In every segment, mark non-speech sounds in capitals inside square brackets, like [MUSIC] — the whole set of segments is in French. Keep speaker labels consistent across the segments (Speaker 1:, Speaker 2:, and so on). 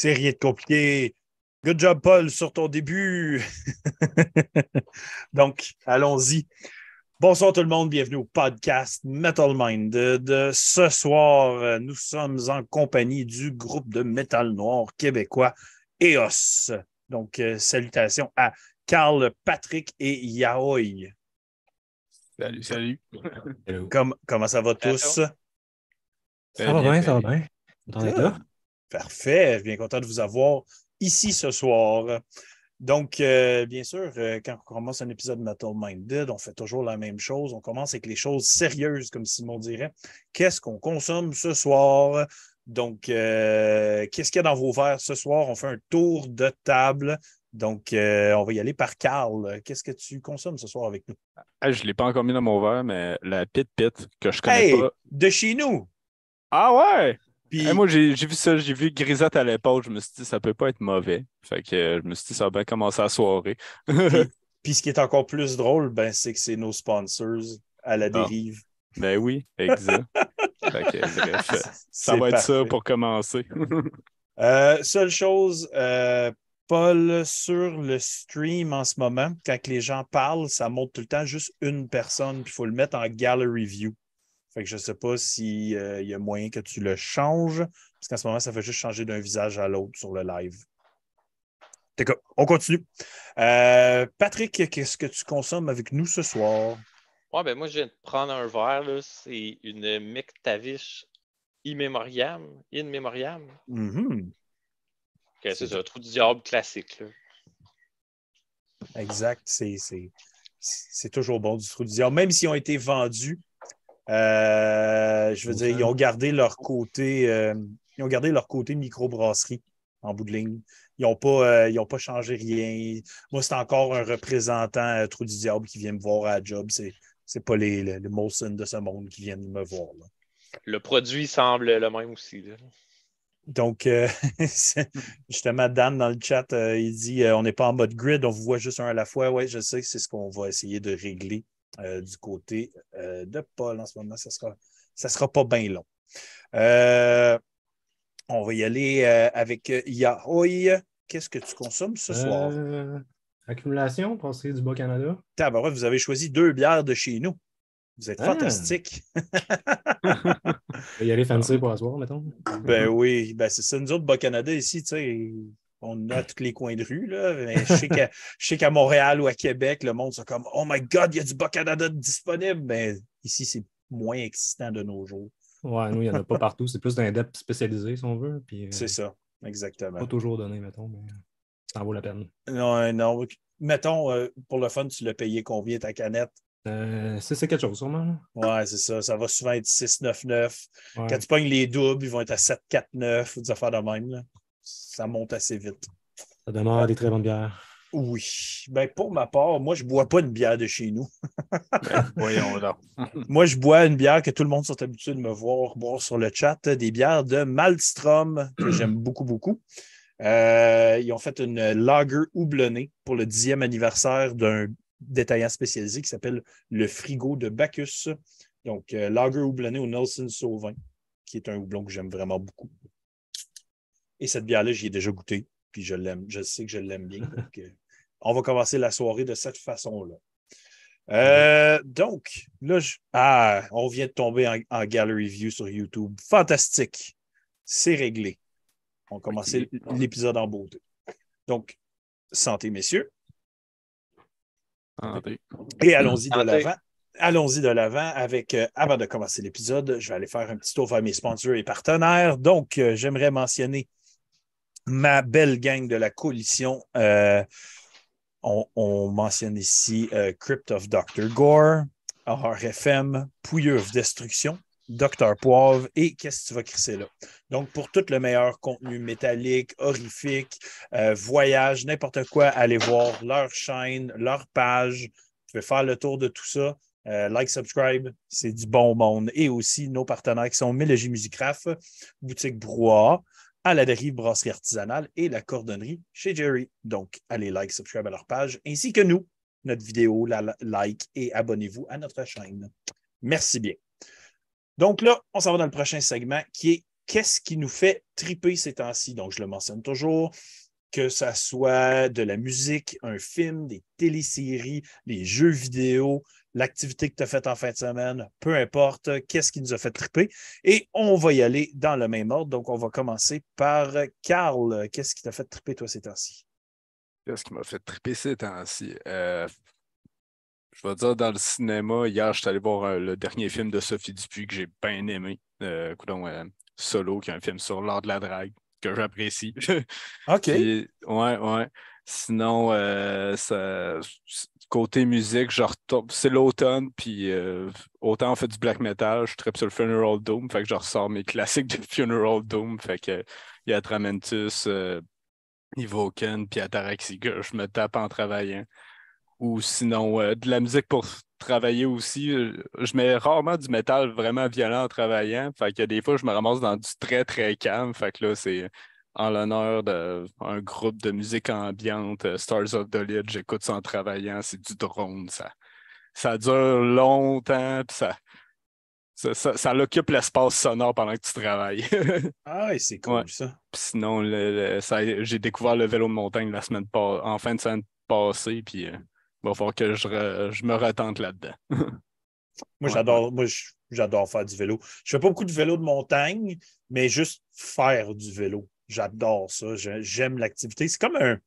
Speaker 1: C'est rien de compliqué. Good job, Paul, sur ton début. [LAUGHS] Donc, allons-y. Bonsoir tout le monde, bienvenue au podcast Metal Mind. De, ce soir, nous sommes en compagnie du groupe de métal noir québécois EOS. Donc, euh, salutations à Carl, Patrick et Yaoi.
Speaker 2: Salut, salut.
Speaker 1: comment ça va tous?
Speaker 3: Ça va bien, ça va bien.
Speaker 1: là? Parfait, bien content de vous avoir ici ce soir. Donc, euh, bien sûr, euh, quand on commence un épisode de Metal Minded, on fait toujours la même chose. On commence avec les choses sérieuses, comme Simon dirait. Qu'est-ce qu'on consomme ce soir? Donc, euh, qu'est-ce qu'il y a dans vos verres ce soir? On fait un tour de table. Donc, on va y aller par Carl. Qu'est-ce que tu consommes ce soir avec nous?
Speaker 2: Ah, je ne l'ai pas encore mis dans mon verre, mais la Pit Pit que je connais pas.
Speaker 1: De chez nous!
Speaker 2: Ah ouais! Moi, j'ai vu ça, j'ai vu Grisette à l'épaule, je me suis dit, ça peut pas être mauvais. Fait que euh, je me suis dit, ça va bien commencer la soirée.
Speaker 1: puis, [LAUGHS] ce qui est encore plus drôle, ben, c'est que c'est nos sponsors à la ah. dérive.
Speaker 2: Ben oui, exact. [LAUGHS] ça va être ça pour commencer. [LAUGHS]
Speaker 1: Euh, seule chose, euh, Paul, sur le stream en ce moment, quand les gens parlent, ça montre tout le temps juste une personne, puis il faut le mettre en gallery view. Fait que je ne sais pas s'il euh, y a moyen que tu le changes, parce qu'en ce moment, ça fait juste changer d'un visage à l'autre sur le live. On continue. Euh, Patrick, qu'est-ce que tu consommes avec nous ce soir?
Speaker 4: Ouais, ben moi, je viens de prendre un verre. C'est une McTavish Immemoriam. In Memoriam.
Speaker 1: Mm-hmm.
Speaker 4: c'est un trou du diable classique.
Speaker 1: Exact. C'est toujours bon du trou du diable. Même s'ils ont été vendus euh, je veux dire, ils ont gardé leur côté, euh, ils ont gardé leur côté microbrasserie en bout de ligne. Ils n'ont pas, euh, pas changé rien. Moi, c'est encore un représentant Trou du Diable qui vient me voir à la job. C'est n'est pas les, les, Molson de ce monde qui viennent me voir.
Speaker 4: Le produit semble le même aussi.
Speaker 1: Donc, [LAUGHS] justement, Dan dans le chat, il dit on n'est pas en mode grid, on vous voit juste un à la fois. Oui, je sais que c'est ce qu'on va essayer de régler euh, du côté euh, de Paul en ce moment. Ça ne sera, ça sera pas bien long. Euh, on va y aller avec Yahoy. Qu'est-ce que tu consommes ce soir?
Speaker 3: Accumulation, pensez du Bas-Canada.
Speaker 1: vous avez choisi deux bières de chez nous. Vous êtes ah. fantastique. [LAUGHS]
Speaker 3: Il y aller [LAUGHS] fancy pour soir, mettons.
Speaker 1: Ben oui, ben c'est ça. Nous autres, Bas-Canada, ici, tu sais, on a tous les coins de rue, là. Mais [LAUGHS] je sais qu'à Montréal ou à Québec, le monde sont comme Oh my God, il y a du Bas-Canada disponible. Mais ici, c'est moins existant de nos jours.
Speaker 3: Ouais, nous, il n'y en a pas partout. C'est plus d'un dep spécialisé, si on veut. Euh,
Speaker 1: c'est ça, exactement.
Speaker 3: Pas toujours donné, mettons, mais ça en vaut la peine.
Speaker 1: Non, non. Mettons, euh, pour le fun, tu l'as payé combien ta canette?
Speaker 3: Euh, c'est quelque chose, sûrement.
Speaker 1: Ouais, c'est ça. Ça va souvent être 6,99. Quand tu pognes les doubles, ils vont être à 7,49 ou des affaires de même. Là ça monte assez vite.
Speaker 3: Ça demeure des très bonnes bières.
Speaker 1: Oui. Ben, pour ma part, moi, je ne bois pas une bière de chez nous.
Speaker 2: Ben, [LAUGHS] voyons là. [LAUGHS]
Speaker 1: moi, je bois une bière que tout le monde sont habitués de me voir boire sur le chat, des bières de Malstrom, que j'aime beaucoup, beaucoup. Euh, ils ont fait une lager houblonnée pour le dixième anniversaire d'un détaillant spécialisé qui s'appelle le Frigo de Bacchus. Donc, euh, lager houblonné au Nelson Sauvin, qui est un houblon que j'aime vraiment beaucoup. Et cette bière-là, j'y ai déjà goûté, puis je l'aime. Je sais que je l'aime bien. [LAUGHS] Euh, on va commencer la soirée de cette façon-là. Euh, donc, là, ah, on vient de tomber en, gallery view sur YouTube. Fantastique. C'est réglé. On va commencer l'épisode en beauté. Donc, santé, messieurs.
Speaker 2: Santé.
Speaker 1: Et allons-y de l'avant. Allons-y de l'avant avec, euh, avant de commencer l'épisode, je vais aller faire un petit tour vers mes sponsors et partenaires. Donc, j'aimerais mentionner ma belle gang de la coalition. Euh, on, mentionne ici euh, Crypt of Dr. Gore, RFM, Pouilleuf Destruction, Dr. Poivre et qu'est-ce que tu vas crisser là? Donc, pour tout le meilleur contenu métallique, horrifique, euh, voyage, n'importe quoi, allez voir leur chaîne, leur page. Tu peux faire le tour de tout ça. like, subscribe, c'est du bon monde. Et aussi nos partenaires qui sont Mélogie Musicraft, Boutique Brouhaha, à la dérive brasserie artisanale et la cordonnerie chez Jerry. Donc, allez like, subscribe à leur page, ainsi que nous, notre vidéo, la, like et abonnez-vous à notre chaîne. Merci bien. Donc là, on s'en va dans le prochain segment qui est qu'est-ce qui nous fait triper ces temps-ci? Donc, je le mentionne toujours, que ce soit de la musique, un film, des téléséries, les jeux vidéo, l'activité que tu as faite en fin de semaine, peu importe, qu'est-ce qui nous a fait triper. Et on va y aller dans le même ordre. Donc, on va commencer par Carl. Qu'est-ce qui t'a fait triper, toi, ces temps-ci?
Speaker 2: Qu'est-ce qui m'a fait triper ces temps-ci? Euh, je vais dire dans le cinéma, hier, je suis allé voir euh, le dernier film de Sophie Dupuis que j'ai bien aimé. Euh, Solo, qui est un film sur l'art de la drague que j'apprécie. [LAUGHS]
Speaker 1: OK.
Speaker 2: ouais, ouais. Sinon, côté musique, je c'est l'automne, puis autant on fait du black metal, je tripe sur le Funeral Doom, fait que je ressors mes classiques de [LAUGHS] Funeral Doom, fait que il y a Tramentus, Evoken, puis Ataraxi que je me tape en travaillant. Ou sinon, euh, de la musique pour travailler aussi. Euh, je mets rarement du métal vraiment violent en travaillant. Fait que des fois, je me ramasse dans du très, très calme. Fait que là, c'est en l'honneur d'un groupe de musique ambiante, euh, Stars of the Lid. J'écoute ça en travaillant. C'est du drone. Ça, ça dure longtemps. Puis ça, ça, ça, l'occupe l'espace sonore pendant que tu travailles. [LAUGHS]
Speaker 1: ah, c'est cool ça.
Speaker 2: sinon, j'ai découvert le vélo de montagne la semaine en fin de semaine passée, puis euh, il va falloir que je, je me retente là-dedans. [LAUGHS]
Speaker 1: moi, j'adore, moi, j'adore faire du vélo. Je fais pas beaucoup de vélo de montagne, mais juste faire du vélo. J'adore ça. J'aime l'activité. C'est comme un,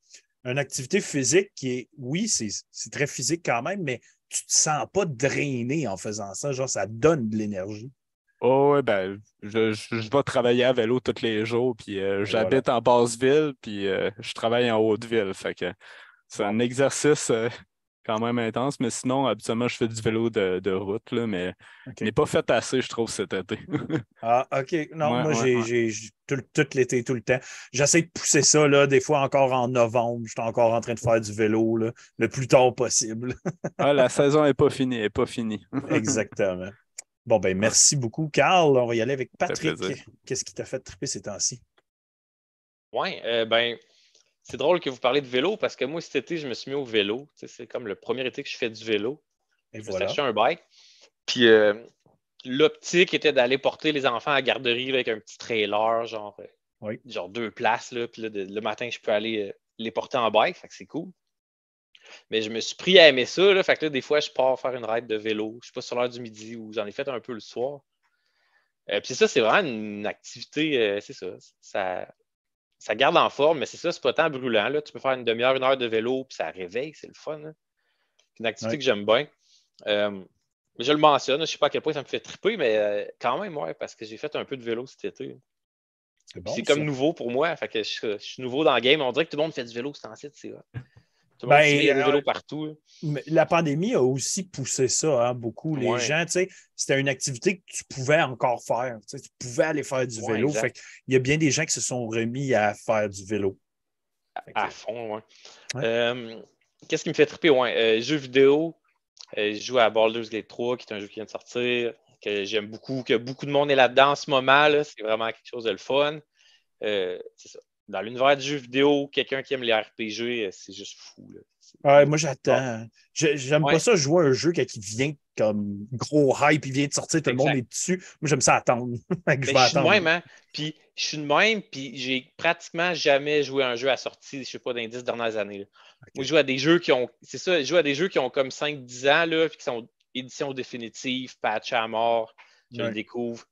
Speaker 1: une activité physique qui est, oui, c'est très physique quand même, mais tu te sens pas drainé en faisant ça. Genre, ça donne de l'énergie.
Speaker 2: Oh, ouais, ben, je, je, vais travailler à vélo tous les jours, puis euh, j'habite en basse ville, puis euh, je travaille en haute ville. Fait que c'est un exercice euh, quand même intense, mais sinon, habituellement, je fais du vélo de, route, là, mais je n'ai pas fait assez, je trouve, cet été. [LAUGHS]
Speaker 1: ah, OK. Non, moi, j'ai tout, l'été, tout le temps. J'essaie de pousser ça, là, des fois encore en novembre. Je suis encore en train de faire du vélo là, le plus tard possible. [LAUGHS]
Speaker 2: ah, la saison n'est pas finie, elle n'est pas finie. [LAUGHS]
Speaker 1: Exactement. Bon, ben merci beaucoup, Carl. On va y aller avec Patrick. Qu'est-ce qui t'a fait triper ces temps-ci?
Speaker 4: Oui, euh, ben, c'est drôle que vous parlez de vélo parce que moi, cet été, je me suis mis au vélo. c'est comme le premier été que je fais du vélo. Et je voilà. me suis acheté un bike. Puis euh, l'optique était d'aller porter les enfants à la garderie avec un petit trailer, genre, euh, genre deux places. Là, puis le matin, je peux aller euh, les porter en bike. Fait que c'est cool. Mais je me suis pris à aimer ça. Là, fait que là, des fois, je pars faire une ride de vélo. Je sais pas sur l'heure du midi ou j'en ai fait un peu le soir. puis ça, c'est vraiment une activité, c'est ça, ça ça garde en forme, mais c'est ça, c'est pas tant brûlant. Là. Tu peux faire une demi-heure, une heure de vélo, puis ça réveille, c'est le fun. C'est une activité que j'aime bien. Euh, je le mentionne, je ne sais pas à quel point ça me fait triper, mais euh, quand même, ouais, parce que j'ai fait un peu de vélo cet été. C'est comme nouveau pour moi. Fait que je, suis nouveau dans le game. On dirait que tout le monde fait du vélo, c'est en site, c'est
Speaker 1: ben, il y a des vélos partout. La pandémie a aussi poussé ça, hein, beaucoup. Les gens, tu sais, c'était une activité que tu pouvais encore faire. Tu, pouvais aller faire du vélo. Fait il y a bien des gens qui se sont remis à faire du vélo.
Speaker 4: À, fond, oui. Euh, qu'est-ce qui me fait triper? Euh, jeux vidéo. Euh, je joue à Baldur's Gate 3, qui est un jeu qui vient de sortir, que j'aime beaucoup, que beaucoup de monde est là-dedans en ce moment. C'est vraiment quelque chose de le fun. c'est ça dans l'univers du jeu vidéo, quelqu'un qui aime les RPG, c'est juste fou.
Speaker 1: Là. moi, j'attends. J'aime pas ça jouer à un jeu qui vient comme gros hype, il vient de sortir, tout le monde est dessus. Moi, j'aime ça attendre. [LAUGHS]
Speaker 4: je, suis de même, hein? Puis je suis de même, puis j'ai pratiquement jamais joué à un jeu à sortie, je sais pas, dans les dix dernières années. Moi, je joue à des jeux qui ont. C'est ça, je joue à des jeux qui ont comme 5-10 ans, là, puis qui sont édition définitive, patch à mort, je le découvre.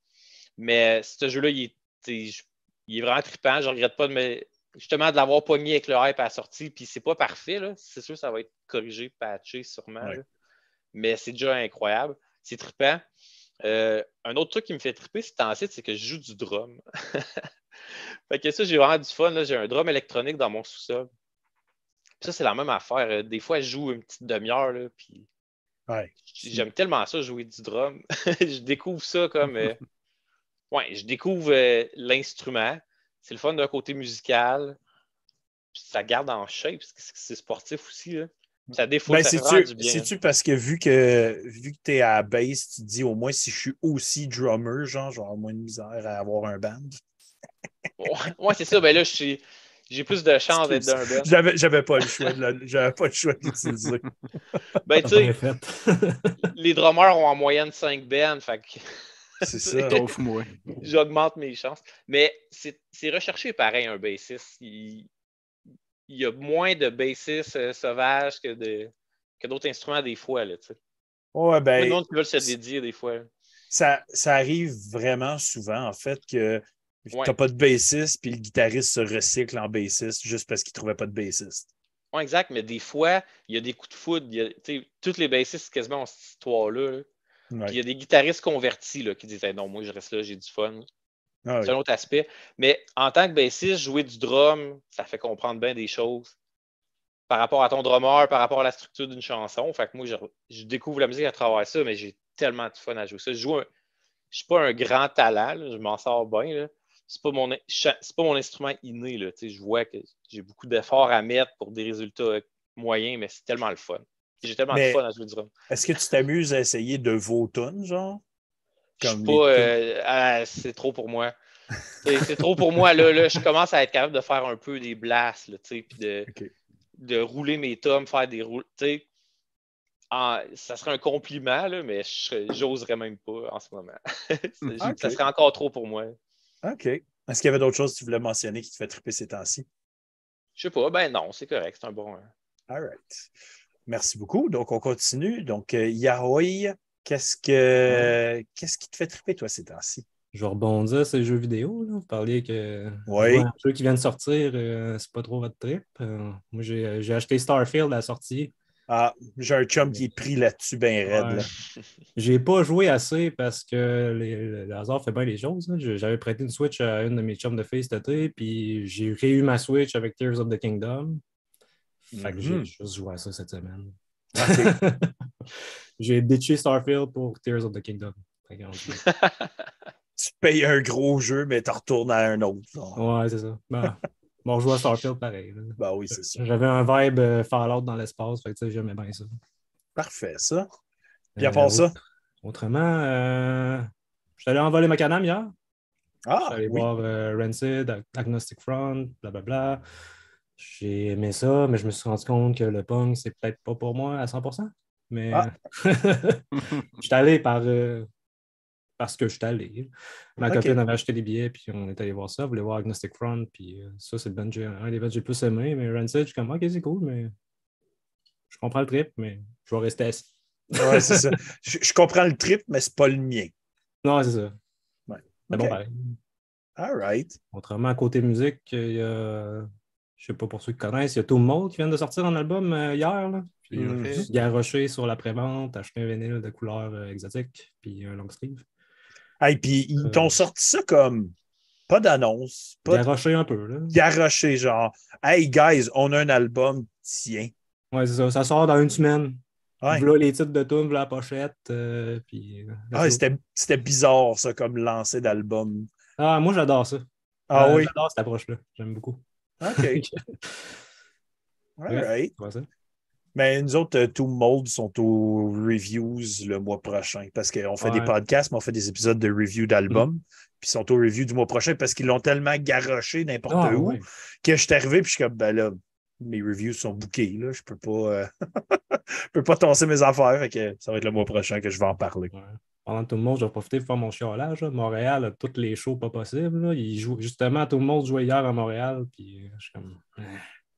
Speaker 4: Mais ce jeu-là, il est il est vraiment trippant. Je ne regrette pas de justement de l'avoir pogné avec le hype à la sortie. Puis c'est pas parfait, c'est sûr que ça va être corrigé, patché sûrement. Mais c'est déjà incroyable. C'est trippant. Euh, un autre truc qui me fait tripper c'est en c'est que je joue du drum. [LAUGHS] fait que ça, j'ai vraiment du fun. J'ai un drum électronique dans mon sous-sol. Ça, c'est la même affaire. Euh, des fois, je joue une petite demi-heure, puis j'aime tellement ça, jouer du drum. [LAUGHS] je découvre ça comme. Euh, [LAUGHS] ouais, je découvre euh, l'instrument. C'est le fun d'un côté musical. ça garde en shape, parce que c'est sportif aussi. Ça défaut, ben,
Speaker 1: c'est-tu, C'est-tu parce que vu que, vu que tu es à la base, tu te dis au moins si je suis aussi drummer, genre, j'aurai moins de misère à avoir un band?
Speaker 4: ouais, c'est ça. Ben là, j'ai plus de chance d'être d'un band.
Speaker 1: J'avais, j'avais pas le choix de j'avais pas le choix d'utiliser.
Speaker 4: ben, [LAUGHS] tu sais, les drummers ont en moyenne 5 bands, fait que
Speaker 1: C'est ça.
Speaker 2: Sauf moi.
Speaker 4: J'augmente mes chances. Mais c'est recherché pareil, un bassiste. Il, il y a moins de bassistes euh, sauvages que de que d'autres instruments des fois. Là, tu sais.
Speaker 1: Ouais,
Speaker 4: Il y a
Speaker 1: ben,
Speaker 4: monde qui veulent se dédier des fois.
Speaker 1: ça, ça arrive vraiment souvent, en fait, que
Speaker 4: Ouais.
Speaker 1: t'as pas de bassiste, puis le guitariste se recycle en bassiste juste parce qu'il trouvait pas de bassiste.
Speaker 4: Ouais, exact, mais des fois, il y a des coups de foudre. il y a- tu sais, Tous les bassistes quasiment ont cette histoire-là. là.
Speaker 1: Ouais.
Speaker 4: Puis il y a des guitaristes convertis là, qui disent Hey, non, moi je reste là, j'ai du fun.
Speaker 1: Ah oui.
Speaker 4: C'est un autre aspect. Mais en tant que bassiste, jouer du drum, ça fait comprendre bien des choses par rapport à ton drummer, par rapport à la structure d'une chanson. Fait que moi, je, je découvre la musique à travers ça, mais j'ai tellement de fun à jouer ça. Je joue un- je suis pas un grand talent, là, je m'en sors bien. là. C'est pas mon c'est pas mon instrument inné. Là, je vois que j'ai beaucoup d'efforts à mettre pour des résultats moyens, mais c'est tellement le fun. J'ai tellement de fun à jouer du drum.
Speaker 1: Est-ce que tu t'amuses à essayer de vos tunes, genre?
Speaker 4: Je suis
Speaker 1: Comme
Speaker 4: pas. euh, ah, c'est trop pour moi. C'est trop pour moi. Là, là, je commence à être capable de faire un peu des blasts, là, puis de, de rouler mes tomes, faire des roules. En- ça serait un compliment, là, mais j'oserais même pas en ce moment. [LAUGHS] Ça serait encore trop pour moi.
Speaker 1: OK. Est-ce qu'il y avait d'autres choses que tu voulais mentionner qui te fait triper ces temps-ci?
Speaker 4: Je sais pas. Ben non, c'est correct. C'est un bon. hein.
Speaker 1: All right. Merci beaucoup. Donc, on continue. Donc, euh, Yaoi, qu'est-ce que qu'est-ce qui te fait triper, toi, ces temps-ci?
Speaker 3: Je vais rebondir sur les jeux vidéo. Là. Vous parliez que ouais, un jeu qui vient de sortir, euh, c'est pas trop votre trip. Euh, moi, j'ai j'ai acheté Starfield à la sortie.
Speaker 1: Ah, j'ai un chum qui est pris là-dessus bien raide.
Speaker 3: Ouais.
Speaker 1: là.
Speaker 3: J'ai pas joué assez parce que les- le, hasard fait bien les choses. J'avais prêté une Switch à une de mes chums de filles cet été, puis j'ai réu ma Switch avec Tears of the Kingdom. Fait que j'ai
Speaker 1: Mhm.
Speaker 3: juste joué à ça cette semaine. [LAUGHS] J'ai ditché Starfield pour Tears of the Kingdom. [LAUGHS]
Speaker 1: Tu payes un gros jeu, mais tu retournes à un autre. genre.
Speaker 3: ouais, c'est ça. Ben, [LAUGHS] joue à Starfield pareil. là.
Speaker 1: Ben oui, c'est ça.
Speaker 3: J'avais un vibe euh, Fallout dans l'espace, fait que j'aimais bien ça.
Speaker 1: Parfait, ça. Puis à
Speaker 3: Euh,
Speaker 1: part ça?
Speaker 3: autre- Autrement, euh, je suis allé envoler Macadam hier. Je
Speaker 1: Ah,
Speaker 3: suis allé
Speaker 1: oui.
Speaker 3: voir euh, Rancid, Ag- Agnostic Front, blablabla. J'ai aimé ça, mais je me suis rendu compte que le punk, c'est peut-être pas pour moi à 100%. Mais
Speaker 1: Ah. [LAUGHS]
Speaker 3: je suis allé par, euh, parce que je suis allé. Ma copine avait acheté des billets, puis on est allé voir ça. Voulait voir Agnostic Front, puis euh, ça, c'est un des bands que j'ai plus aimé. Mais Rancid, je suis comme, ok, c'est cool, mais je comprends le trip, mais je vais rester assis.
Speaker 1: Ouais, c'est ça. [LAUGHS] Je, je comprends le trip, mais c'est pas le mien.
Speaker 3: Non, c'est ça.
Speaker 1: Ouais.
Speaker 3: C'est bon, pareil.
Speaker 1: All right.
Speaker 3: Autrement, côté musique, il y a, je sais pas pour ceux qui connaissent, il y a Tout le monde qui vient de sortir un album euh, hier. Là. Puis euh, juste garoché sur la prévente, acheté un vinyle de couleur euh, exotique, puis un long sleeve.
Speaker 1: Hey, puis ils
Speaker 3: Euh.
Speaker 1: t'ont sorti ça comme pas d'annonce, pas de
Speaker 3: Garoché un peu. Là.
Speaker 1: garoché, genre Hey guys, on a un album, tiens.
Speaker 3: Ouais, c'est ça. Ça sort dans une semaine.
Speaker 1: Ouais.
Speaker 3: Voilà les titres de tunes, voilà la pochette. euh, puis, euh,
Speaker 1: Ah, c'était c'était bizarre, ça, comme lancer d'album.
Speaker 3: Ah, moi, j'adore ça.
Speaker 1: Ah
Speaker 3: Euh,
Speaker 1: oui.
Speaker 3: J'adore cette approche-là. J'aime beaucoup.
Speaker 1: OK. All right.
Speaker 3: Ouais.
Speaker 1: Mais nous autres, euh, Two Mold sont aux reviews le mois prochain parce qu'on fait des podcasts, mais on fait des épisodes de review d'albums. Puis ils sont aux reviews du mois prochain parce qu'ils l'ont tellement garoché n'importe
Speaker 3: Ah,
Speaker 1: où
Speaker 3: ouais.
Speaker 1: que je suis arrivé puis je suis comme, ben là, mes reviews sont bookés. Là. Je peux pas, euh, [LAUGHS] je peux pas tasser mes affaires. Fait que ça va être le mois prochain que je vais en parler.
Speaker 3: Pendant tout le monde, je vais profiter pour faire mon chiolage. là. Montréal a tous les shows pas possibles. là. Ils jouent, justement, tout le monde jouait hier à Montréal. Puis euh, je suis comme, Ah,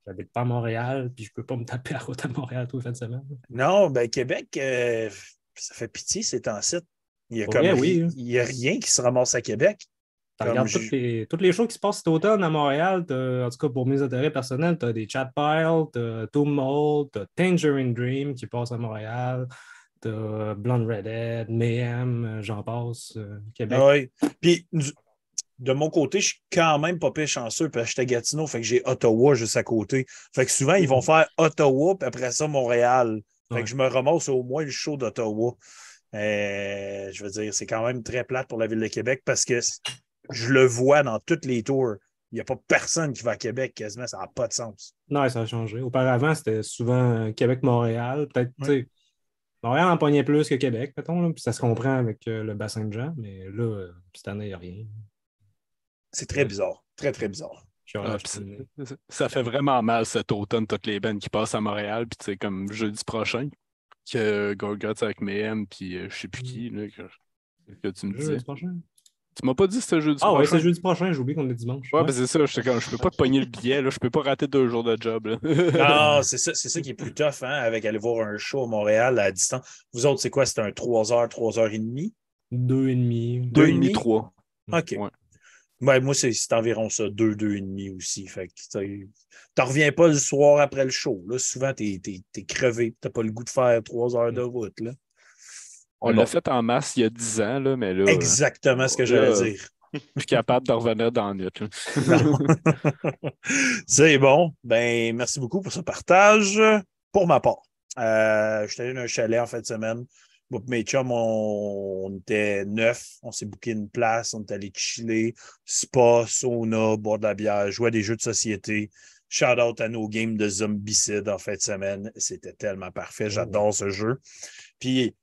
Speaker 3: j'habite pas à Montréal, puis je peux pas me taper à route à Montréal toute la fin de semaine.
Speaker 1: Non, ben Québec, euh, ça fait pitié ces temps-ci. Il y a
Speaker 3: Pour
Speaker 1: comme
Speaker 3: vrai,
Speaker 1: ri-
Speaker 3: oui, hein.
Speaker 1: il y a rien qui se ramasse à Québec.
Speaker 3: Tu regardes
Speaker 1: je-
Speaker 3: toutes les, toutes les shows qui se passent cet automne à Montréal, en tout cas pour mes intérêts personnels, tu as des Chat Pile, tu as Mold, tu as Tangerine Dream qui passe à Montréal, tu as Blonde Redhead, Mayhem, euh, j'en passe, euh, Québec.
Speaker 1: Ah oui. Puis, de mon côté, je suis quand même pas pire chanceux parce que j'étais Gatineau, fait que j'ai Ottawa juste à côté. Fait que souvent, ils vont faire Ottawa, puis après ça, Montréal. Fait
Speaker 3: Ouais.
Speaker 1: que je me ramasse au moins le show d'Ottawa. Euh, je veux dire, c'est quand même très plate pour la ville de Québec parce que je le vois dans toutes les tours. Il n'y a pas personne qui va à Québec quasiment, ça n'a pas de sens.
Speaker 3: Non, ça a changé. Auparavant, c'était souvent euh, Québec-Montréal. Peut-être,
Speaker 1: Ouais.
Speaker 3: Montréal en pognait plus que Québec, mettons, là, puis ça se comprend avec euh, le bassin de gens, mais là, euh, cette année, il n'y a rien.
Speaker 1: C'est très bizarre. Très, très bizarre.
Speaker 2: Ah, c'est- ça fait vraiment mal cet automne, toutes les bands qui passent à Montréal, puis tu sais, comme jeudi prochain, que Gorguts avec Mayhem, puis euh, je sais plus qui. Là, que- que tu me
Speaker 3: Jeudi
Speaker 2: disais.
Speaker 3: prochain.
Speaker 2: Tu m'as pas dit c'était jeudi
Speaker 3: Ah ouais,
Speaker 2: prochain?
Speaker 3: c'est jeudi prochain, j'ai oublié qu'on est dimanche.
Speaker 2: Ouais,
Speaker 3: Ouais.
Speaker 2: ben c'est ça, j'étais comme, je peux pas te pogner le billet, là, je peux pas rater deux jours de job. Là. [LAUGHS]
Speaker 1: Non, c'est ça, c'est ça qui est plus tough, hein, avec aller voir un show à Montréal à distance. Vous autres, c'est quoi? C'est un 3h, 3h30?
Speaker 3: Deux et demi.
Speaker 2: Deux
Speaker 1: Deux
Speaker 2: et
Speaker 1: et
Speaker 2: demi,
Speaker 1: demi?
Speaker 2: trois.
Speaker 1: OK.
Speaker 2: Ouais.
Speaker 1: Ouais, moi, c'est c'est environ ça, 2, 2 et demi aussi. Fait que tu t'en reviens pas le soir après le show. Là. Souvent, t'es es, crevé, t'as pas le goût de faire trois heures de route. Là.
Speaker 2: On l'a
Speaker 1: bon.
Speaker 2: fait en masse il y a 10 ans, là, mais là,
Speaker 1: Exactement ce que j'allais dire. [LAUGHS]
Speaker 2: je suis capable de revenir dans le. [LAUGHS]
Speaker 1: C'est bon. Ben, merci beaucoup pour ce partage. Pour ma part, euh, je suis allé dans un chalet en fin de semaine. Moi mes chums, on, on était neuf. On s'est booké une place. On est allé chiller. Spa, sauna, boire de la bière, jouer à des jeux de société. Shout out à nos games de zombicide en fin de semaine. C'était tellement parfait. J'adore ce jeu. Puis,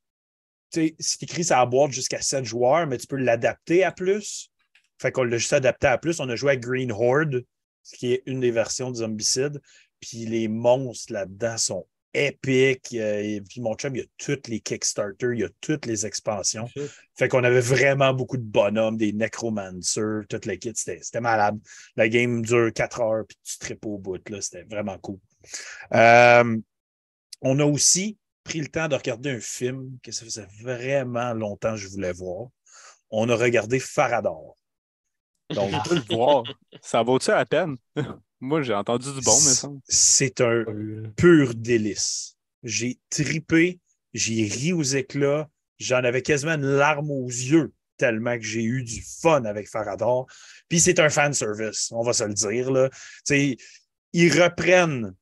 Speaker 1: tu c'est écrit ça à boîte jusqu'à 7 joueurs, mais tu peux l'adapter à plus. Fait qu'on l'a juste adapté à plus. On a joué à Green Horde, ce qui est une des versions de Zombicide. Puis les monstres là-dedans sont épiques. Et puis mon chum, il y a toutes les Kickstarter, il y a toutes les expansions. Fait qu'on avait vraiment beaucoup de bonhommes, des necromancers, toute l'équipe. C'était c'était malade. La game dure 4 heures, puis tu tripes au bout. C'était vraiment cool. Euh, on a aussi pris le temps de regarder un film que ça faisait vraiment longtemps que je voulais voir. On a regardé Farador. Donc,
Speaker 2: On peut le voir. Ça vaut-tu la peine? [LAUGHS] Moi, j'ai entendu du bon, mais ça.
Speaker 1: c'est un pur délice. J'ai tripé, j'ai ri aux éclats, j'en avais quasiment une larme aux yeux tellement que j'ai eu du fun avec Farador. Puis c'est un fan service, on va se le dire. Là. Ils reprennent,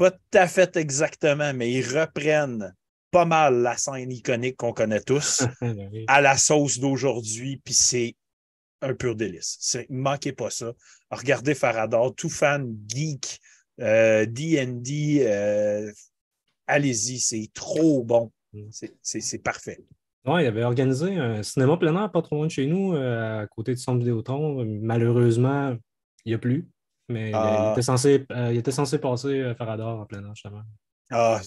Speaker 1: pas tout à fait exactement, mais ils reprennent pas mal la scène iconique qu'on connaît tous [LAUGHS]
Speaker 3: Ben
Speaker 1: à la sauce d'aujourd'hui, puis c'est un pur délice. Manquez pas ça. Regardez Farador, tout fan geek, euh, D&D, euh, allez-y, c'est trop bon.
Speaker 3: Mm.
Speaker 1: C'est- parfait.
Speaker 3: Ouais, il avait organisé un cinéma plein air pas trop loin de chez nous, euh, à côté du centre Vidéotron. Malheureusement, il n'y a plus. Mais
Speaker 1: Ah.
Speaker 3: il, était censé, euh, il était censé passer à Farador en plein air, justement.
Speaker 1: Ah,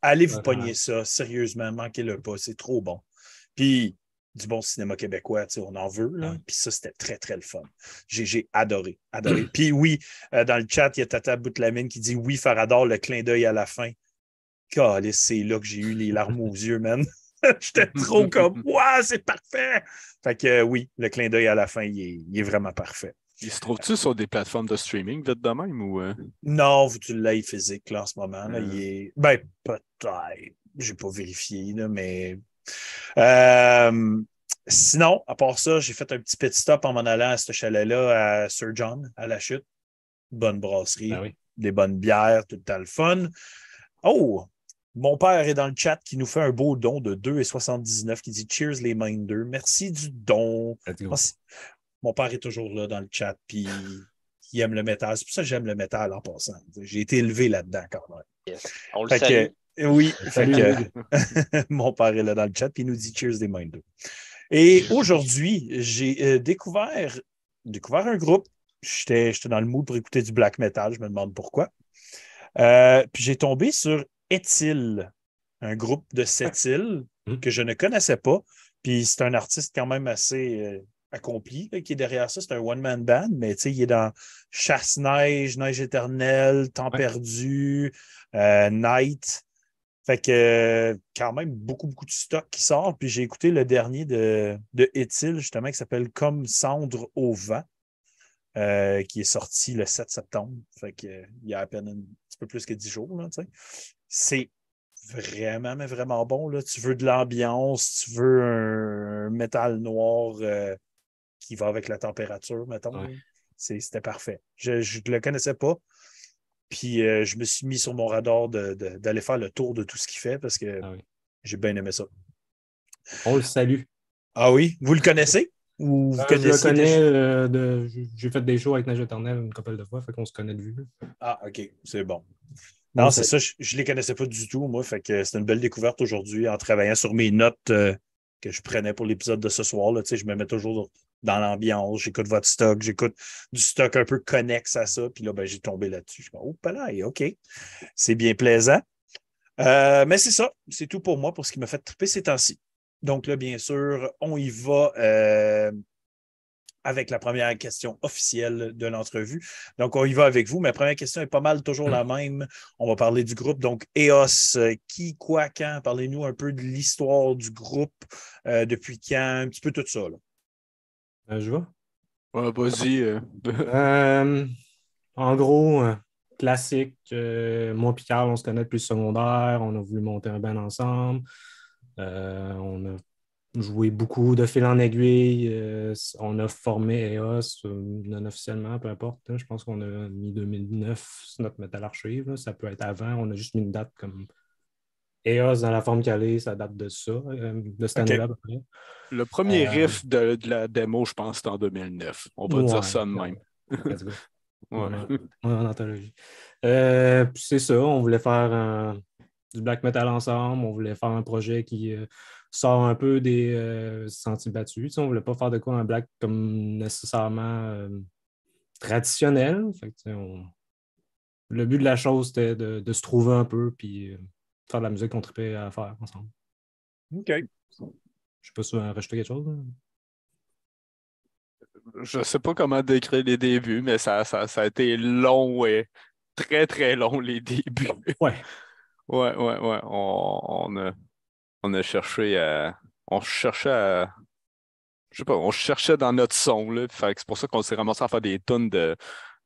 Speaker 1: allez vous pogner
Speaker 3: ouais.
Speaker 1: ça, sérieusement, manquez-le pas, c'est trop bon. Puis, du bon cinéma québécois, on en veut, là.
Speaker 3: Ouais.
Speaker 1: Puis ça, c'était très, très le fun. J'ai adoré, adoré. [CLEARS THROAT] Puis oui, euh, dans le chat, il y a Tata Boutlamine qui dit oui, Farador, le clin d'œil à la fin. C'est là que j'ai eu les larmes aux yeux, man. [LAUGHS] J'étais trop comme, [LAUGHS] waouh, c'est parfait. Fait que euh, oui, le clin d'œil à la fin, il est, il est vraiment parfait.
Speaker 2: Il se trouve-tu sur des plateformes de streaming vite de même ou. euh?
Speaker 1: Non, tu l'aies physique là, en ce moment. Là,
Speaker 2: Euh.
Speaker 1: il est... Ben, peut-être. J'ai pas vérifié, là, mais. Euh, Sinon, à part ça, j'ai fait un petit pit stop en m'en allant à ce chalet-là à Sir John, à la chute. Bonne brasserie,
Speaker 3: Ben oui.
Speaker 1: des bonnes bières, tout le temps le fun. Oh! Mon père est dans le chat qui nous fait un beau don de 2,79 qui dit Cheers les minders. Merci du don. C'est- Mon père est toujours là dans le chat, puis il aime le métal. C'est pour ça que j'aime le métal en passant. J'ai été élevé là-dedans quand même.
Speaker 4: On le
Speaker 1: Fait
Speaker 4: salue.
Speaker 1: que, oui, fait que, mon père est là dans le chat, puis il nous dit Cheers des Minders. Et aujourd'hui, j'ai euh, découvert, découvert un groupe. J'étais j'étais dans le mood pour écouter du black metal, je me demande pourquoi. Euh, puis j'ai tombé sur Etil, un groupe de sept îles
Speaker 3: Hmm.
Speaker 1: que je ne connaissais pas. Puis c'est un artiste quand même assez euh, accompli là, qui est derrière ça. C'est un one-man band, mais tu sais, il est dans Chasse-Neige, Neige éternelle, Temps
Speaker 3: Ouais.
Speaker 1: perdu, euh, Night. Fait que euh, quand même beaucoup, beaucoup de stock qui sort. Puis j'ai écouté le dernier de, de Etil, justement, qui s'appelle Comme cendre au vent, euh, qui est sorti le 7 septembre. Fait que il y a à peine un petit peu plus que 10 jours. là. C'est vraiment, mais vraiment bon. Là. Tu veux de l'ambiance, tu veux un, un métal noir euh, qui va avec la température, mettons.
Speaker 3: Ouais.
Speaker 1: C'était parfait. Je ne le connaissais pas. Puis euh, je me suis mis sur mon radar d'aller faire le tour de tout ce qu'il fait parce que
Speaker 3: Ah oui.
Speaker 1: j'ai bien aimé ça.
Speaker 3: On le salue.
Speaker 1: Ah oui? Vous le connaissez? Ou vous
Speaker 3: Euh, je le connais, euh, de... j'ai fait des shows avec Neige éternelle une couple de fois, fait qu'on se connaît de vue.
Speaker 1: Ah, OK, c'est bon. Non,
Speaker 3: On
Speaker 1: c'est ça, je ne les connaissais pas du tout, moi. Fait que c'est une belle découverte aujourd'hui en travaillant sur mes notes euh, que je prenais pour l'épisode de ce soir. Là. Tu sais, je me mets toujours dans l'ambiance, j'écoute votre stock, j'écoute du stock un peu connexe à ça. Puis là, ben, j'ai tombé là-dessus. Je me oh, palais, OK. C'est bien plaisant. Euh, mais c'est ça, c'est tout pour moi pour ce qui m'a fait triper ces temps-ci. Donc là, bien sûr, on y va euh, avec la première question officielle de l'entrevue. Donc, on y va avec vous. Ma première question est pas mal toujours la même. On va parler du groupe. Donc, EOS, euh, qui, quoi, quand? Parlez-nous un peu de l'histoire du groupe, depuis quand, un petit peu tout ça. Là.
Speaker 3: Euh, je vois.
Speaker 2: Ouais, vas-y. euh. [LAUGHS]
Speaker 3: Euh, en gros, classique. moi et Carl, on se connaît depuis le secondaire. On a voulu monter un band ensemble. On a joué beaucoup de fil en aiguille. on a formé EOS non officiellement, peu importe. hein. je pense qu'on a mis 2009 sur notre métal archive. là. Ça peut être avant. On a juste mis une date comme EOS dans la forme qu'elle est. Ça date de ça, euh, de cette année-là.
Speaker 2: Le premier
Speaker 3: Euh,
Speaker 2: riff de, de la démo, je pense, c'était en 2009. On va
Speaker 3: Ouais,
Speaker 2: dire ça de même. [LAUGHS] Ouais.
Speaker 3: Ouais, en anthologie. Euh, puis c'est ça, on voulait faire un- du black metal ensemble, on voulait faire un projet qui euh, sort un peu des sentiers battus. Tu sais, on voulait pas faire de quoi un black comme nécessairement traditionnel. Fait que, tu sais, on- Le but de la chose, c'était de, de se trouver un peu puis faire de la musique qu'on tripait à faire ensemble.
Speaker 1: OK.
Speaker 3: Je sais pas si tu veux rajouter quelque chose. là.
Speaker 2: Je sais pas comment décrire les débuts, mais ça, ça, ça a été long, ouais. Très, très long, les débuts. [LAUGHS]
Speaker 3: Ouais.
Speaker 2: Ouais, ouais, ouais. On, on a, on a cherché à. On cherchait à. Je sais pas, on cherchait dans notre son, là. C'est pour ça qu'on s'est ramassé à faire des tonnes de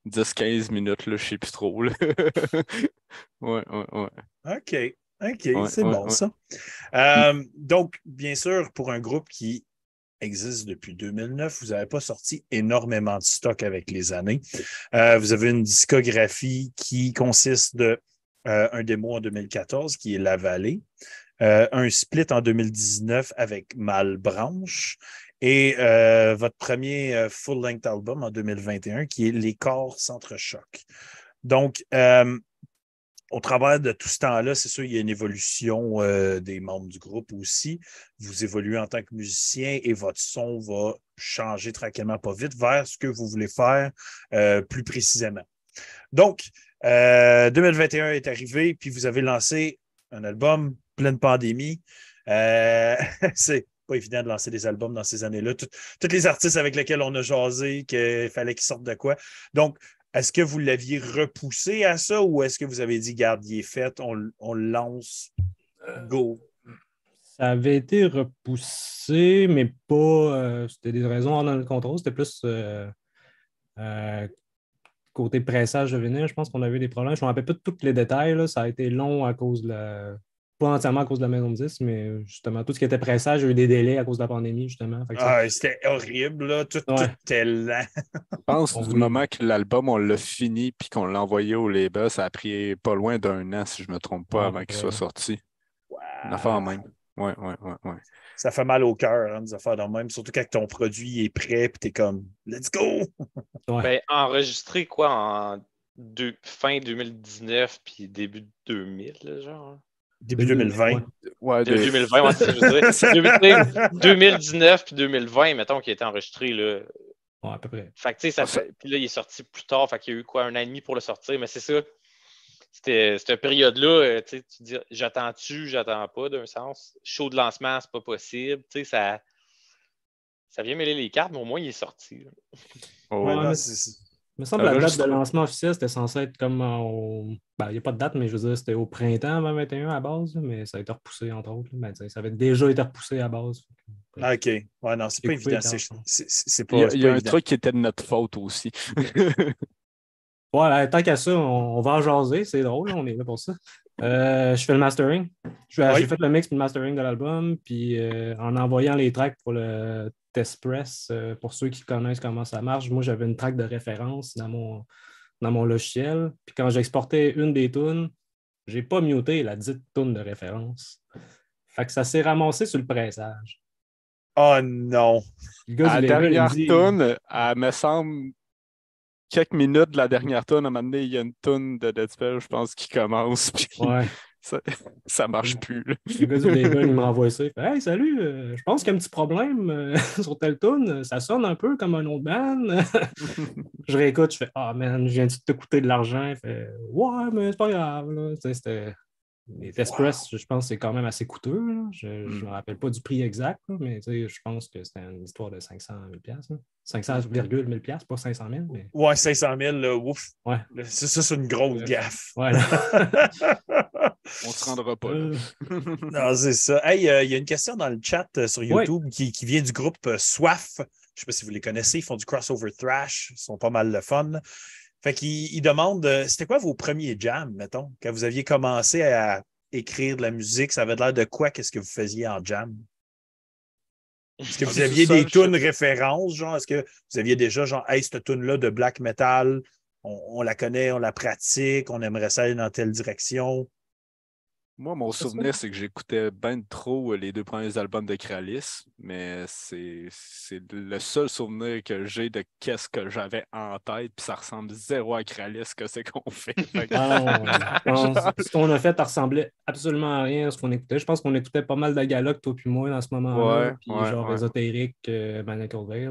Speaker 2: 10-15 minutes, là, je sais plus trop, là. [LAUGHS] Ouais, ouais, ouais.
Speaker 1: OK. OK,
Speaker 2: Ouais,
Speaker 1: c'est
Speaker 2: ouais,
Speaker 1: bon
Speaker 2: ouais.
Speaker 1: ça. Euh, donc, bien sûr, pour un groupe qui existe depuis 2009, vous n'avez pas sorti énormément de stock avec les années. Euh, vous avez une discographie qui consiste de euh, un démo en 2014 qui est La Vallée, un split en 2019 avec Malbranche et votre premier full-length album en 2021 qui est Les corps s'entrechoquent. Donc, euh, au travers de tout ce temps-là, c'est sûr, il y a une évolution euh, des membres du groupe aussi. Vous évoluez en tant que musicien et votre son va changer tranquillement, pas vite, vers ce que vous voulez faire euh, plus précisément. Donc, euh, 2021 est arrivé, puis vous avez lancé un album pleine pandémie. Euh, [LAUGHS] c'est pas évident de lancer des albums dans ces années-là. Tout- tous les artistes avec lesquels on a jasé, qu'il fallait qu'ils sortent de quoi. Donc, est-ce que vous l'aviez repoussé à ça ou est-ce que vous avez dit, garde, il est fait, on, on le lance, go?
Speaker 3: Ça avait été repoussé, mais pas. euh, c'était des raisons hors de notre contrôle. C'était plus euh, euh, côté pressage de vinyle. Je pense qu'on avait eu des problèmes. Je ne me rappelle pas de tous les détails. là. Ça a été long à cause de la. Pas entièrement à cause de la maison de 10, mais justement, tout ce qui était pressage, il y a eu des délais à cause de la pandémie, justement. Ça-
Speaker 1: Ah, C'était horrible, là. Tout,
Speaker 3: Ouais.
Speaker 1: tout était lent.
Speaker 2: Je pense
Speaker 3: On
Speaker 2: du
Speaker 3: voulait-
Speaker 2: moment que l'album, on l'a fini puis qu'on l'a envoyé au label, ça a pris pas loin d'un an, si je me trompe pas,
Speaker 3: Ouais,
Speaker 2: avant qu'il soit sorti. Une affaire en même. Ouais, ouais, ouais, ouais.
Speaker 1: Ça fait mal au cœur, hein, des affaires de même. Surtout quand ton produit est prêt, puis t'es comme, let's go!
Speaker 3: Ouais.
Speaker 4: Ben, enregistré quoi en deux- fin 2019 puis début 2000, là, genre.
Speaker 1: Début 2020.
Speaker 3: Ouais.
Speaker 2: Ouais,
Speaker 4: De-
Speaker 2: des-
Speaker 4: 2020, ouais, c'est ça, je veux dire.
Speaker 1: Ça-
Speaker 4: 2000 2019 puis 2020, mettons, qui a été enregistré, là.
Speaker 3: Ouais, à peu près.
Speaker 4: Fait que, tu sais, ça
Speaker 2: Ah,
Speaker 4: fait- Puis là, il est sorti plus tard, fait qu'il y a eu quoi, un an et demi pour le sortir, mais c'est ça. C'était cette période-là, euh, tu sais, tu dis, j'attends-tu, j'attends pas, d'un sens. Show de lancement, c'est pas possible. Tu sais, ça, ça vient mêler les cartes, mais au moins, il est sorti.
Speaker 2: Oh,
Speaker 1: Ouais,
Speaker 3: Il me semble que la date de lancement officiel, c'était censé être comme au. Ben, il n'y a pas de date, mais je veux dire, c'était au printemps 2021 à base, mais ça a été repoussé, entre autres. Ben, ça avait déjà été repoussé à base.
Speaker 1: Ah, OK. Ouais, non, c'est pas évident. C'est
Speaker 3: temps.
Speaker 1: c'est- c'est pas,
Speaker 2: Il y a, il y a un
Speaker 1: évident.
Speaker 2: truc qui était de notre faute aussi. [LAUGHS]
Speaker 3: Ouais, ben, tant qu'à ça, on, on va en jaser, c'est drôle, on est là pour ça. Euh, je fais le mastering. Je- J'ai
Speaker 1: Oui.
Speaker 3: fait le mix et le mastering de l'album, puis euh, en envoyant les tracks pour le test press, euh, pour ceux qui connaissent comment ça marche, moi j'avais une track de référence dans mon, dans mon logiciel. Puis quand j'exportais une des tunes, j'ai pas muté la dite tune de référence. Fait que ça s'est ramassé sur le pressage.
Speaker 1: Oh non!
Speaker 3: Le gars
Speaker 2: À la dernière
Speaker 3: dit-
Speaker 2: tune, elle me semble quelques minutes de la dernière tune, à un moment donné, il y a une tune de Dead Spell, je pense, qui commence. [LAUGHS] Puis
Speaker 3: Ouais.
Speaker 2: Ça, [LAUGHS] ça marche plus. là.
Speaker 3: Le gars du label, il m'a [LAUGHS] envoyé ça. Il fait Hey, salut, euh, je pense qu'il y a un petit problème euh, [LAUGHS] sur telle tune. Ça sonne un peu comme un autre band. je réécoute, je fais Ah, man, je viens de te coûter de l'argent. Il fait Ouais, mais c'est pas grave. Là. C'était- Les test press, je pense que c'est quand même assez coûteux. là. Je ne
Speaker 1: Hmm.
Speaker 3: me rappelle pas du prix exact, là, mais je pense que c'était une histoire de 500 000 piastres, là. 500,000 piastres, pas 500 000, mais
Speaker 1: Ouais, 500 000, là, ouf.
Speaker 3: Ouais.
Speaker 1: Ça, ça, c'est une grosse gaffe.
Speaker 2: On se rendra pas là.
Speaker 3: Euh,
Speaker 1: non, c'est ça. Hey, euh, il y a une question dans le chat euh, sur YouTube qui, qui vient du groupe euh, Soif. Je ne sais pas si vous les connaissez. Ils font du crossover thrash. Ils sont pas mal le fun. Fait qu'ils ils demandent euh, c'était quoi vos premiers jams, mettons, quand vous aviez commencé à écrire de la musique, ça avait l'air de quoi? Qu'est-ce que vous faisiez en jam? Est-ce que
Speaker 2: Ah,
Speaker 1: vous aviez des
Speaker 2: je-
Speaker 1: tunes références, genre? Est-ce que vous aviez déjà, genre, hey, cette tune-là de black metal, on, on la connaît, on la pratique, on aimerait ça aller dans telle direction?
Speaker 2: Moi, mon souvenir, c'est que j'écoutais ben trop les deux premiers albums de Kralis, mais c'est c'est le seul souvenir que j'ai de qu'est-ce que j'avais en tête, puis ça ressemble zéro à Kralis, que c'est qu'on fait. [LAUGHS]
Speaker 3: Ah, [LAUGHS] non, je pense- ce qu'on a fait, ça ressemblait absolument à rien à ce qu'on écoutait. Je pense qu'on écoutait pas mal de Galoc, toi puis moi, dans ce moment-là.
Speaker 2: Ouais,
Speaker 3: puis
Speaker 2: ouais,
Speaker 3: genre
Speaker 2: ouais.
Speaker 3: ésotérique, euh, Veil,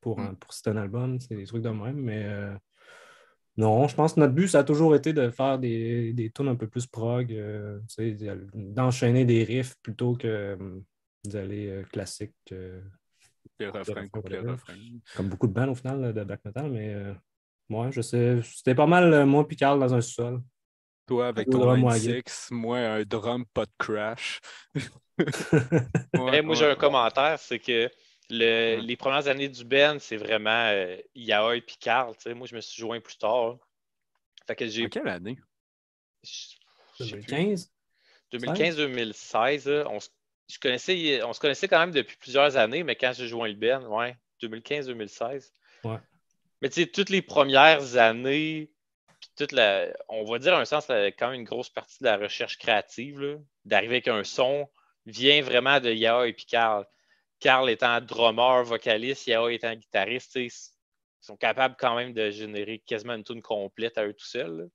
Speaker 3: pour, un-
Speaker 2: Mm.
Speaker 3: pour citer un album, c'est des trucs de même. Mais euh, non, je pense que notre but, ça a toujours été de faire des, des tunes un peu plus prog, euh, d'enchaîner des riffs plutôt que euh, d'aller euh, classique, euh,
Speaker 2: les refrains,
Speaker 3: comme beaucoup de bands au final là, de black metal. Mais euh, moi, je sais, c'était pas mal moi puis Carl dans un sol.
Speaker 2: Toi, avec ton
Speaker 3: drum
Speaker 2: 26, moi, un drum, pas de crash. [LAUGHS]
Speaker 4: Moi, j'ai un
Speaker 2: commentaire,
Speaker 4: c'est que le-
Speaker 2: Ouais.
Speaker 4: les premières années du Ben, c'est vraiment euh, Yaoi et Carl. tu sais. Moi, je me suis joint plus tard. hein. Fait que j'ai.
Speaker 2: Quelle année?
Speaker 4: je- je sais plus.
Speaker 3: 2015?
Speaker 4: 2015-2016, là, on, se- je connaissais, on se connaissait quand même depuis plusieurs années, mais quand j'ai joint le Ben, ouais, 2015-2016.
Speaker 3: Ouais.
Speaker 4: Mais tu sais, toutes les premières années, puis toute la, on va dire à un sens, quand même une grosse partie de la recherche créative, là, d'arriver avec un son, vient vraiment de Yao et puis Carl. Étant drummer, vocaliste, Yao étant guitariste, ils sont capables quand même de générer quasiment une tune complète à eux tout seuls.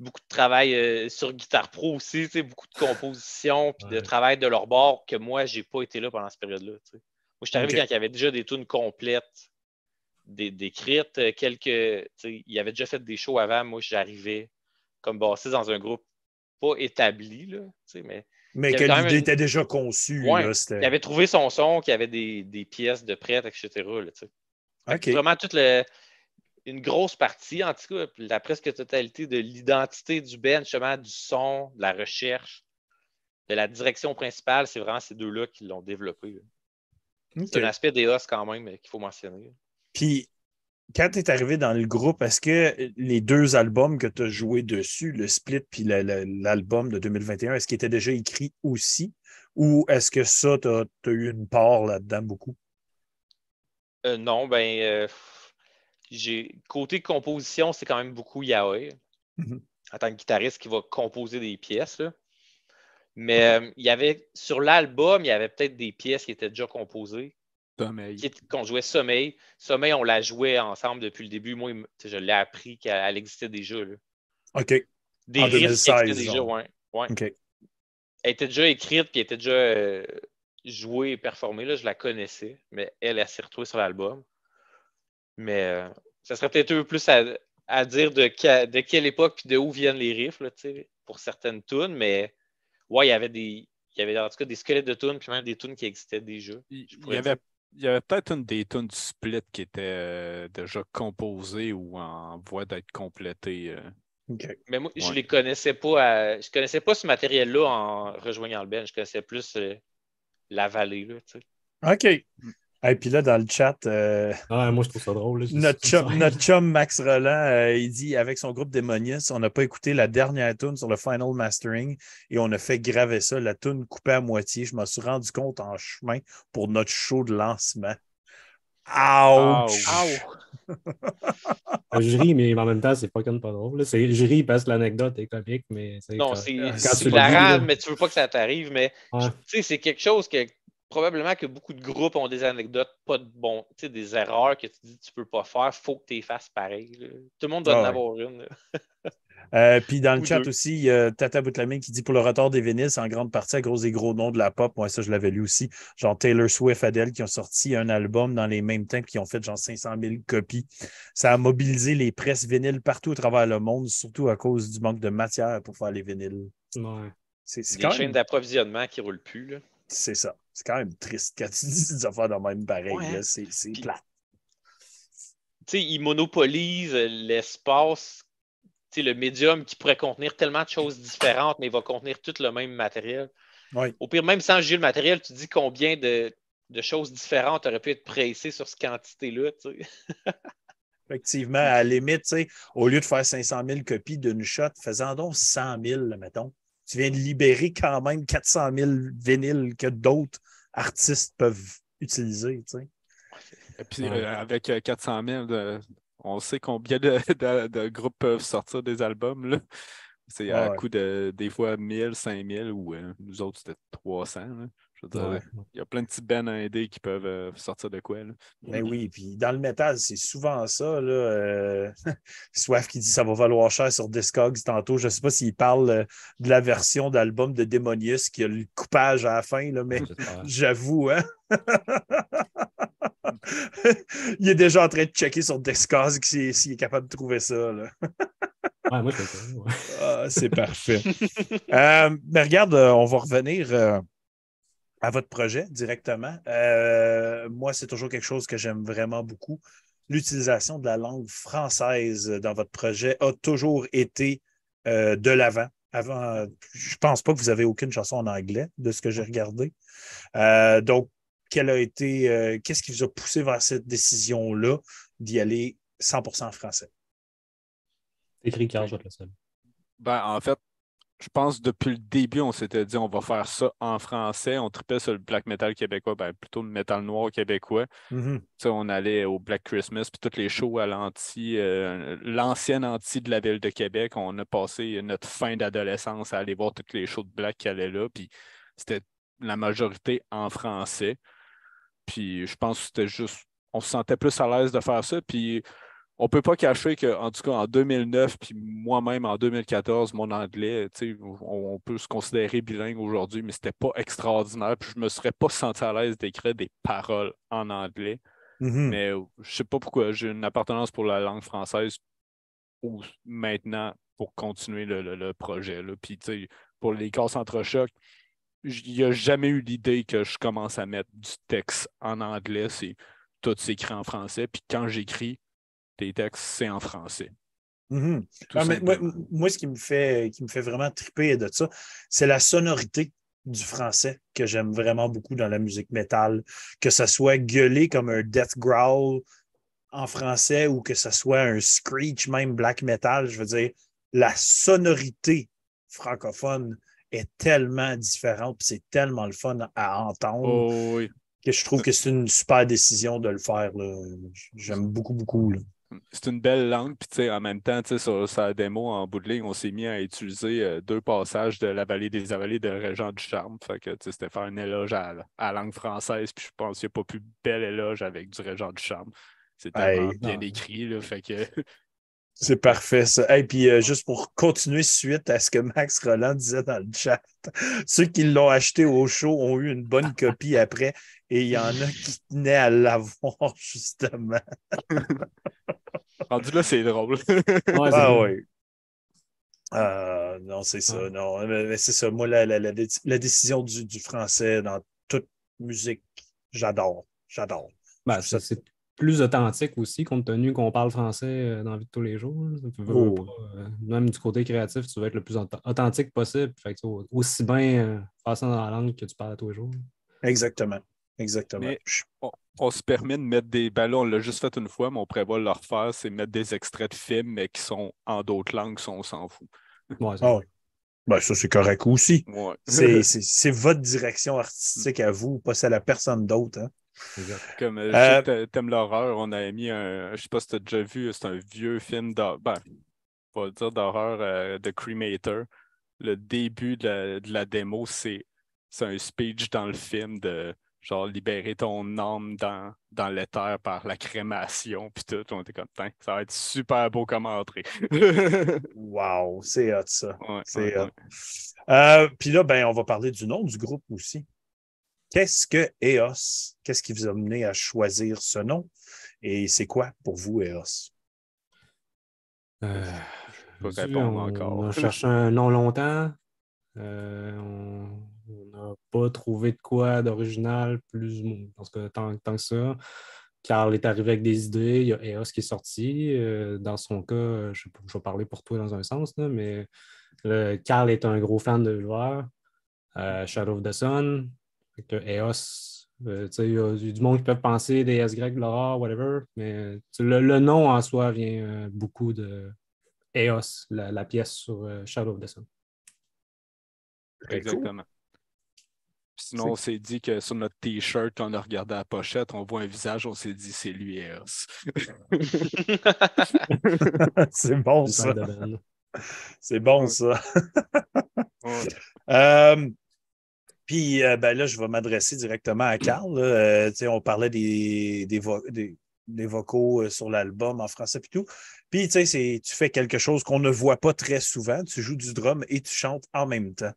Speaker 4: beaucoup de travail euh, sur Guitar Pro aussi, beaucoup de composition, puis de travail de leur bord que moi, j'ai pas été là pendant cette période-là. Moi, je suis arrivé quand il y avait déjà des tunes complètes, des, décrites, euh, quelques. tu sais, Il avait déjà fait des shows avant. Moi, j'arrivais comme bassiste dans un groupe pas établi, là, mais
Speaker 1: Mais que l'idée était déjà conçue.
Speaker 4: Ouais,
Speaker 1: là, c'était-
Speaker 4: il avait trouvé son son, qu'il y avait des, des pièces de prêtes, etc. là. Vraiment, toute le- une grosse partie, en tout cas, la presque totalité de l'identité du band, justement, du son, de la recherche, de la direction principale, c'est vraiment ces deux-là qui l'ont développé. C'est un aspect des os quand même euh, qu'il faut mentionner.
Speaker 1: Puis, quand tu es arrivé dans le groupe, est-ce que les deux albums que tu as joués dessus, le Split puis la- la- l'album de 2021, est-ce qu'ils étaient déjà écrits aussi? Ou est-ce que ça, tu as, eu une part là-dedans beaucoup?
Speaker 4: Euh, non, ben, euh, j'ai côté composition, c'est quand même beaucoup Yaoi.
Speaker 1: Mhm.
Speaker 4: En tant que guitariste qui va composer des pièces. là. Mais euh, il y avait sur l'album, il y avait peut-être des pièces qui étaient déjà composées.
Speaker 2: Sommeil.
Speaker 4: qui est- qu'on jouait Sommeil. Sommeil, on la jouait ensemble depuis le début. Moi, je l'ai appris qu'elle elle existait déjà. là.
Speaker 1: OK.
Speaker 4: Des
Speaker 1: En
Speaker 4: riffs qui
Speaker 1: 2016,
Speaker 4: existaient déjà, ouais. ouais.
Speaker 1: OK.
Speaker 4: Elle était déjà écrite, puis elle était déjà euh, jouée et performée. Là, je la connaissais, mais elle, elle s'est retrouvée sur l'album. Mais euh, ça serait peut-être un peu plus à, à dire de, que- de quelle époque puis de où viennent les riffs, là, tu sais, pour certaines tunes, mais ouais, il y avait des. Il y avait en tout cas des squelettes de tunes, puis même des tunes qui existaient déjà.
Speaker 2: Il y avait, il y avait peut-être une des tunes du split qui était euh, déjà composée ou en voie d'être complétée. euh.
Speaker 4: Mais moi, je
Speaker 2: Ouais.
Speaker 4: les connaissais pas. à- Je connaissais pas ce matériel-là en rejoignant le band. Je connaissais plus euh, la vallée. Là, tu sais.
Speaker 1: OK. Et puis là, dans le chat, euh,
Speaker 3: Ah, moi, je trouve ça drôle. là.
Speaker 1: notre, chum, notre chum Max Roland, euh, il dit avec son groupe Démonius, on n'a pas écouté la dernière tune sur le Final Mastering et on a fait graver ça, la tune coupée à moitié. Je m'en suis rendu compte en chemin pour notre show de lancement. Ouch!
Speaker 2: Ouch. [LAUGHS]
Speaker 3: Je ris, mais en même temps, c'est fucking pas drôle. là. C'est- Je ris parce que l'anecdote est comique, mais c'est
Speaker 4: Non, c'est hilarant, mais tu veux pas que ça t'arrive. Mais
Speaker 3: Ouais.
Speaker 4: tu sais, c'est quelque chose que probablement que beaucoup de groupes ont des anecdotes pas de bon, tu sais, des erreurs que tu dis que tu peux pas faire, faut que tu les fasses pareil. là. Tout le monde doit
Speaker 1: Ah
Speaker 4: en
Speaker 1: ouais.
Speaker 4: avoir une. [LAUGHS]
Speaker 1: Euh, puis dans le
Speaker 4: Ou
Speaker 1: chat
Speaker 4: deux.
Speaker 1: aussi, il y a Tata Boutlamine qui dit pour le retard des vinyles, c'est en grande partie à cause des gros noms de la pop. Moi, ça, je l'avais lu aussi. Genre Taylor Swift, Adele qui ont sorti un album dans les mêmes temps qui ont fait genre 500 000 copies. Ça a mobilisé les presses vinyles partout à travers le monde, surtout à cause du manque de matière pour faire les vinyles.
Speaker 3: Ouais.
Speaker 1: C'est quand
Speaker 4: chaînes
Speaker 1: même.
Speaker 4: d'approvisionnement qui ne roulent plus. Là.
Speaker 1: C'est ça. C'est quand même triste quand tu dis des affaires de même pareil.
Speaker 4: Ouais.
Speaker 1: C'est plate.
Speaker 4: Tu sais, ils monopolisent l'espace, tu sais, le médium qui pourrait contenir tellement de choses différentes, mais il va contenir tout le même matériel. Au pire, même sans juger le matériel, tu dis combien de, de choses différentes auraient pu être pressées sur cette quantité-là. [LAUGHS]
Speaker 1: Effectivement, à la limite, tu sais, au lieu de faire 500 000 copies d'une shot, faisant donc 100 000, là, mettons. Tu viens de libérer quand même 400 000 vinyles que d'autres artistes peuvent utiliser. tu sais.
Speaker 2: Et puis,
Speaker 3: Ouais.
Speaker 2: euh, avec euh, 400 000, de- on sait combien de, [LAUGHS] de- de groupes peuvent sortir des albums. là. C'est à
Speaker 1: Ouais.
Speaker 2: coût de des fois 1000, 5000 ou euh, nous autres, c'était 300. là. Je veux dire,
Speaker 3: Ouais.
Speaker 2: il y a plein de petits bands indés qui peuvent euh, sortir de quoi. là.
Speaker 1: Ben oui, puis dans le métal, c'est souvent ça. Là, euh, [LAUGHS] Soif qui dit ça va valoir cher sur Discogs tantôt. Je ne sais pas s'il parle euh, de la version d'album de Demonius qui a le coupage à la fin, là, mais [LAUGHS] j'avoue, hein? [LAUGHS] Il est déjà en train de checker sur Discogs s'il est capable de trouver ça. là.
Speaker 3: Ouais, moi, ouais.
Speaker 1: Ah, c'est parfait. Mais regarde, on va revenir à votre projet directement. Euh, moi, c'est toujours quelque chose que j'aime vraiment beaucoup. L'utilisation de la langue française dans votre projet a toujours été euh, de l'avant. Avant, je pense pas que vous avez aucune chanson en anglais de ce que j'ai regardé. Euh, donc, quelle a été, euh, qu'est-ce qui vous a poussé vers cette décision-là d'y aller 100% en français?
Speaker 3: Écrit Carl, je vais être le seul.
Speaker 2: Ben, en fait, je pense depuis le début, on s'était dit on va faire ça en français. On tripait sur le black metal québécois, ben, plutôt le metal noir québécois. Tu sais, on allait au Black Christmas, puis tous les shows à l'anti, euh, l'ancienne anti de la ville de Québec. On a passé notre fin d'adolescence à aller voir tous les shows de Black qui allaient là, puis c'était la majorité en français. Puis je pense que c'était juste, on se sentait plus à l'aise de faire ça. Puis on peut pas cacher qu'en tout cas en 2009, puis moi-même en 2014, mon anglais, on, on peut se considérer bilingue aujourd'hui, mais c'était pas extraordinaire. Puis je me serais pas senti à l'aise d'écrire des paroles en anglais.
Speaker 1: Mhm.
Speaker 2: Mais euh, je sais pas pourquoi j'ai une appartenance pour la langue française ou maintenant pour continuer le, le- le projet. Là. Puis, tu sais, pour les casses entre chocs, il n'y a jamais eu l'idée que je commence à mettre du texte en anglais. C'est tout s'écrit en français. Puis quand j'écris textes, c'est en français.
Speaker 1: Mhm.
Speaker 2: tout
Speaker 1: Ah, mais moi, ce qui me fait, qui me fait vraiment triper de ça, c'est la sonorité du français que j'aime vraiment beaucoup dans la musique métal. Que ça soit gueulé comme un death growl en français ou que ça soit un screech, même black metal, je veux dire, la sonorité francophone est tellement différente, c'est tellement le fun à entendre
Speaker 2: Oh, oui.
Speaker 1: que je trouve que c'est une super décision de le faire. J'aime beaucoup, beaucoup. là.
Speaker 2: C'est une belle langue, puis tu sais, en même temps, tu sais, sur sa démo en bout de ligne, on s'est mis à utiliser euh, deux passages de La vallée des avalées de Régent du Charme. Fait que tu sais, c'était faire un éloge à, la- à la langue française, puis je pense qu'il n'y a pas plus bel éloge avec du Régent du Charme. C'est tellement
Speaker 1: Hey.
Speaker 2: bien
Speaker 3: Non.
Speaker 2: écrit, là, fait que
Speaker 1: C'est parfait, ça. Et puis, euh, juste pour continuer suite à ce que Max Roland disait dans le chat, [LAUGHS] ceux qui l'ont acheté au show ont eu une bonne copie après et il y en a qui tenaient à l'avoir, [LAUGHS] justement. [LAUGHS]
Speaker 2: rendu là, c'est drôle.
Speaker 3: Ouais,
Speaker 1: Ah oui. Euh, non, c'est ça.
Speaker 3: Ouais.
Speaker 1: Non, mais, c'est ça. Moi, la, la- la- la décision du, du français dans toute musique, j'adore. J'adore.
Speaker 3: Ben,
Speaker 1: Ça-
Speaker 3: c'est plus authentique aussi, compte tenu qu'on parle français euh, dans la vie de tous les jours. là. Tu veux-
Speaker 1: Oh.
Speaker 3: pas, euh, même du côté créatif, tu veux être le plus auth- authentique possible. Fait que, aussi bien euh, ça dans la langue que tu parles à tous les jours.
Speaker 1: Exactement. Exactement.
Speaker 2: Mais- on, on se permet de mettre des ballons, on l'a juste fait une fois, mais on prévoit de le refaire, c'est mettre des extraits de films, mais qui sont en d'autres langues, ça, on s'en fout.
Speaker 3: Ouais,
Speaker 1: Ah oui. Ben, ça, c'est correct aussi.
Speaker 2: Ouais. [LAUGHS]
Speaker 1: C'est votre direction artistique à vous, pas celle à personne d'autre. hein.
Speaker 2: Comme euh,
Speaker 1: Euh,
Speaker 2: t'aimes l'horreur, on a mis un. Je sais pas si tu as déjà vu, c'est un vieux film d'horreur. Ben, on va dire d'horreur euh, de Cremator. Le début de la, de la démo, c'est c'est un speech dans le film de genre libérer ton âme dans, dans l'éther par la crémation, puis tout. On était comme, ça va être super beau comme entrée. [LAUGHS]
Speaker 1: Wow, c'est hot ça.
Speaker 2: Ouais,
Speaker 1: C'est
Speaker 2: ouais,
Speaker 1: hot.
Speaker 2: ouais.
Speaker 1: Euh, Puis là, ben, on va parler du nom du groupe aussi. Qu'est-ce que EOS? Qu'est-ce qui vous a mené à choisir ce nom? Et c'est quoi pour vous, EOS?
Speaker 3: Euh,
Speaker 2: peux
Speaker 3: je dis,
Speaker 2: répondre
Speaker 3: on,
Speaker 2: encore.
Speaker 3: On a cherché un nom longtemps. Euh, on n'a pas trouvé de quoi d'original, plus parce que tant, tant, que ça. Carl est arrivé avec des idées, il y a EOS qui est sorti. Euh, dans son cas, je, je, vais parler pour toi dans un sens, là, mais le, Carl est un gros fan de joueurs. Euh, Shadow of the Sun, EOS, il y, a du monde qui peut penser des SY, Laura, whatever, mais le, le, nom en soi vient beaucoup de EOS, la, la pièce sur Shadow of the Sun.
Speaker 2: Exactement. Sinon, on s'est dit que sur notre T-shirt, quand on a regardé la pochette, on voit un visage, on s'est dit c'est lui et [LAUGHS]
Speaker 1: c'est bon ça. C'est bon ça. [LAUGHS] Euh, puis euh, ben là, je vais m'adresser directement à Carl. Euh, on parlait des, des, des vocaux sur l'album en français et tout. Puis tu sais, tu fais quelque chose qu'on ne voit pas très souvent. Tu joues du drum et tu chantes en même temps.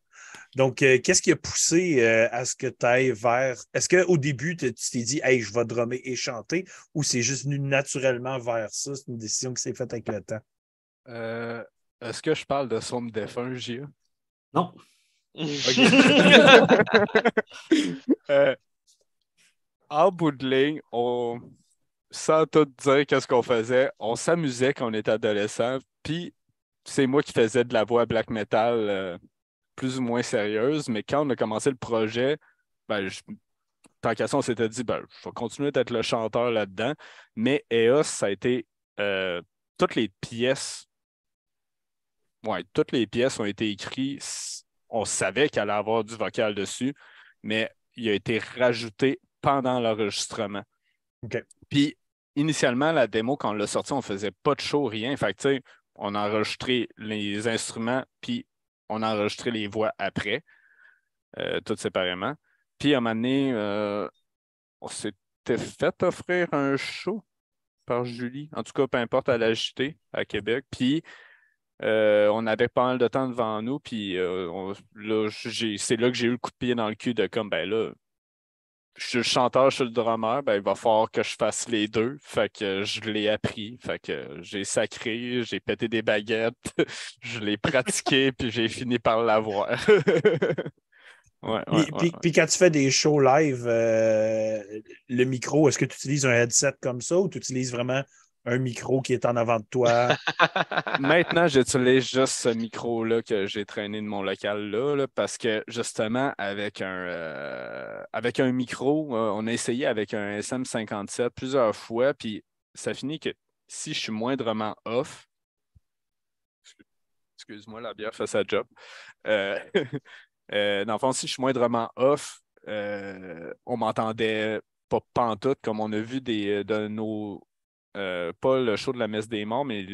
Speaker 1: Donc, euh, qu'est-ce qui a poussé euh, à ce que tu ailles vers. Est-ce qu'au début, tu t'es dit, hey, je vais drummer et chanter, ou c'est juste venu naturellement vers ça? C'est une décision qui s'est faite avec le temps?
Speaker 2: Euh, est-ce que je parle de son défunt, Gia?
Speaker 3: Non. [LAUGHS] [LAUGHS]
Speaker 2: en bout de ligne, on... sans tout dire qu'est-ce qu'on faisait, on s'amusait quand on était adolescent, puis c'est moi qui faisais de la voix black metal plus ou moins sérieuse, mais quand on a commencé le projet, ben, tant qu'à ça, on s'était dit, ben, je vais continuer d'être le chanteur là-dedans. Mais EOS, ça a été euh, toutes les pièces. Ouais, toutes les pièces ont été écrites. On savait qu'il allait avoir du vocal dessus, mais il a été rajouté pendant l'enregistrement. Puis, initialement, la démo, quand on l'a sorti, on ne faisait pas de show, rien. Fait on a enregistré les instruments, puis on a enregistré les voix après, euh, toutes séparément. Puis à un moment donné, euh, on s'était fait offrir un show par Julie, en tout cas, peu importe, à l'agité à Québec. Puis euh, on avait pas mal de temps devant nous, puis c'est là que j'ai eu le coup de pied dans le cul de comme, ben là, je suis le chanteur, je suis le drummer, ben, il va falloir que je fasse les deux. Fait que je l'ai appris. Fait que j'ai sacré, j'ai pété des baguettes, [LAUGHS] je l'ai pratiqué, [LAUGHS] puis j'ai fini par l'avoir. [LAUGHS] ouais,
Speaker 1: puis, puis, quand tu fais des shows live, euh, le micro, est-ce que tu utilises un headset comme ça ou tu utilises vraiment un micro qui est en avant de toi. [LAUGHS]
Speaker 2: Maintenant, j'utilise juste ce micro-là que j'ai traîné de mon local là, parce que justement, avec un, euh, avec un micro, euh, on a essayé avec un SM57 plusieurs fois, puis ça finit que si je suis moindrement off, excuse-moi, la bière fait sa job. Euh, [LAUGHS] euh, dans le fond, si je suis moindrement off, on m'entendait pas pantoute, comme on a vu des, de nos euh, pas le show de la messe des morts, mais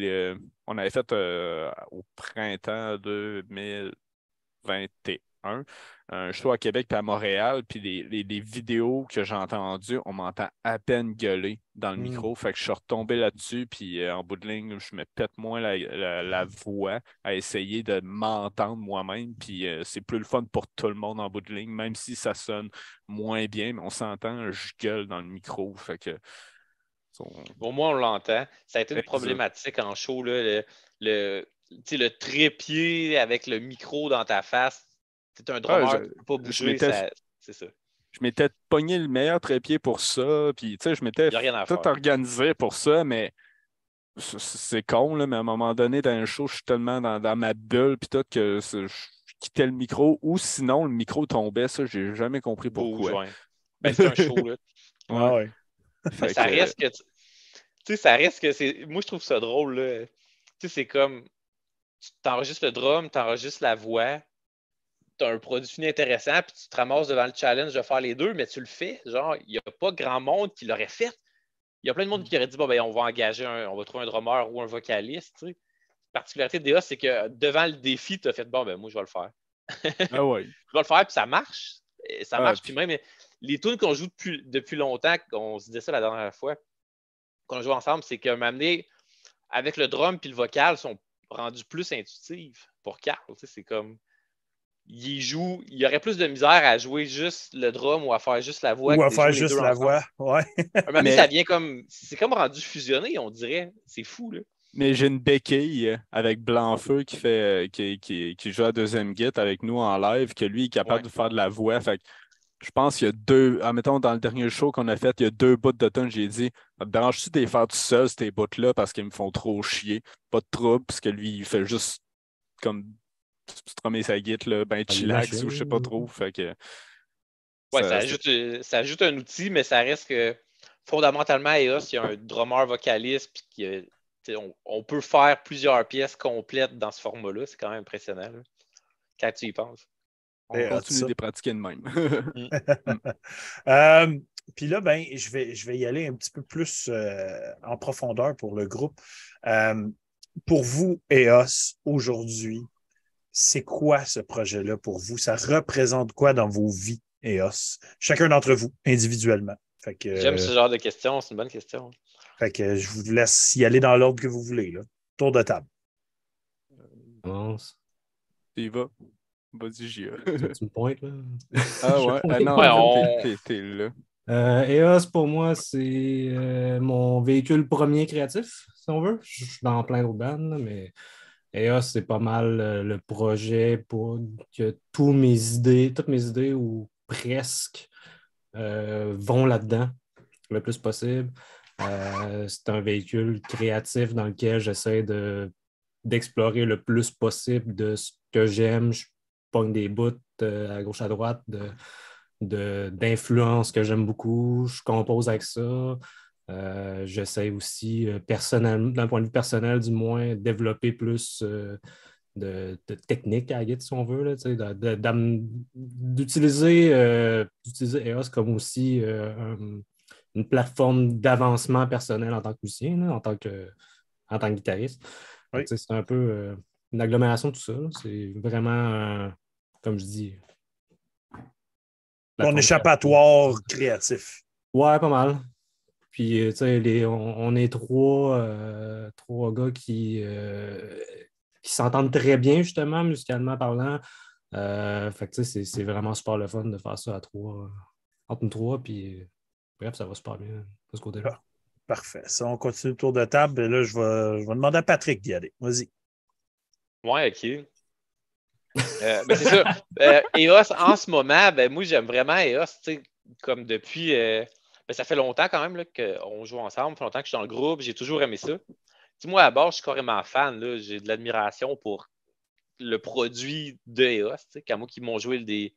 Speaker 2: on avait fait euh, au printemps 2021 un show à Québec puis à Montréal, puis les, vidéos que j'ai entendues, on m'entend à peine gueuler dans le hmm. micro. Fait que je suis retombé là-dessus, puis euh, en bout de ligne, je me pète moins la, voix à essayer de m'entendre moi-même. Puis c'est plus le fun pour tout le monde en bout de ligne, même si ça sonne moins bien, mais on s'entend, je gueule dans le micro. Fait que
Speaker 4: au moins, on l'entend. Ça a été une problématique en show, le, le, le trépied avec le micro dans ta face. C'est un drummer, ne pas bouger, c'est ça.
Speaker 2: Je m'étais pogné le meilleur trépied pour ça, puis je m'étais tout organisé pour ça, mais c'est con, là, mais à un moment donné, dans un show, je suis tellement dans, ma bulle, puis tout, que je quittais le micro, ou sinon, le micro tombait, ça, j'ai jamais compris pourquoi. [LAUGHS]
Speaker 4: Ben, c'est un show, là.
Speaker 1: ouais. [LAUGHS]
Speaker 4: ça reste que. Tu sais, ça reste que c'est. Moi, je trouve ça drôle, là. Tu sais, c'est comme. Tu t'enregistres le drum, tu enregistres la voix, tu as un produit fini intéressant, puis tu te ramasses devant le challenge de faire les deux, mais tu le fais. Genre, il n'y a pas grand monde qui l'aurait fait. Il y a plein de monde qui aurait dit bon, ben, on va engager un, on va trouver un drummer ou un vocaliste. Tu sais. La particularité de DA, c'est que devant le défi, tu as fait bon, ben, moi, je vais le faire.
Speaker 2: ah ouais. [LAUGHS]
Speaker 4: je vais le faire, puis ça marche. Ça ah, marche. puis même, les tunes qu'on joue depuis, depuis longtemps, on se disait ça la dernière fois, qu'on joue ensemble, c'est qu'à un moment donné, avec le drum puis le vocal, sont rendus plus intuitifs pour Carl. C'est comme. Il joue, il y aurait plus de misère à jouer juste le drum ou à faire juste la voix.
Speaker 1: Ou à faire juste la voix, ouais.
Speaker 4: Mais ça vient comme. C'est comme rendu fusionné, on dirait. C'est fou, là.
Speaker 2: Mais j'ai une béquille avec Blanc-Feu qui fait qui, qui, qui, joue à deuxième git avec nous en live, que lui est capable de faire de la voix. Fait je pense qu'il y a deux. Admettons, dans le dernier show qu'on a fait, il y a deux bouts de tonne. J'ai dit dérange-tu de les faire tout seul, ces bouts-là, parce qu'ils me font trop chier? Pas de trouble, parce que lui, il fait juste comme strummer sa guite, là, ben chillax ou je sais pas trop. Fait que,
Speaker 4: ouais, ça, ajoute, ça, ajoute, un outil, mais ça reste que fondamentalement, EOS, il y a un drummer vocaliste, puis on, on, peut faire plusieurs pièces complètes dans ce format-là. C'est quand même impressionnant quand tu y penses.
Speaker 2: On continue de pratiquer de même.
Speaker 1: Mm. [LAUGHS] [LAUGHS] Euh, puis là, ben, je vais, je vais y aller un petit peu plus euh, en profondeur pour le groupe. Euh, pour vous, EOS, aujourd'hui, c'est quoi ce projet-là pour vous? Ça représente quoi dans vos vies, EOS? Chacun d'entre vous, individuellement.
Speaker 4: J'aime ce genre de questions, c'est une bonne question.
Speaker 1: Fait que je vous laisse y aller dans l'ordre que vous voulez. Là. Tour de table.
Speaker 3: Commence.
Speaker 2: Tu va. Vas-y,
Speaker 3: Tu me pointes, là?
Speaker 2: Ah ouais? [LAUGHS] Ah non, ouais, t'es là.
Speaker 3: Euh, EOS, pour moi, c'est euh, mon véhicule premier créatif, si on veut. Je suis dans plein d'autres bandes, mais EOS, c'est pas mal euh, le projet pour que tous mes idées, toutes mes idées, ou presque, vont là-dedans le plus possible. c'est un véhicule créatif dans lequel j'essaie de, d'explorer le plus possible de ce que j'aime pogne des bouts euh, à gauche à droite d'influence que j'aime beaucoup. Je compose avec ça. Euh, j'essaie aussi, euh, personnellement, d'un point de vue personnel, du moins, développer plus de, techniques à Git, si on veut, d'utiliser EOS comme aussi une plateforme d'avancement personnel en tant que musicien, en, tant que, en tant que guitariste. C'est un peu une agglomération de tout ça. C'est vraiment, comme je dis.
Speaker 1: Ton échappatoire créatif.
Speaker 3: Ouais, pas mal. Puis, euh, tu sais, on, est trois, euh, trois gars qui, euh, qui s'entendent très bien, justement, musicalement parlant. fait que, tu sais, c'est vraiment super le fun de faire ça à trois, entre nous trois. Puis, bref, ça va super bien de ce côté-là.
Speaker 1: Parfait. Ça, on continue le tour de table. Et là, je vais, je vais demander à Patrick d'y aller. Vas-y.
Speaker 4: Ouais, OK. Euh, ben, c'est ça. Euh, EOS, en ce moment, ben, moi, j'aime vraiment EOS, comme depuis. Euh, ben, ça fait longtemps quand même qu'on joue ensemble, ça fait longtemps que je suis dans le groupe, j'ai toujours aimé ça. moi, à bord, je suis carrément fan, j'ai de l'admiration pour le produit de EOS. Quand moi qui m'ont joué des,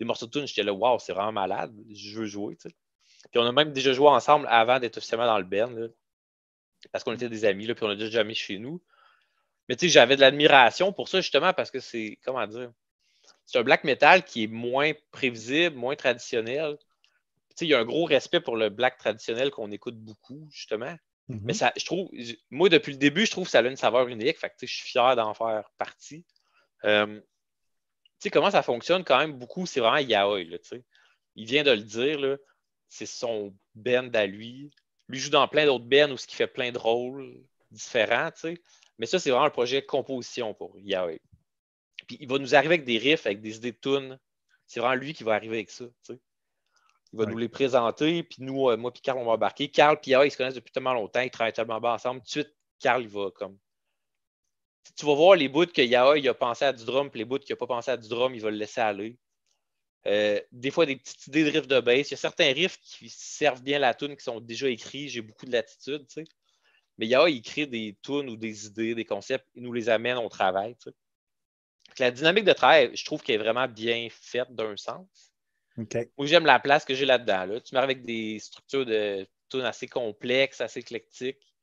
Speaker 4: des morceaux de tune, j'étais là, waouh, c'est vraiment malade, je veux jouer. Puis on a même déjà joué ensemble avant d'être officiellement dans le band, parce qu'on était des amis, là, puis on a déjà jamais chez nous. Mais tu sais, j'avais de l'admiration pour ça, justement, parce que c'est, comment dire, c'est un black metal qui est moins prévisible, moins traditionnel. Tu sais, il y a un gros respect pour le black traditionnel qu'on écoute beaucoup, justement. Mm-hmm. Mais ça, je trouve, moi, depuis le début, je trouve que ça a une saveur unique. Fait que, je suis fier d'en faire partie. Euh, tu sais, comment ça fonctionne quand même beaucoup, c'est vraiment Yaoi, là, tu sais. Il vient de le dire, là, c'est son band à lui. Lui joue dans plein d'autres bands où ce qui fait plein de rôles différents, tu sais. Mais ça, c'est vraiment un projet de composition pour Yahweh. Puis il va nous arriver avec des riffs, avec des idées de tunes. C'est vraiment lui qui va arriver avec ça. Il va nous les présenter, puis nous, euh, moi puis Carl, on va embarquer. Carl et Yahweh, ils se connaissent depuis tellement longtemps, ils travaillent tellement bien ensemble. Tout de suite, Carl, il va comme. Tu vas voir les bouts que Yahweh il a pensé à du drum, puis les bouts qu'il n'a pas pensé à du drum, il va le laisser aller. Euh, des fois, des petites idées de riffs de bass. Il y a certains riffs qui servent bien la tune, qui sont déjà écrits. J'ai beaucoup de latitude. Tu sais. Mais Yahoo, il crée des tunes ou des idées, des concepts, il nous les amène au travail. La dynamique de travail, je trouve qu'elle est vraiment bien faite d'un sens. Moi, j'aime la place que j'ai là-dedans. Tu m'arrives avec des structures de tunes assez complexes, assez éclectiques.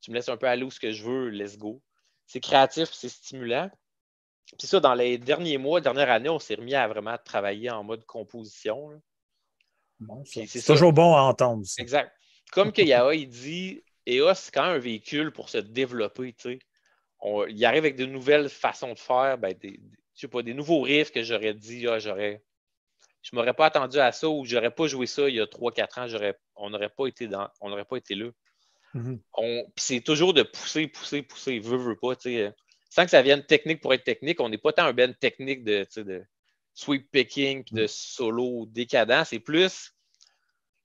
Speaker 4: Tu me laisses un peu aller où ce que je veux, let's go. C'est créatif, c'est stimulant. Puis ça, dans les derniers mois, dernière année, on s'est remis à vraiment travailler en mode composition.
Speaker 1: c'est toujours bon à entendre.
Speaker 4: Exact. Comme que Yahoo, il dit, EOS, c'est quand même un véhicule pour se développer. On, il arrive avec de nouvelles façons de faire, ben, des, sais pas, des nouveaux riffs que j'aurais dit, ah, j'aurais. Je m'aurais pas attendu à ça ou j'aurais pas joué ça il y a 3-4 ans, on n'aurait pas été dans, on n'aurait pas été là. Mm-hmm. c'est toujours de pousser, pousser, pousser, veut, veut pas. Sans que ça vienne technique pour être technique, on n'est pas tant un ben technique de, de sweep picking de mm. solo décadent. C'est plus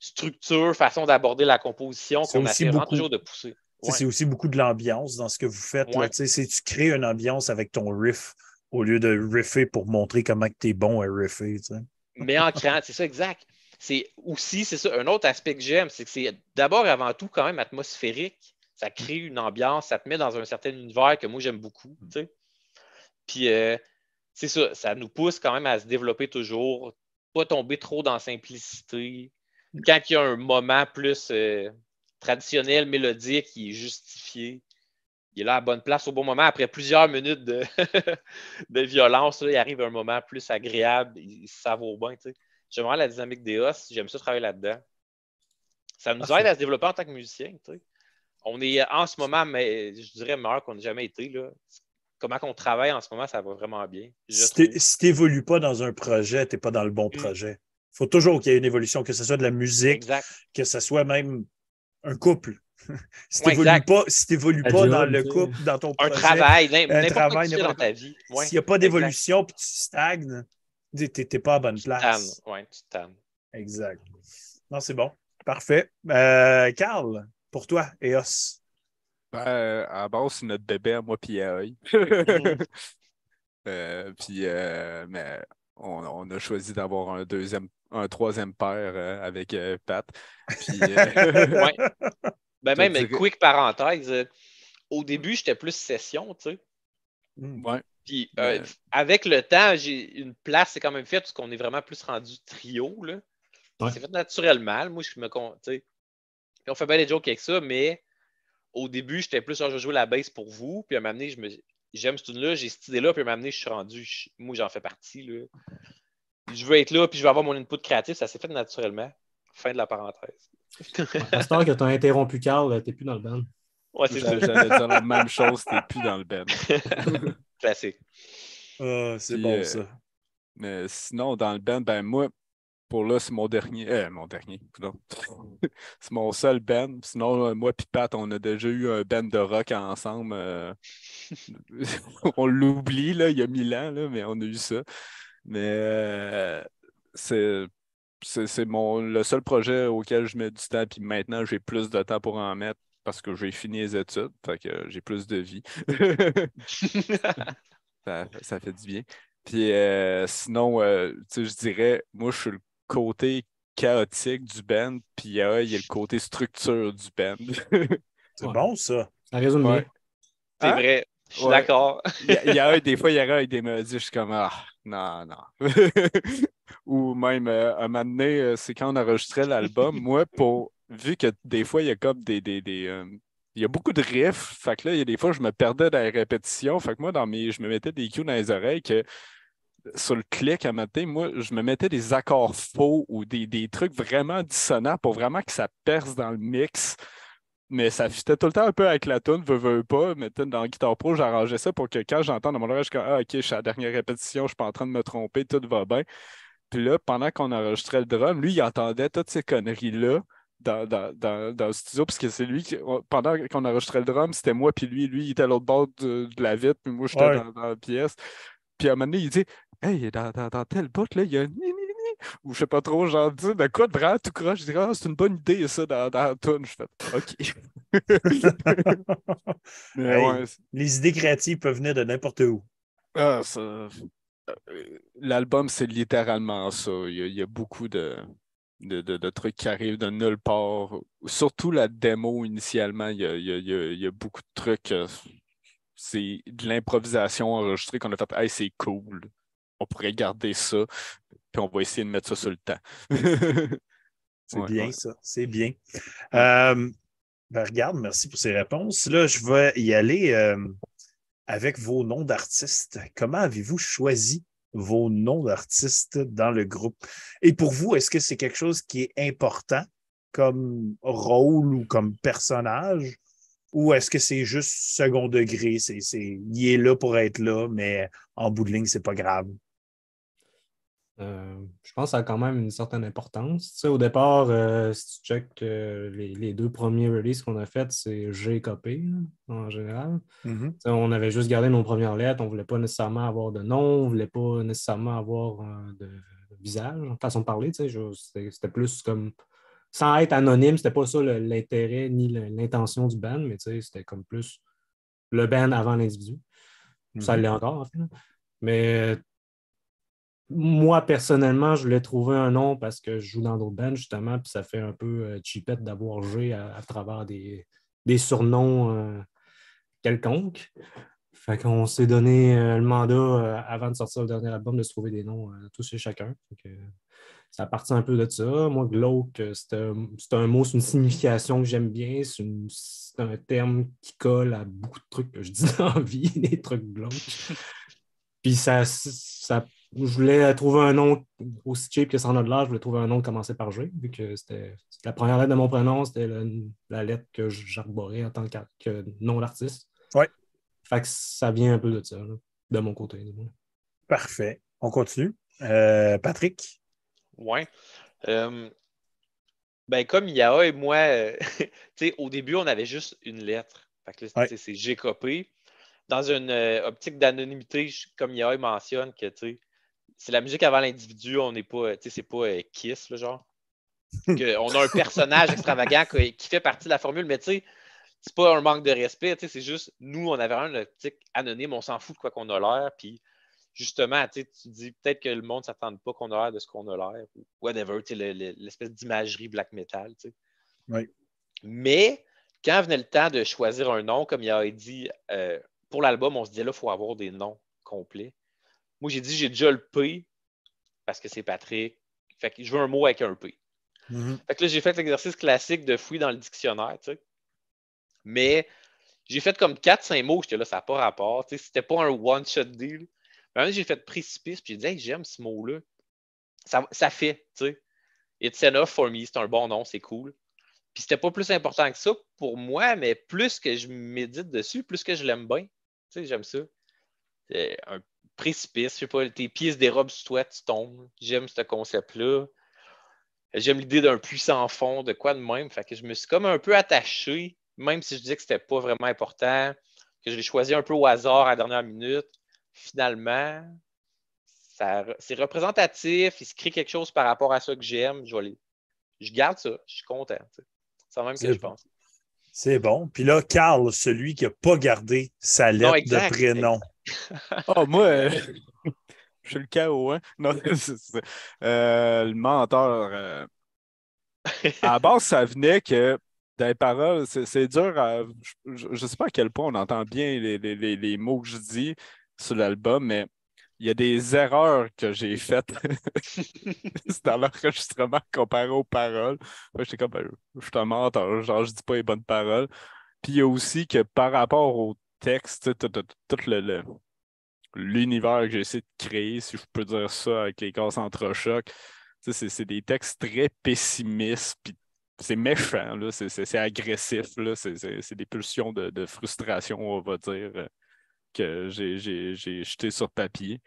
Speaker 4: structure, façon d'aborder la composition qu'on a toujours de pousser.
Speaker 1: C'est aussi beaucoup de l'ambiance dans ce que vous faites.
Speaker 4: Ouais.
Speaker 1: C'est tu crées une ambiance avec ton riff au lieu de riffer pour montrer comment tu es bon à riffer.
Speaker 4: Mais en créant, c'est ça exact. C'est aussi, c'est ça, un autre aspect que j'aime, c'est que c'est d'abord et avant tout quand même atmosphérique. Ça crée une ambiance, ça te met dans un certain univers que moi j'aime beaucoup. sais. Puis euh, c'est ça, ça nous pousse quand même à se développer toujours, pas tomber trop dans la simplicité. Quand il y a un moment plus euh, traditionnel, mélodique, qui est justifié, il est là à la bonne place au bon moment. Après plusieurs minutes de, [LAUGHS] de violence, là, il arrive un moment plus agréable, il- ça vaut bien. J'aime vraiment la dynamique des os, j'aime ça travailler là-dedans. Ça nous
Speaker 1: Parfait.
Speaker 4: aide à se développer en tant que musicien. On est en ce moment, mais je dirais meilleur qu'on n'a jamais été. Là. Comment on travaille en ce moment, ça va vraiment bien.
Speaker 1: si tu n'évolues pas dans un projet, tu n'es pas dans le bon
Speaker 4: Mm.
Speaker 1: projet. Il faut toujours qu'il y ait une évolution, que ce soit de la musique,
Speaker 4: Exact.
Speaker 1: que ce soit même un couple. [LAUGHS] si tu n'évolues pas, si t'évolues
Speaker 3: Un
Speaker 1: pas
Speaker 3: job,
Speaker 1: dans le couple, dans ton
Speaker 4: Un
Speaker 1: projet,
Speaker 4: travail,
Speaker 1: un
Speaker 4: n'importe quoi
Speaker 1: travail,
Speaker 4: tu fais dans ta vie. Ouais,
Speaker 1: s'il n'y a pas d'évolution puis tu stagnes, tu n'es pas à bonne
Speaker 4: Tu
Speaker 1: place.
Speaker 4: Ouais, tu tannes.
Speaker 1: Exact. Non, c'est bon. Parfait. Euh, Carl, pour toi, EOS.
Speaker 2: Ben, euh, à base, c'est notre bébé à moi puis à. [LAUGHS]
Speaker 4: Mhm.
Speaker 2: Euh, puis, euh, mais on, on a choisi d'avoir un deuxième, un troisième père euh, avec euh, Pat. Puis, euh, [LAUGHS]
Speaker 4: Ouais. Ben [LAUGHS] même,
Speaker 2: dirais-
Speaker 4: quick parenthèse, euh, au début, j'étais plus session, tu sais.
Speaker 1: Mm.
Speaker 2: ouais,
Speaker 4: Puis euh,
Speaker 2: Ouais.
Speaker 4: avec le temps, j'ai une place, c'est quand même fait parce qu'on est vraiment plus rendu trio. Là.
Speaker 3: Ouais.
Speaker 4: C'est fait naturellement. Moi, je me con- tu sais. Puis on fait bien des jokes avec ça, mais au début, j'étais plus genre, je jouer la bass pour vous. Puis à un moment donné, je me... j'aime ce tune-là, j'ai cette idée-là, puis à un moment donné, je suis rendu. je- Moi, j'en fais partie. Là. Je veux être là, puis je veux avoir mon input créatif. Ça s'est fait naturellement. Fin de la parenthèse. [LAUGHS]
Speaker 3: Heure que tu as interrompu Carl, tu n'es plus dans le band.
Speaker 4: Ouais, c'est ça.
Speaker 2: j'allais dire la même chose, t'es plus dans le band. [LAUGHS]
Speaker 4: Classique.
Speaker 1: Ah, c'est
Speaker 2: Puis,
Speaker 1: bon,
Speaker 2: euh,
Speaker 1: ça.
Speaker 2: Mais sinon, dans le band, ben moi, pour là, c'est mon dernier. Euh, mon dernier, [LAUGHS] c'est mon seul band. Sinon, euh, moi et Pat, on a déjà eu un band de rock ensemble. euh, on l'oublie, là, il y a mille ans, là, mais on a eu ça. Mais euh, c'est. C'est mon le seul projet auquel je mets du temps, puis maintenant j'ai plus de temps pour en mettre parce que j'ai fini les études, fait que j'ai plus de vie. [LAUGHS] [LAUGHS] Ça, ça fait du bien. Puis euh, sinon, euh, je dirais, moi, je suis le côté chaotique du band, puis il y a le côté structure du band. [LAUGHS]
Speaker 1: C'est
Speaker 3: Ouais.
Speaker 1: bon, ça.
Speaker 3: Ça résume
Speaker 2: Ouais.
Speaker 3: bien.
Speaker 4: C'est
Speaker 2: Hein?
Speaker 4: vrai. Je suis
Speaker 2: Ouais.
Speaker 4: d'accord.
Speaker 2: Ya- Yaha, des fois, Yaha a des mélodies, je suis comme, ah, non, non. [LAUGHS] Ou même, euh, un moment euh, c'est quand on enregistrait l'album, moi, pour, vu que des fois, il y a comme des, des, euh, il y a beaucoup de riffs, fait que là, il y a des fois, je me perdais dans les répétitions, fait que moi, je me mettais des cues dans les oreilles que sur le clic à matin, moi, je me mettais des accords faux ou des, des trucs vraiment dissonants pour vraiment que ça perce dans le mix. Mais ça fitait tout le temps un peu avec la tune, veux, veux pas. Mais dans Guitar Pro, j'arrangeais ça pour que quand j'entends dans mon oreille, je suis comme Ah, ok, je suis à la dernière répétition, je suis pas en train de me tromper, tout va bien. Puis là, pendant qu'on enregistrait le drum, lui, il entendait toutes ces conneries-là dans, dans, dans, dans le studio, parce que c'est lui qui, pendant qu'on enregistrait le drum, c'était moi, puis lui, lui, il était à l'autre bord de, de la vitre, puis moi, j'étais
Speaker 1: Ouais.
Speaker 2: dans, la pièce. Puis à un moment donné, il dit Hey, dans, dans, dans tel bout, là, il y a un ni, ni, ni, ou je sais pas trop, genre, dit, de quoi de vraiment tout croche. Je dis Ah, c'est une bonne idée, ça, dans, dans la tune. Je fais OK. [LAUGHS] Mais
Speaker 1: Hey.
Speaker 2: ouais, c'est-
Speaker 1: Les idées créatives peuvent venir de n'importe où.
Speaker 2: ah, ça- euh, L'album, c'est littéralement ça. Il y a, il y a beaucoup de, de, de- de trucs qui arrivent de nulle part. Surtout la démo initialement, il y a, il y a- il y a- il y a beaucoup de trucs. euh, C'est de l'improvisation enregistrée qu'on a fait. Hey, c'est cool. On pourrait garder ça. Puis on va essayer de mettre ça sur le temps. [LAUGHS]
Speaker 1: C'est
Speaker 2: Ouais,
Speaker 1: bien,
Speaker 2: ouais.
Speaker 1: ça. C'est bien. Euh, ben, regarde, merci pour ces réponses. Là, je vais y aller euh, avec vos noms d'artistes. Comment avez-vous choisi vos noms d'artistes dans le groupe? Et pour vous, est-ce que c'est quelque chose qui est important comme rôle ou comme personnage? Ou est-ce que c'est juste second degré? C'est, il est là pour être là, mais en bout de ligne, c'est pas grave?
Speaker 3: Euh, je pense que ça a quand même une certaine importance. Tu sais, au départ, euh, si tu checkes euh, les, les deux premiers releases qu'on a faites, c'est G copé là, en général.
Speaker 1: Mhm.
Speaker 3: Tu sais, on avait juste gardé nos premières lettres, on ne voulait pas nécessairement avoir de nom, on ne voulait pas nécessairement avoir de visage, façon de parler. tu sais, C'était plus comme sans être anonyme, c'était pas ça l'intérêt ni l'intention du band, mais c'était comme plus le band avant l'individu. Ça
Speaker 1: Mhm.
Speaker 3: l'est encore, en fait. là. Mais moi, personnellement, je voulais trouver un nom parce que je joue dans d'autres bands, justement, puis ça fait un peu euh, cheapette d'avoir joué à, travers des, des surnoms euh, quelconques. Fait qu'on s'est donné euh, le mandat avant de sortir le dernier album de se trouver des noms tous et chacun. Ça partit un peu de ça. Moi, glauque, c'est un, mot, c'est une signification que j'aime bien. C'est un terme qui colle à beaucoup de trucs que je dis [LAUGHS] dans la vie, des trucs glauques. Puis ça, ça, je voulais trouver un nom aussi cheap que ça en a de l'âge. Je voulais trouver un nom qui commençait par G, vu que c'était la première lettre de mon prénom, c'était le- la lettre que j'arborais en tant que, que nom d'artiste.
Speaker 1: Ouais.
Speaker 3: Fait que ça vient un peu de ça, là, de mon côté. du moins.
Speaker 1: Parfait. On continue. Euh, Patrick?
Speaker 4: Ouais. Euh, ben, comme Yaya et moi, euh, [LAUGHS] tu sais, au début, on avait juste une lettre. Fait que là,
Speaker 1: Ouais.
Speaker 4: c'est G copé. Dans une euh, optique d'anonymité, comme Yaya mentionne, que tu sais, c'est la musique avant l'individu, on n'est pas, tu sais, c'est pas euh, Kiss, le genre. Que on a un personnage extravagant qui, qui fait partie de la formule, mais tu sais, c'est pas un manque de respect, tu sais, c'est juste nous, on avait une optique anonyme, on s'en fout de quoi qu'on a l'air, puis justement, tu dis peut-être que le monde ne s'attend pas qu'on a l'air de ce qu'on a l'air, ou whatever, tu sais, le- le- l'espèce d'imagerie black metal, tu sais.
Speaker 1: Oui.
Speaker 4: Mais quand venait le temps de choisir un nom, comme il a dit, euh, pour l'album, on se disait là, il faut avoir des noms complets. Moi, j'ai dit, j'ai déjà le P, parce que c'est Patrick. Fait que je veux un mot avec un P.
Speaker 1: Mhm.
Speaker 4: Fait que là, j'ai fait l'exercice classique de fouiller dans le dictionnaire, tu sais. Mais j'ai fait comme 4-5 mots, j'étais là, ça n'a pas rapport. Tu sais, c'était pas un one-shot deal. Mais j'ai fait précipice, puis j'ai dit, hey, j'aime ce mot-là. Ça, ça fait, tu sais. It's enough for me, c'est un bon nom, c'est cool. Puis c'était pas plus important que ça pour moi, mais plus que je médite dessus, plus que je l'aime bien. Tu sais, j'aime ça. C'est un précipice, je sais pas, tes pieds se dérobent sur toi, tu tombes. J'aime ce concept-là. J'aime l'idée d'un puissant fond, de quoi de même. Fait que je me suis comme un peu attaché, même si je disais que c'était pas vraiment important, que je l'ai choisi un peu au hasard à la dernière minute. Finalement, c'est représentatif, il se crée quelque chose par rapport à ça que j'aime. Je, je garde ça, je suis content. C'est même que
Speaker 1: C'est
Speaker 4: je pense.
Speaker 1: C'est bon. Puis là, Carl, celui qui n'a pas gardé sa lettre
Speaker 4: exact,
Speaker 1: de prénom.
Speaker 2: Oh, moi, euh, [LAUGHS] je suis le chaos, hein? Non, [LAUGHS] c'est ça. Euh, le menteur. euh, à la base, ça venait que dans les paroles, c'est c'est dur à. Je ne sais pas à quel point on entend bien les, les- les- les mots que je dis sur l'album, mais il y a des erreurs que j'ai [LAUGHS] faites [LAUGHS] dans l'enregistrement comparé aux paroles. J'étais comme, ben, je suis un menteur, genre, je dis pas les bonnes paroles. Puis il y a aussi que par rapport au texte, tout, tout- tout le- l'univers que j'ai essayé de créer, si je peux dire ça, avec les cases entrechocs, c'est des textes très pessimistes, puis c'est méchant, c'est- agressif, c'est des pulsions de, de frustration, on va dire, que j'ai- jeté sur papier.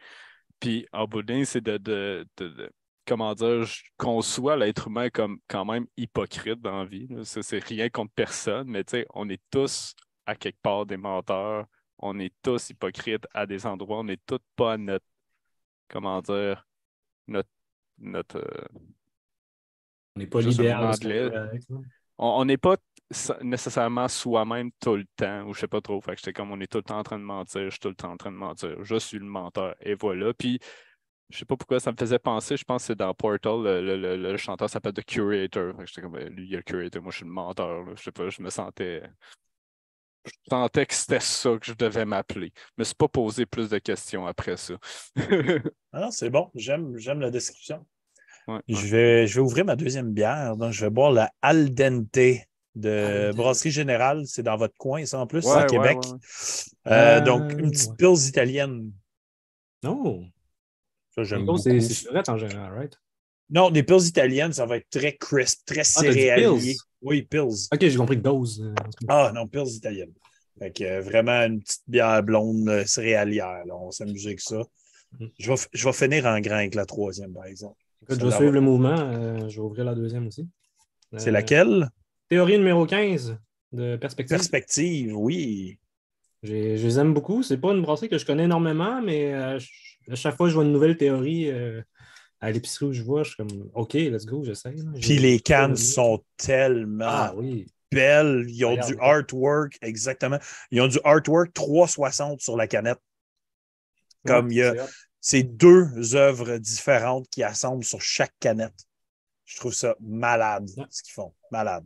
Speaker 2: Puis en bout de c'est de, de- de- de- comment dire, je conçois l'être humain comme quand même hypocrite dans la vie. C'est rien contre personne, mais tu sais, on est tous à quelque part des menteurs on est tous hypocrites à des endroits, on n'est tous pas notre, comment dire, notre, notre euh,
Speaker 3: On n'est pas là.
Speaker 2: on n'est pas nécessairement soi-même tout le temps, ou je sais pas trop. Fait que j'étais comme on est tout le temps en train de mentir, je suis tout le temps en train de mentir, je suis le menteur, et voilà. Puis je sais pas pourquoi ça me faisait penser, je pense que c'est dans Portal, le, le- le- le chanteur s'appelle The Curator. Fait que j'étais comme ben, lui, il est le curator, moi je suis le menteur. là. Je sais pas, je me sentais. Je sentais que c'était ça que je devais m'appeler. Je me suis pas posé plus de questions après ça. [LAUGHS]
Speaker 1: Ah c'est bon. J'aime, j'aime la description.
Speaker 2: Ouais,
Speaker 1: Je vais, je vais ouvrir ma deuxième bière. Donc, je vais boire la Al Dente de
Speaker 3: Al Dente.
Speaker 1: Brasserie Générale. C'est dans votre coin, ça, en plus,
Speaker 2: Ouais,
Speaker 1: à
Speaker 2: ouais,
Speaker 1: Québec.
Speaker 2: ouais, ouais.
Speaker 1: Euh,
Speaker 3: Euh,
Speaker 1: donc, une petite
Speaker 3: ouais.
Speaker 1: pils italienne.
Speaker 3: Non.
Speaker 1: Ça, j'aime beaucoup.
Speaker 3: c'est c'est surette en général, right?
Speaker 1: Non, des pils italiennes, ça va être très crisp, très
Speaker 3: Ah,
Speaker 1: céréalier. Oui, pils.
Speaker 3: Ok, j'ai compris dose. euh.
Speaker 1: Ah non, pils italienne. Fait que euh, vraiment une petite bière blonde euh, céréalière. là. On s'amuse avec ça.
Speaker 3: Mhm.
Speaker 1: Je vais, je vais finir en grand avec la troisième, par exemple.
Speaker 3: Écoute, je vais suivre le mouvement. euh, je vais ouvrir la deuxième aussi.
Speaker 1: C'est laquelle?
Speaker 3: Théorie numéro 15 de perspective.
Speaker 1: Perspective, oui.
Speaker 3: Je les aime beaucoup. C'est pas une brasserie que je connais énormément, mais euh, à chaque fois que je vois une nouvelle théorie, euh, à l'épicerie où je vois, je suis comme OK, let's go, j'essaie.
Speaker 1: Puis les cannes sont tellement
Speaker 3: Ah oui.
Speaker 1: belles. Ils ont du artwork, exactement. Ils ont du artwork 360 sur la canette. Comme
Speaker 3: Ouais,
Speaker 1: il y a-.
Speaker 3: C'est
Speaker 1: deux œuvres différentes qui assemblent sur chaque canette. Je trouve ça malade,
Speaker 3: Ouais.
Speaker 1: ce qu'ils font. Malade.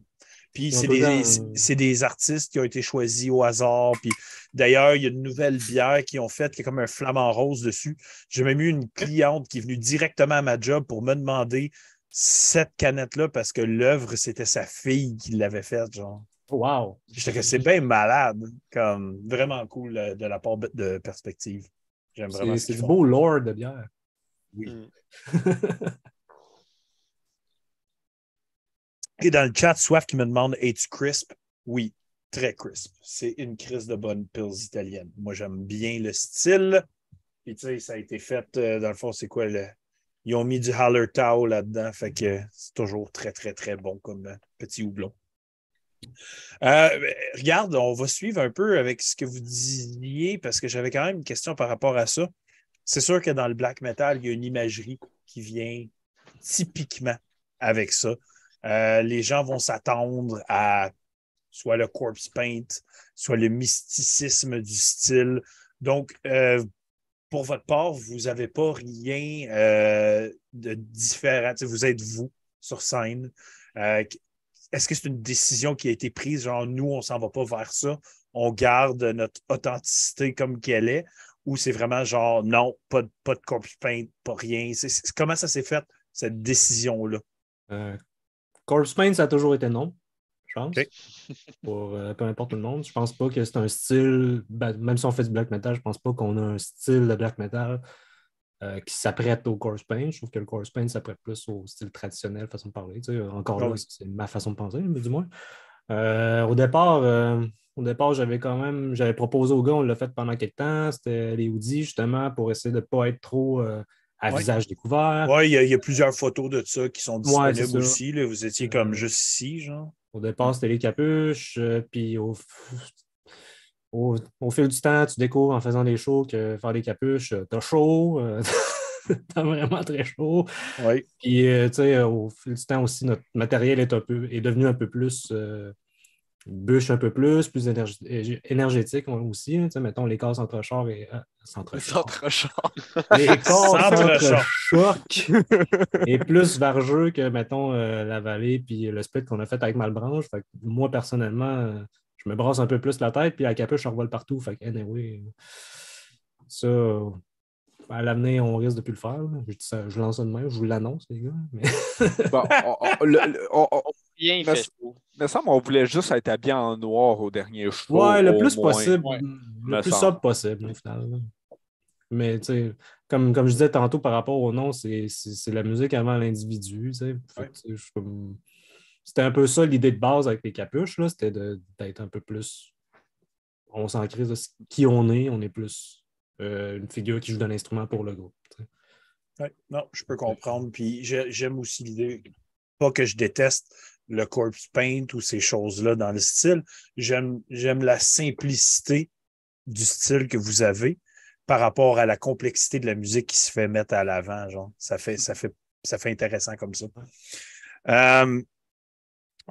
Speaker 1: Puis c'est des,
Speaker 3: euh,
Speaker 1: c'est des artistes qui ont été choisis au hasard. Puis d'ailleurs, il y a une nouvelle bière qu'ils ont faite qui est comme un flamant rose dessus. J'ai même eu une cliente qui est venue directement à ma job pour me demander cette canette-là parce que l'œuvre, c'était sa fille qui l'avait faite. Genre.
Speaker 3: Wow.
Speaker 1: J'étais que c'est bien malade. Comme vraiment cool euh, de la part de perspective. J'aime vraiment
Speaker 3: C'est
Speaker 1: ce
Speaker 3: du beau lore de bière.
Speaker 1: Oui.
Speaker 4: Mm. [LAUGHS]
Speaker 1: Et dans le chat, Soif qui me demande Es-tu crisp? Oui, très crisp. C'est une crise de bonne pills italienne. Moi, j'aime bien le style. Puis, tu sais, ça a été fait, euh, dans le fond, c'est quoi le. Ils ont mis du Hallertau là-dedans, fait que c'est toujours très, très, très bon comme euh, petit houblon. Euh, regarde, on va suivre un peu avec ce que vous disiez parce que j'avais quand même une question par rapport à ça. C'est sûr que dans le black metal, il y a une imagerie qui vient typiquement avec ça. Euh, les gens vont s'attendre à soit le corpse paint, soit le mysticisme du style. Donc, euh, pour votre part, vous n'avez pas rien euh, de différent. Vous êtes vous sur scène. Est-ce que c'est une décision qui a été prise, genre nous, on s'en va pas vers ça, on garde notre authenticité comme qu'elle est, ou c'est vraiment genre non, pas de, corpse paint, pas rien? Comment ça s'est fait, cette décision-là?
Speaker 3: Corpse Paint, ça a toujours été non, je pense. [LAUGHS] Pour euh, peu importe le monde. Je pense pas que c'est un style, ben, même si on fait du black metal, je pense pas qu'on a un style de black metal euh, qui s'apprête au Corpse Paint. Je trouve que le Corpse Paint s'apprête plus au style traditionnel, façon de parler. Tu sais, encore
Speaker 1: Ah
Speaker 3: là,
Speaker 1: oui.
Speaker 3: c'est ma façon de penser, mais du moins. Euh, au départ, euh, au départ, j'avais quand même, j'avais proposé au gars, on l'a fait pendant quelques temps. C'était les hoodies, justement, pour essayer de ne pas être trop euh, à
Speaker 1: Ouais.
Speaker 3: visage découvert.
Speaker 1: Oui, il y, a- il y a plusieurs photos de ça qui sont disponibles aussi. là. Vous étiez comme juste ici, genre.
Speaker 3: Au départ, c'était les capuches, euh, puis au, au, au fil du temps, tu découvres en faisant des shows que faire des capuches, euh, t'as chaud, euh, [LAUGHS] t'as vraiment très chaud.
Speaker 1: Oui.
Speaker 3: Puis, euh, tu sais, au fil du temps aussi, notre matériel est, un peu, est devenu un peu plus bûche un peu plus, plus énerg- énergétique aussi. hein. Tu sais, mettons les cases entre chars et euh, centre corps [LAUGHS]
Speaker 1: Centre-choc.
Speaker 3: choc est plus vargeux que, mettons, euh, la vallée puis le split qu'on a fait avec Malbranche. Fait que moi, personnellement, euh, je me brasse un peu plus la tête, puis la capuche, je revole partout. Fait que, anyway, ça, à l'avenir, on risque de plus le faire. là. Je, dis ça- je lance ça de même, je vous l'annonce, les gars. Mais... [LAUGHS]
Speaker 2: Bon, on- on- le- le- on- on-
Speaker 4: Bien, il
Speaker 2: Mais
Speaker 4: fait
Speaker 2: me semble qu'on voulait juste être habillé en noir au dernier show.
Speaker 3: Ouais, le plus
Speaker 2: moins.
Speaker 3: possible.
Speaker 4: Ouais.
Speaker 3: Le plus sobre possible, au final. là. Mais, tu sais, comme, comme je disais tantôt par rapport au nom, c'est la musique avant l'individu.
Speaker 1: Ouais.
Speaker 3: C'était un peu ça l'idée de base avec les capuches, là, c'était de- d'être un peu plus. On s'en crise de qui on est, on est plus euh, une figure qui joue de l'instrument pour le groupe.
Speaker 1: Ouais, non, je peux comprendre. Puis j'ai- j'aime aussi l'idée, pas que je déteste le corpse paint ou ces choses-là dans le style. J'aime la simplicité du style que vous avez par rapport à la complexité de la musique qui se fait mettre à l'avant. Ça fait, ça fait, ça fait intéressant comme ça. Euh,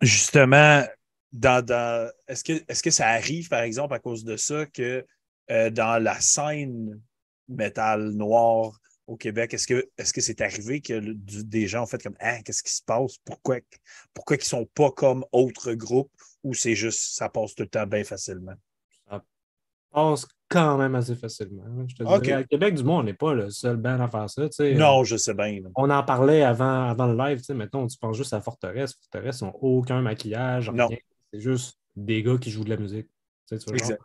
Speaker 1: justement, dans, dans- est-ce que, est-ce que ça arrive, par exemple, à cause de ça, que euh, dans la scène métal noir au Québec, est-ce que est-ce que c'est arrivé que le- du- des gens ont fait comme Ah, qu'est-ce qui se passe? Pourquoi, pourquoi ils sont pas comme autres groupes ou c'est juste ça passe tout le temps bien facilement?
Speaker 3: passe quand même assez facilement. hein. Je te
Speaker 1: Ok.
Speaker 3: dirais, à Québec, du moins, on n'est pas le seul band à faire ça.
Speaker 1: Non, je sais bien.
Speaker 3: On en parlait avant, avant le live, tu sais, mettons, tu penses juste à Forteresse. Forteresse, ils n'ont aucun maquillage, rien. C'est juste des gars qui jouent de la musique. Tu vois,
Speaker 1: Exact.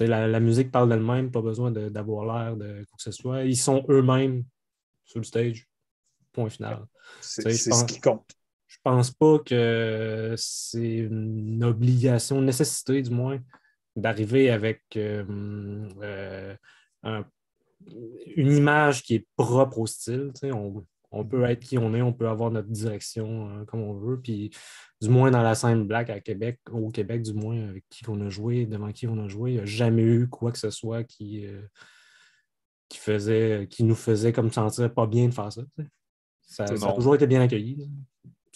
Speaker 3: La, la musique parle d'elle-même, pas besoin d'avoir l'air de quoi que ce soit. Ils sont eux-mêmes sur le stage. Point final.
Speaker 1: C'est ce qui compte.
Speaker 3: Je pense pas que c'est une obligation, une nécessité du moins, d'arriver avec euh, euh, un- une image qui est propre au style. On, on peut être qui on est, on peut avoir notre direction euh, comme on veut. Puis du moins dans la scène black à Québec, au Québec, du moins, avec qui on a joué, devant qui on a joué, il n'y a jamais eu quoi que ce soit qui, euh, qui, faisait, qui nous faisait comme sentir pas bien de faire ça. Ça, a toujours été bien accueilli.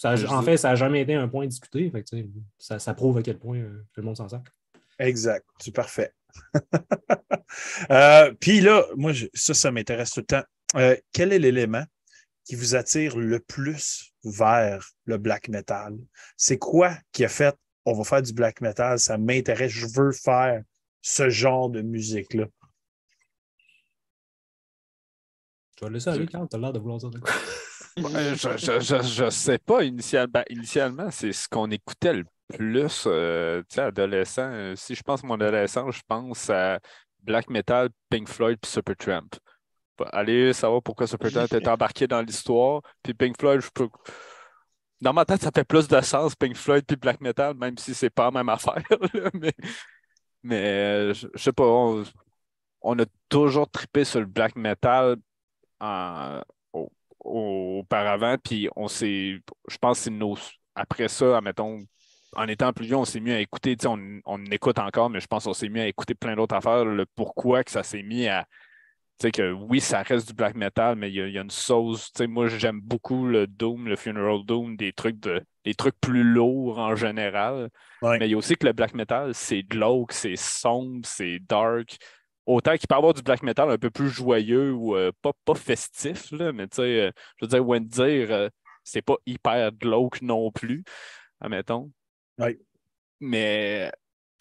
Speaker 3: en fait, ça n'a jamais été un point discuté. ça, ça, prouve à quel point euh, le monde s'en sert.
Speaker 1: Exact. C'est parfait. [LAUGHS] Euh, puis là, moi, ça, ça m'intéresse tout le temps. Euh, quel est l'élément qui vous attire le plus vers le black metal? C'est quoi qui a fait on va faire du black metal, ça m'intéresse, je veux faire ce genre de musique-là?
Speaker 3: Tu vas laisser aller, Carl, as l'air de vouloir dire de quoi? [LAUGHS]
Speaker 2: je, ne sais pas. Initialement, initialement c'est ce qu'on écoutait le plus, euh, tu sais, adolescent. Euh, si je pense à mon adolescent, je pense à Black Metal, Pink Floyd puis Supertramp. Allez savoir pourquoi Supertramp est embarqué dans l'histoire. Puis Pink Floyd, je peux... Dans ma tête, ça fait plus de sens, Pink Floyd puis Black Metal, même si c'est pas la même affaire. [LAUGHS] mais, mais euh, je, sais pas, on, a toujours trippé sur le Black Metal auparavant, puis on s'est, je pense que c'est nos, après ça, admettons, en étant plus vieux, on s'est mis à écouter, on, on écoute encore, mais je pense qu'on s'est mis à écouter plein d'autres affaires, le pourquoi que ça s'est mis à. Sais, que oui, ça reste du black metal, mais il y, a, une sauce. Tu sais, moi, j'aime beaucoup le Doom, le Funeral Doom, des trucs, de, des trucs plus lourds en général. Mais il y a aussi que le black metal, c'est glauque, c'est sombre, c'est dark. Autant qu'il peut y avoir du black metal un peu plus joyeux ou euh, pas, pas festif, là, mais tu sais, euh, je veux dire, when dire, euh, c'est pas hyper glauque non plus, admettons. Mais,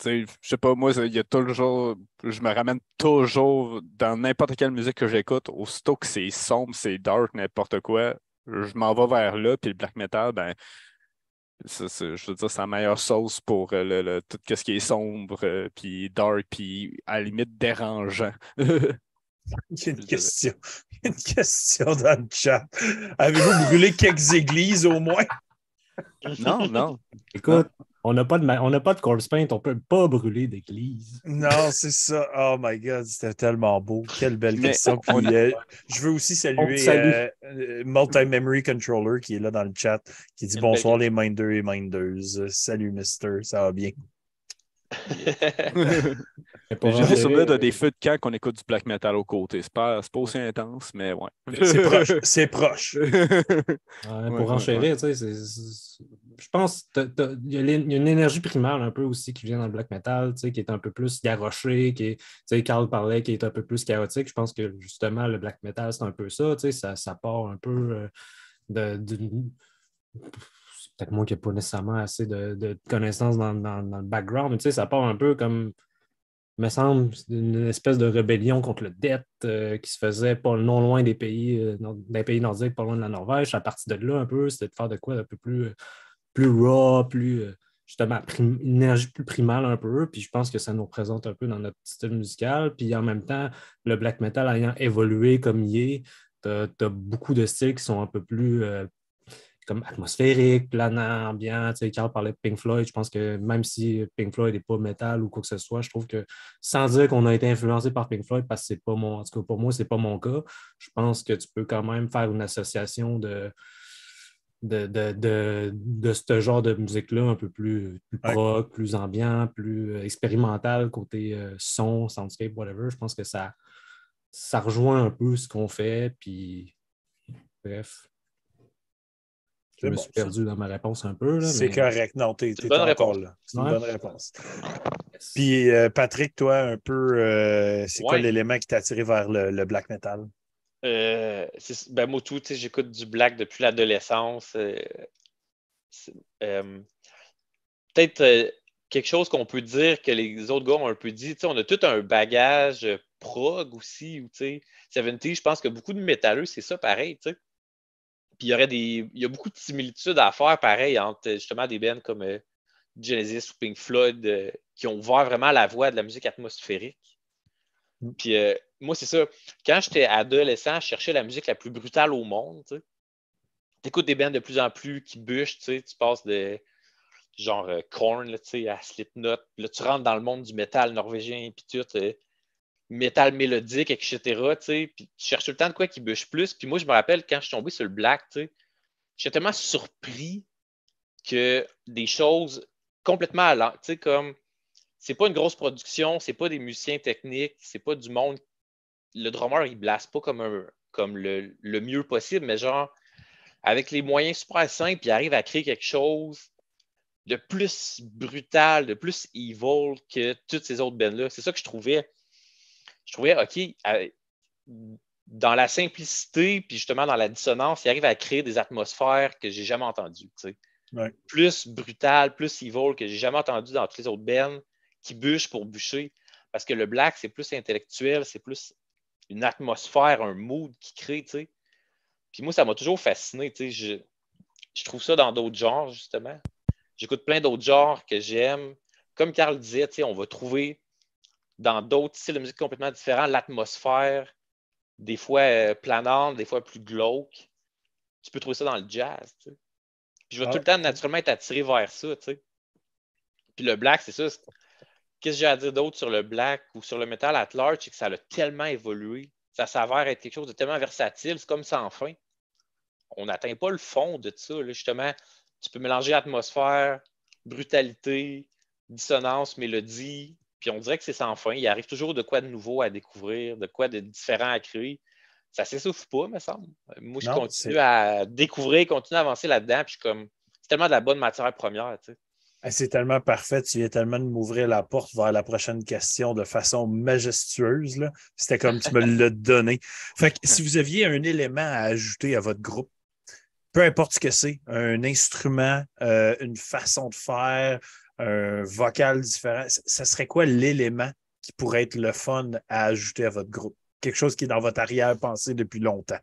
Speaker 2: je sais pas, moi, il y a toujours, je me ramène toujours dans n'importe quelle musique que j'écoute, aussitôt que c'est sombre, c'est dark, n'importe quoi, je m'en vais vers là, puis le black metal, ben, je veux dire, c'est la meilleure sauce pour euh, le, tout ce qui est sombre, euh, puis dark, puis à la limite dérangeant. [LAUGHS]
Speaker 1: Il y a une question. une question dans le chat. Avez-vous brûlé quelques églises au moins?
Speaker 2: Non, non.
Speaker 3: Écoute, on n'a pas de on n'a pas de corpse paint, on peut pas brûler d'église.
Speaker 1: Non, c'est ça. Oh my God, c'était tellement beau. Quelle belle question. je veux aussi saluer euh, euh, Multi-Memory Controller qui est là dans le chat, qui dit bonsoir les minders et minders. Salut, Mister, ça va bien? [LAUGHS]
Speaker 2: J'ai des souvenirs de des feux de camp qu'on écoute du black metal au côté. C'est pas, pas aussi intense, mais ouais.
Speaker 1: C'est proche. [LAUGHS] C'est proche.
Speaker 3: pour enchérir, tu sais, je pense qu'il y, a une énergie primale un peu aussi qui vient dans le black metal, tu sais, qui est un peu plus garoché, qui est, tu sais, Carl parlait, qui est un peu plus chaotique. Je pense que justement, le black metal, c'est un peu ça, tu sais, ça, ça part un peu euh, de peut-être moi qui n'ai pas nécessairement assez de, connaissances dans, le background, mais tu sais, ça part un peu comme, me semble, une espèce de rébellion contre le dette euh, qui se faisait pas non loin des pays, euh, des pays nordiques, pas loin de la Norvège. À partir de là, un peu, c'était de faire de quoi un peu plus, plus raw, plus euh, justement une énergie plus primale un peu. Puis je pense que ça nous représente un peu dans notre style musical. Puis en même temps, le black metal ayant évolué comme il est, tu as, beaucoup de styles qui sont un peu plus comme atmosphérique, planant, ambiant. Tu sais, Carl parlait de Pink Floyd. Je pense que même si Pink Floyd n'est pas métal ou quoi que ce soit, je trouve que sans dire qu'on a été influencé par Pink Floyd, parce que c'est pas mon, en tout cas pour moi, c'est pas mon cas, je pense que tu peux quand même faire une association de, de, de, ce genre de musique-là un peu plus, plus rock, plus ambiant, plus euh, expérimental, côté euh, son, soundscape, whatever. Je pense que ça, ça rejoint un peu ce qu'on fait. Puis, bref. Je me suis perdu dans ma réponse un peu.
Speaker 1: C'est correct. Non, tu es, encore là. C'est une bonne réponse. Puis, euh, Patrick, toi, un peu, euh, c'est quoi l'élément qui t'a attiré vers le, black metal?
Speaker 4: Euh, ben, moi, tout, j'écoute du black depuis l'adolescence. Peut-être quelque chose qu'on peut dire que les autres gars ont un peu dit. On a tout un bagage prog aussi. Ou, 70, je pense que beaucoup de métalleux, c'est ça pareil. sais. Puis il y aurait des. Il y a beaucoup de similitudes à faire, pareil, entre justement des bands comme euh, Genesis ou Pink Floyd euh, qui ont ouvert vraiment la voie de la musique atmosphérique. Mm. Puis euh, moi, c'est ça. Quand j'étais adolescent, je cherchais la musique la plus brutale au monde. Tu écoutes des bands de plus en plus qui bûchent, tu passes de genre Korn à Slipknot. Là, tu rentres dans le monde du métal norvégien, puis tout métal mélodique, etc. Tu cherches tout le temps de quoi qui bûche plus. Puis moi, je me rappelle quand je suis tombé sur le black, j'étais tellement surpris que des choses complètement à comme c'est pas une grosse production, c'est pas des musiciens techniques, c'est pas du monde. Le drummer, il blasse pas comme, un, comme le, mieux possible, mais genre, avec les moyens super simples, il arrive à créer quelque chose de plus brutal, de plus evil que toutes ces autres bands-là. C'est ça que je trouvais. Je trouvais, OK, dans la simplicité, puis justement dans la dissonance, il arrive à créer des atmosphères que j'ai jamais entendues. Plus brutal, plus evil que j'ai jamais entendu dans toutes les autres bands qui bûchent pour bûcher. Parce que le black, c'est plus intellectuel, c'est plus une atmosphère, un mood qui crée, tu sais. Puis moi, ça m'a toujours fasciné, tu sais. Je, je trouve ça dans d'autres genres, justement. J'écoute plein d'autres genres que j'aime. Comme Carl disait, tu sais, on va trouver dans d'autres styles de musique complètement différents l'atmosphère, des fois euh, planante, des fois plus glauque. Tu peux trouver ça dans le jazz, tu sais. Puis je vais tout le temps naturellement être attiré vers ça, tu sais. Puis le black, c'est ça. Qu'est-ce que j'ai à dire d'autre sur le black ou sur le metal at large, c'est que ça a tellement évolué. Ça s'avère être quelque chose de tellement versatile, c'est comme sans fin. On n'atteint pas le fond de ça. Justement, tu peux mélanger atmosphère, brutalité, dissonance, mélodie, puis on dirait que c'est sans fin. Il arrive toujours de quoi de nouveau à découvrir, de quoi de différent à créer. Ça s'essouffle pas, me semble. Moi, je continue à découvrir, continue à avancer là-dedans, puis comme, c'est tellement de la bonne matière première, tu sais.
Speaker 1: C'est tellement parfait. Tu viens tellement de m'ouvrir la porte vers la prochaine question de façon majestueuse. C'était comme tu me l'as donné. Fait que si vous aviez un élément à ajouter à votre groupe, peu importe ce que c'est, un instrument, euh, une façon de faire, un vocal différent, ça serait quoi l'élément qui pourrait être le fun à ajouter à votre groupe? Quelque chose qui est dans votre arrière-pensée depuis longtemps.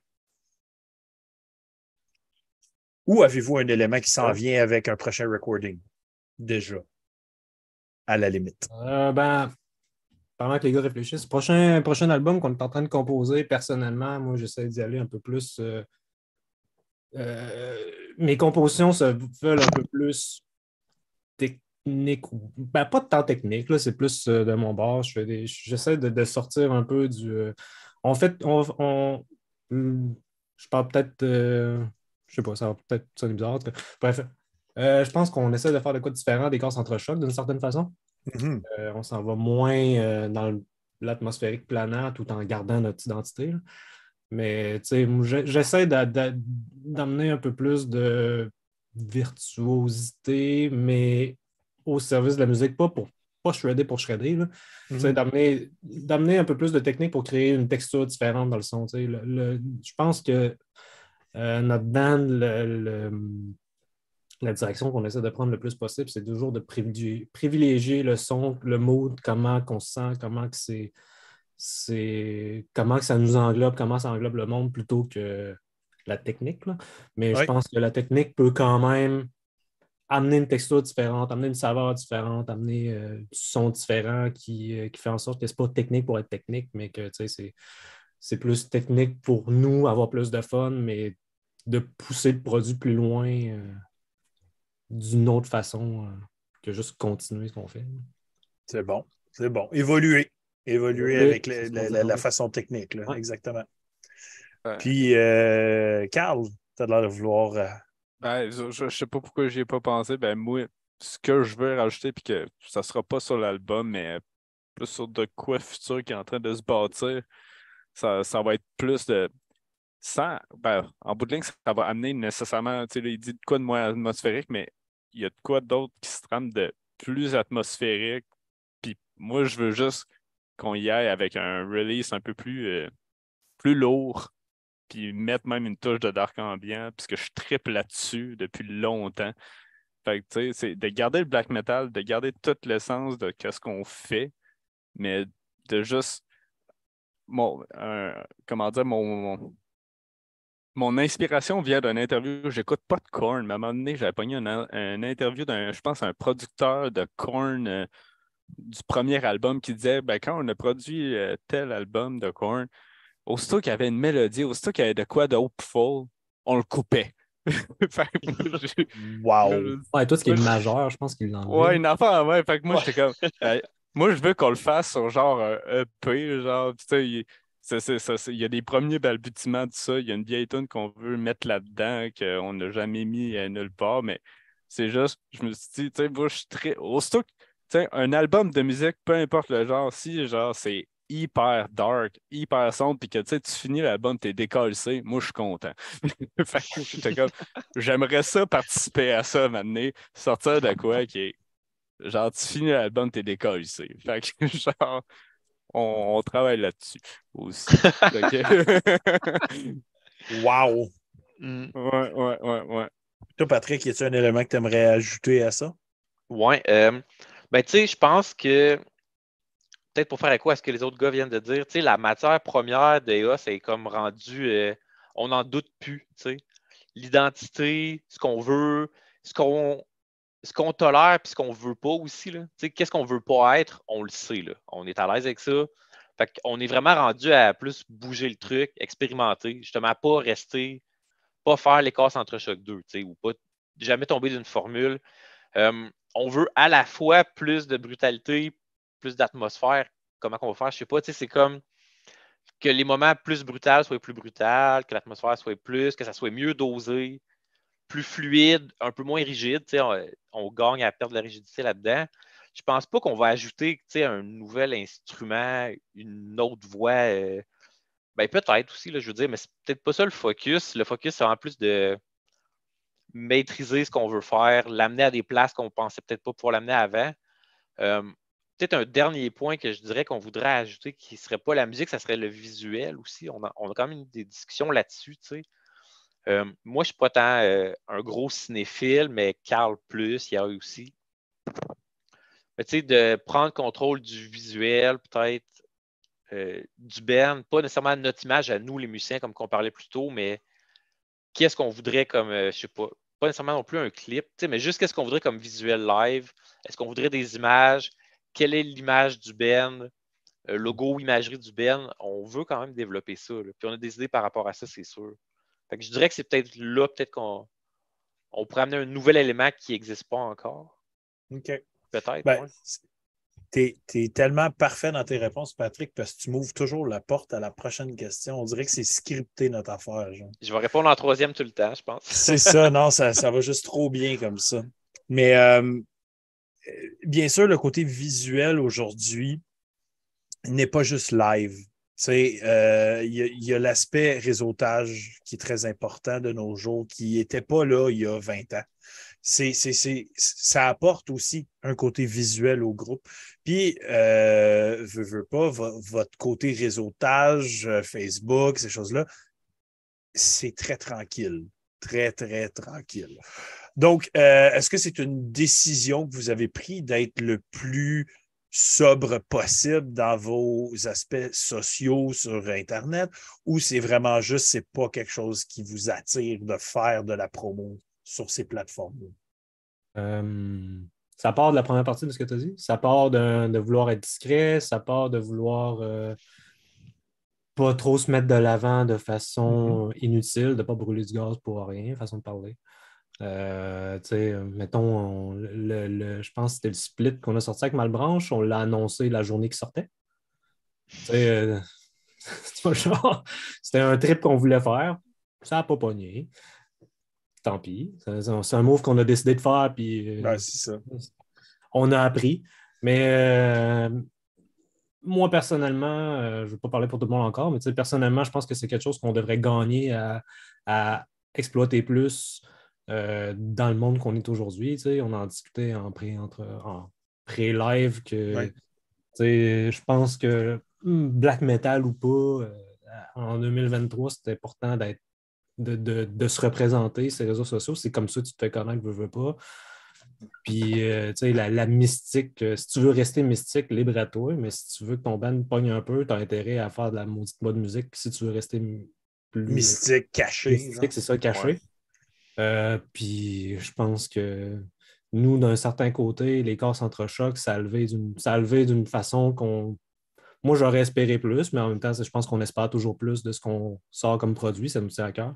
Speaker 1: Ou avez-vous un élément qui s'en vient avec un prochain recording? Déjà, à la limite?
Speaker 3: Euh, ben, pendant que les gars réfléchissent, prochain, album qu'on est en train de composer, personnellement, moi, j'essaie d'y aller un peu plus. Euh, euh, mes compositions se veulent un peu plus techniques, ben, pas tant technique, c'est plus de mon bord. J'essaie de, de, sortir un peu du. en fait, on, je parle peut-être. je sais pas, ça va peut-être sonner bizarre. Bref, euh, je pense qu'on essaie de faire de quoi différent des entre chocs d'une certaine façon. Mm-hmm. Euh, on s'en va moins euh, dans l'atmosphérique planant tout en gardant notre identité. Mais j'essaie d'amener un peu plus de virtuosité, mais au service de la musique, pas pour pas shredder pour shredder. Mm-hmm. D'amener un peu plus de technique pour créer une texture différente dans le son. je pense que notre band, le la direction qu'on essaie de prendre le plus possible, c'est toujours de privilégier, le son, le mood, comment on se sent, comment que c'est, comment que ça nous englobe, comment ça englobe le monde plutôt que la technique. Mais je pense que la technique peut quand même amener une texture différente, amener une saveur différente, amener euh, du son différent qui, euh, qui, fait en sorte que ce n'est pas technique pour être technique, mais que c'est plus technique pour nous, avoir plus de fun, mais de pousser le produit plus loin. Euh, d'une autre façon euh, que juste continuer ce qu'on fait.
Speaker 1: C'est bon, c'est bon. Évoluer. Évoluer avec la, façon technique, exactement. Puis, euh, Carl, tu as l'air de vouloir. Euh,
Speaker 2: ben, je ne sais pas pourquoi j'y ai pas pensé. Ben, moi, ce que je veux rajouter, puis que ça ne sera pas sur l'album, mais plus sur de quoi futur qui est en train de se bâtir, ça, ça va être plus de sans, ben, en bout de ligne, ça va amener nécessairement, tu sais, il dit de quoi de moins atmosphérique, mais il y a de quoi d'autre qui se trame de plus atmosphérique. Puis moi, je veux juste qu'on y aille avec un release un peu plus, euh, plus lourd, puis mettre même une touche de dark ambiant, puisque je triple là-dessus depuis longtemps. Fait que, tu sais, c'est de garder le black metal, de garder toute l'essence de ce qu'on fait, mais de juste, comment dire, mon inspiration vient d'une interview. J'écoute pas de corn, mais à un moment donné, j'avais pogné une, interview d'un, je pense, un producteur de corn euh, du premier album qui disait ben, quand on a produit euh, tel album de corn, aussitôt qu'il y avait une mélodie, aussitôt qu'il y avait de quoi de hopeful, on le coupait. [LAUGHS]
Speaker 3: wow! Ouais, tout ce qui est majeur, je pense qu'il l'en
Speaker 2: Ouais, une affaire, ouais. Fait que moi, j'étais comme. moi, je veux qu'on le fasse sur genre un EP, genre, tu sais, il y a des premiers balbutiements de ça. Il y a une vieille tune qu'on veut mettre là-dedans, qu'on n'a jamais mis à nulle part, mais c'est juste, je me suis dit, tu sais, moi, je suis très. Aussitôt un album de musique, peu importe le genre, si genre c'est hyper dark, hyper sombre, puis que tu finis l'album, t'es décalcé, moi je suis content. [LAUGHS] j'aimerais ça participer à ça maintenant, sortir de quoi qui est genre tu finis l'album, t'es décalcé. Fait que [LAUGHS] genre on, travaille là-dessus aussi. [LAUGHS] [LAUGHS]
Speaker 1: wow!
Speaker 2: Mm. Ouais, ouais, ouais, ouais.
Speaker 1: Toi, Patrick, y a-t-il un élément que tu aimerais ajouter à ça?
Speaker 4: Ouais. Euh, ben, tu sais, je pense que peut-être pour faire écho à ce que les autres gars viennent de dire, tu sais, la matière première d'EOS est comme rendue, euh, on n'en doute plus, tu sais. L'identité, ce qu'on veut, ce qu'on ce qu'on tolère puis ce qu'on veut pas aussi. Qu'est-ce qu'on veut pas être, on le sait. Là. On est à l'aise avec ça. Fait on est vraiment rendu à plus bouger le truc, expérimenter, justement, pas rester, pas faire casses entre choc 2, ou pas jamais tomber d'une formule. On veut à la fois plus de brutalité, plus d'atmosphère. Comment on va faire? Je sais pas, c'est comme que les moments plus brutals soient plus brutals, que l'atmosphère soit plus, que ça soit mieux dosé, plus fluide, un peu moins rigide. On, on, gagne à perdre de la rigidité là-dedans. Je pense pas qu'on va ajouter un nouvel instrument, une autre voix. Euh, ben, peut-être aussi, là, je veux dire, mais c'est peut-être pas ça le focus. Le focus, c'est en plus de maîtriser ce qu'on veut faire, l'amener à des places qu'on pensait peut-être pas pouvoir l'amener avant. Euh, peut-être un dernier point que je dirais qu'on voudrait ajouter qui ne serait pas la musique, ça serait le visuel aussi. On a, on a quand même des discussions là-dessus. Euh, moi, je ne suis pas tant euh, un gros cinéphile, mais Carl Plus, il y a aussi. Mais tu sais, de prendre contrôle du visuel, peut-être euh, du Ben, pas nécessairement notre image à nous, les musiciens, comme on parlait plus tôt, mais qu'est-ce qu'on voudrait comme, je sais pas, pas nécessairement non plus un clip, mais juste qu'est-ce qu'on voudrait comme visuel live? Est-ce qu'on voudrait des images? Quelle est l'image du Ben? logo, imagerie du Ben? On veut quand même développer ça. Puis on a des idées par rapport à ça, c'est sûr je dirais que c'est peut-être là, peut-être qu'on on pourrait amener un nouvel élément qui n'existe pas encore.
Speaker 1: OK.
Speaker 4: Peut-être.
Speaker 1: Ben, Tu es, tellement parfait dans tes réponses, Patrick, parce que tu m'ouvres toujours la porte à la prochaine question. On dirait que c'est scripté notre affaire.
Speaker 4: Je vais répondre en troisième tout le temps, je pense.
Speaker 1: c'est ça, [LAUGHS] non, ça, ça, va juste trop bien comme ça. Mais euh, bien sûr, le côté visuel aujourd'hui n'est pas juste live. Euh, il y a, l'aspect réseautage qui est très important de nos jours, qui n'était pas là il y a 20 ans. Ça apporte aussi un côté visuel au groupe. Puis, euh, veux, pas, votre côté réseautage, euh, Facebook, ces choses-là, c'est très tranquille. Très, très tranquille. Donc, euh, est-ce que c'est une décision que vous avez prise d'être le plus sobre possible dans vos aspects sociaux sur Internet ou c'est vraiment juste, c'est pas quelque chose qui vous attire de faire de la promo sur ces plateformes?
Speaker 3: Euh, ça part de la première partie de ce que tu as dit? Ça part de, vouloir être discret, ça part de vouloir euh, pas trop se mettre de l'avant de façon mm-hmm. inutile, de ne pas brûler du gaz pour rien, façon de parler. Euh, mettons, le, je pense que c'était le split qu'on a sorti avec Malbranche, on l'a annoncé la journée qui sortait. Euh, [LAUGHS] c'était un trip qu'on voulait faire. Ça n'a pas pogné. Tant pis. C'est un move qu'on a décidé de faire. Puis,
Speaker 1: euh, ça.
Speaker 3: On a appris. Mais moi, personnellement, je ne vais pas parler pour tout le monde encore, mais personnellement, je pense que c'est quelque chose qu'on devrait gagner à, à exploiter plus euh, dans le monde qu'on est aujourd'hui. On en discutait en pré-live que je pense que black metal ou pas, euh, en 2023, c'était important d'être de, se représenter ces réseaux sociaux. C'est comme ça que tu te fais connaître, veux, veux pas. Puis, euh, tu sais, la, mystique, si tu veux rester mystique, libre à toi, mais si tu veux que ton band pogne un peu, tu as intérêt à faire de la maudite mode musique. si tu veux rester
Speaker 1: plus. Mystique, caché.
Speaker 3: Mystique, c'est ça, caché. Euh, puis je pense que nous, d'un certain côté, les corps entre-chocs, ça a levé d'une façon qu'on. Moi, j'aurais espéré plus, mais en même temps, je pense qu'on espère toujours plus de ce qu'on sort comme produit, ça nous tient à cœur.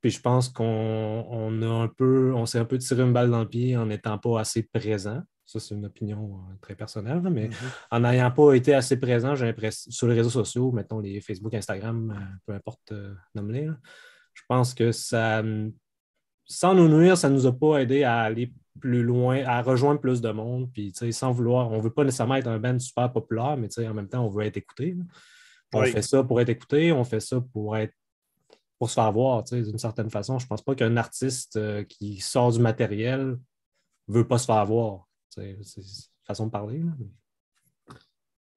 Speaker 3: Puis je pense qu'on a un peu, on s'est un peu tiré une balle dans le pied en n'étant pas assez présent. Ça, c'est une opinion euh, très personnelle, mais mm-hmm. en n'ayant pas été assez présent, j'ai l'impression, sur les réseaux sociaux, mettons les Facebook, Instagram, euh, peu importe, nomme-les, je pense que ça sans nous nuire, ça ne nous a pas aidé à aller plus loin, à rejoindre plus de monde. Puis, sans vouloir, on ne veut pas nécessairement être un band super populaire, mais en même temps, on veut être écouté. On fait ça pour être écouté, on fait ça pour être pour se faire voir, d'une certaine façon. Je ne pense pas qu'un artiste euh, qui sort du matériel ne veut pas se faire voir. C'est une façon de parler.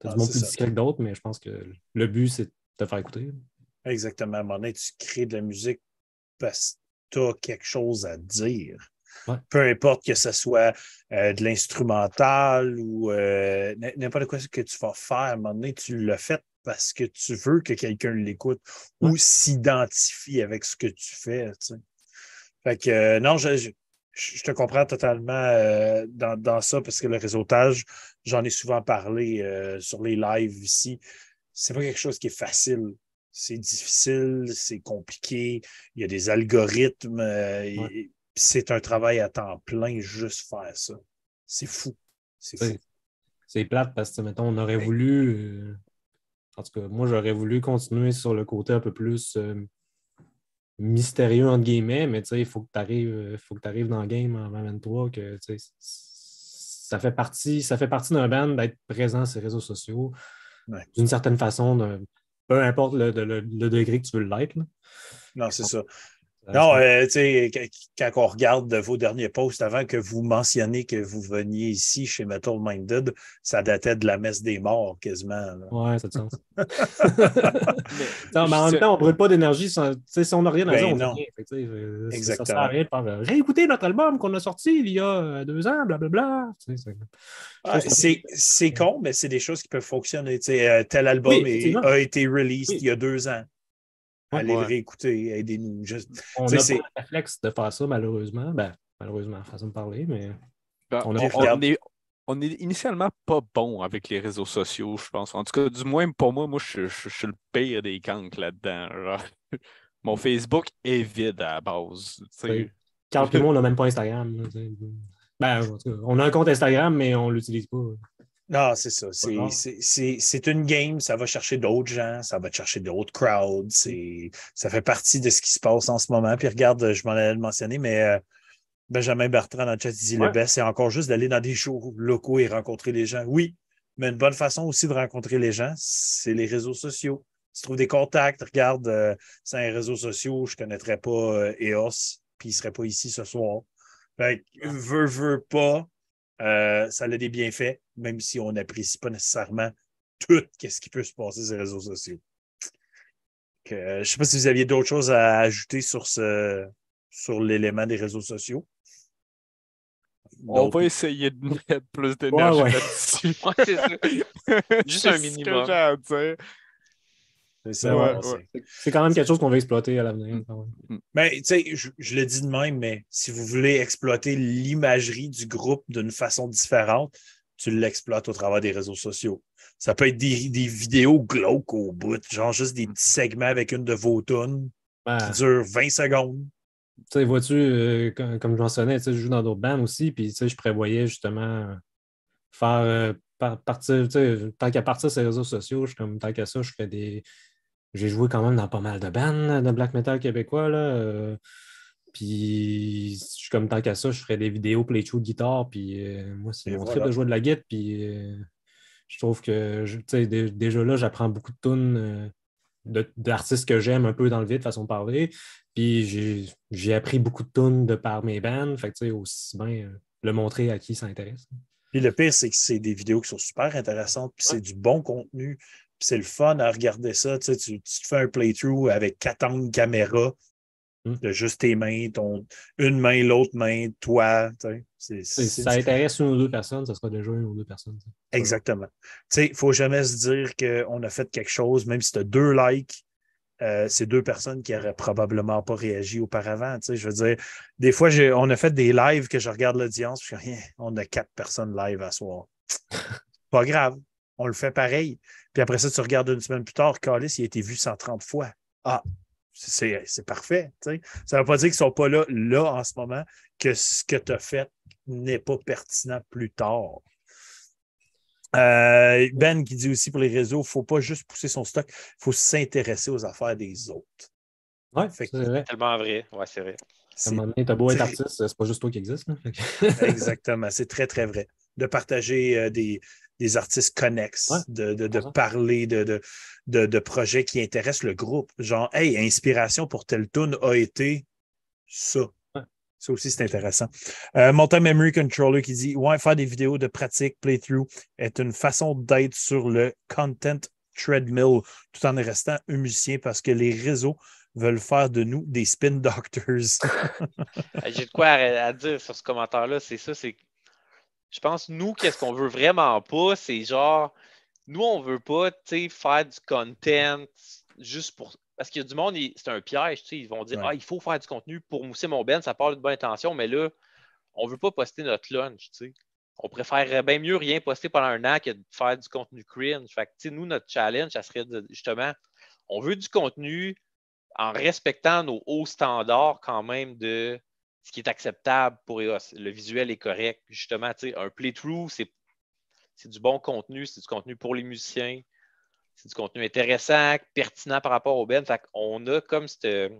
Speaker 3: Tu as ah, du monde plus discret que d'autres, mais je pense que le but, c'est de te faire écouter.
Speaker 1: Exactement. À un moment donné, tu crées de la musique parce tu as quelque chose à dire. Peu importe que ce soit euh, de l'instrumental ou euh, n'importe quoi que tu vas faire, à un moment donné, tu l'as fait parce que tu veux que quelqu'un l'écoute ou s'identifie avec ce que tu fais. Fait que euh, non, je, te comprends totalement dans, ça parce que le réseautage, j'en ai souvent parlé sur les lives ici. C'est pas quelque chose qui est facile c'est difficile, c'est compliqué, il y a des algorithmes, c'est un travail à temps plein juste faire ça. C'est fou. C'est fou.
Speaker 3: C'est plate parce que, mettons, on aurait voulu. Euh, en tout cas, moi, j'aurais voulu continuer sur le côté un peu plus euh, mystérieux, entre guillemets, mais tu sais, il faut que tu arrives, euh, arrives dans le game en 2023, que ça fait partie, ça fait partie d'un band d'être présent sur les réseaux sociaux. D'une certaine façon, peu importe le, degré que tu veux l'être.
Speaker 1: Non, c'est ça. Non, euh, tu sais, quand on regarde vos derniers posts avant que vous mentionniez que vous veniez ici chez Metal Minded, ça datait de la messe des morts quasiment.
Speaker 3: Oui, ça te sens. [LAUGHS] [LAUGHS] non, mais en même temps, on ne brûle pas d'énergie si on n'a rien à ben dire. Non. Rien, Exactement. Ça sert à rien de faire réécouter notre album qu'on a sorti il y a euh, deux ans, blablabla.
Speaker 1: Ah, c'est con, mais c'est des choses qui peuvent fonctionner. Euh, tel album a été released il y a deux ans. Allez le réécouter, aidez-nous.
Speaker 3: On n'a pas le réflexe de faire ça, malheureusement. Ben, malheureusement, façon de parler, mais.
Speaker 2: Ben, on, est, initialement pas bon avec les réseaux sociaux, je pense. En tout cas, du moins pour moi, moi, je, suis le pire des cancres là-dedans. [LAUGHS] Mon Facebook est vide à la base.
Speaker 3: Car tout le monde n'a même pas Instagram. Ben, on a un compte Instagram, mais on ne l'utilise pas.
Speaker 1: Non, c'est ça. C'est une game, ça va chercher d'autres gens, ça va chercher d'autres crowds. Ça fait partie de ce qui se passe en ce moment. Puis regarde, je m'en allais le mentionner, mais euh, Benjamin Bertrand dans le chat dit le best, c'est encore juste d'aller dans des shows locaux et rencontrer les gens. Oui, mais une bonne façon aussi de rencontrer les gens, c'est les réseaux sociaux. Tu trouves des contacts, regarde, euh, sans les réseaux sociaux, je ne connaîtrais pas euh, EOS, puis il ne serait pas ici ce soir. Fait que, veux, veux pas, euh, ça a des bienfaits, même si on n'apprécie pas nécessairement tout ce qui peut se passer sur les réseaux sociaux. Euh, je ne sais pas si vous aviez d'autres choses à ajouter sur, ce, sur l'élément des réseaux sociaux.
Speaker 2: On va [LAUGHS] essayer de mettre plus d'énergie là-dessus. [LAUGHS]
Speaker 4: Juste un minimum.
Speaker 3: C'est quand même quelque chose qu'on veut exploiter à l'avenir.
Speaker 1: Mais tu sais, je, le dis de même, mais si vous voulez exploiter l'imagerie du groupe d'une façon différente, tu l'exploites au travers des réseaux sociaux. Ça peut être des, vidéos glauques au bout, genre juste des petits segments avec une de vos tunes qui durent 20 secondes.
Speaker 3: Tu sais, vois-tu, euh, comme, je mentionnais, je joue dans d'autres bands aussi, puis je prévoyais justement faire euh, partir, tant qu'à partir ces réseaux sociaux, je, comme, tant qu'à ça, je fais des, j'ai joué quand même dans pas mal de bands de black metal québécois. Là. Euh, puis, je suis comme tant qu'à ça, je ferais des vidéos play de guitare. Puis, euh, moi, c'est mon trip de jouer de la guitare. Puis, euh, je trouve que, déjà là, j'apprends beaucoup de tunes d'artistes que j'aime un peu dans le vide, façon de parler. Puis, j'ai appris beaucoup de tunes de par mes bands. Fait que, aussi bien le montrer à qui ça intéresse.
Speaker 1: Puis le pire, c'est que c'est des vidéos qui sont super intéressantes, puis c'est du bon contenu c'est le fun à regarder ça. Tu, tu, te fais un playthrough avec quatre angles hmm. de juste tes mains, ton, une main, l'autre main, toi.
Speaker 3: Tu ça intéresse une ou deux personnes, ça sera déjà une ou deux personnes.
Speaker 1: Exactement. Il ne faut jamais se dire qu'on a fait quelque chose, même si tu as deux likes. Euh, c'est deux personnes qui n'auraient probablement pas réagi auparavant. Je veux dire, des fois, on a fait des lives que je regarde l'audience, puis rien, [LAUGHS] on a quatre personnes live à soir. pas grave, on le fait pareil. Puis après ça, tu regardes une semaine plus tard, Calis, il a été vu 130 fois. Ah, c'est parfait. Ça ne veut pas dire qu'ils ne sont pas là, là en ce moment, que ce que tu as fait n'est pas pertinent plus tard. Euh, ben qui dit aussi pour les réseaux, il ne faut pas juste pousser son stock, il faut s'intéresser aux affaires des autres.
Speaker 3: Oui, c'est
Speaker 4: tellement vrai. Ouais, c'est vrai.
Speaker 3: À un moment donné, t'as beau être artiste, c'est pas juste toi qui existe.
Speaker 1: Exactement, c'est très, très vrai. De partager euh, des, des, artistes connexes, de, de, de parler de, de, projets qui intéressent le groupe. Genre, hey, inspiration pour tel tune a été ça. Ça aussi, c'est intéressant. Euh, Memory Controller qui dit Ouais, faire des vidéos de pratique, playthrough, est une façon d'être sur le content treadmill tout en restant un musicien parce que les réseaux veulent faire de nous des spin doctors. [LAUGHS] [LAUGHS]
Speaker 4: J'ai de quoi à, dire sur ce commentaire-là. C'est ça, c'est. Je pense, nous, qu'est-ce qu'on veut vraiment pas, c'est genre, nous, on veut pas faire du content juste pour. Parce qu'il y a du monde, c'est un piège, ils vont dire Ah, il faut faire du contenu pour mousser mon ben, ça parle de bonne intention, mais là, on ne veut pas poster notre lunch. sais. On préférerait bien mieux rien poster pendant un an que de faire du contenu cringe. Fait que, nous, notre challenge, ça serait justement, on veut du contenu en respectant nos hauts standards quand même de ce qui est acceptable pour EOS. Le visuel est correct. Justement, un playthrough, c'est, c'est du bon contenu, c'est du contenu pour les musiciens, c'est du contenu intéressant, pertinent par rapport au Ben. Fait on a comme cette,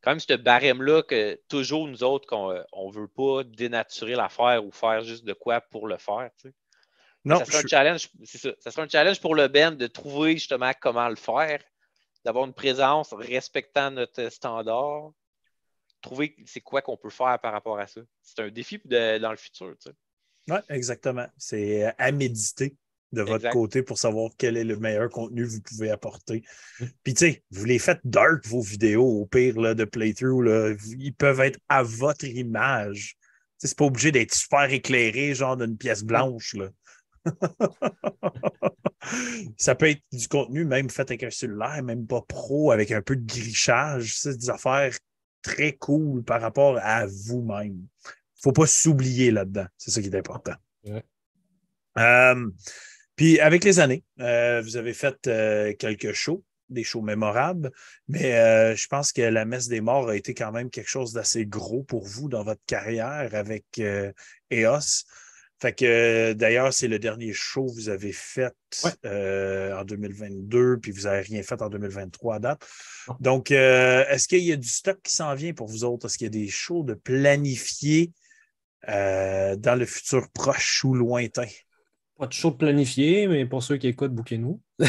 Speaker 4: quand même ce barème-là que toujours nous autres, qu'on ne veut pas dénaturer l'affaire ou faire juste de quoi pour le faire. Non, ça serait un challenge, c'est ça. Ça serait un challenge pour le Ben de trouver justement comment le faire d'avoir une présence respectant notre standard, trouver c'est quoi qu'on peut faire par rapport à ça. C'est un défi dans le futur.
Speaker 1: Oui, exactement. C'est à méditer de votre côté pour savoir quel est le meilleur contenu que vous pouvez apporter. Mmh. Puis, tu sais, vous les faites dark, vos vidéos, au pire là, de playthrough. Là, ils peuvent être à votre image. C'est pas obligé d'être super éclairé, genre d'une pièce blanche. Là. [LAUGHS] ça peut être du contenu même fait avec un cellulaire, même pas pro, avec un peu de grichage. C'est des affaires très cool par rapport à vous-même. Il ne faut pas s'oublier là-dedans. C'est ça qui est important. Euh, puis avec les années, euh, vous avez fait euh, quelques shows, des shows mémorables, mais je pense que la messe des morts a été quand même quelque chose d'assez gros pour vous dans votre carrière avec EOS. Fait que d'ailleurs, c'est le dernier show que vous avez fait euh, en 2022, puis vous n'avez rien fait en 2023 à date. Donc, euh, est-ce qu'il y a du stock qui s'en vient pour vous autres? Est-ce qu'il y a des shows de planifier euh, dans le futur proche ou lointain?
Speaker 3: Pas de show planifié, mais pour ceux qui écoutent, bouquez-nous. [LAUGHS]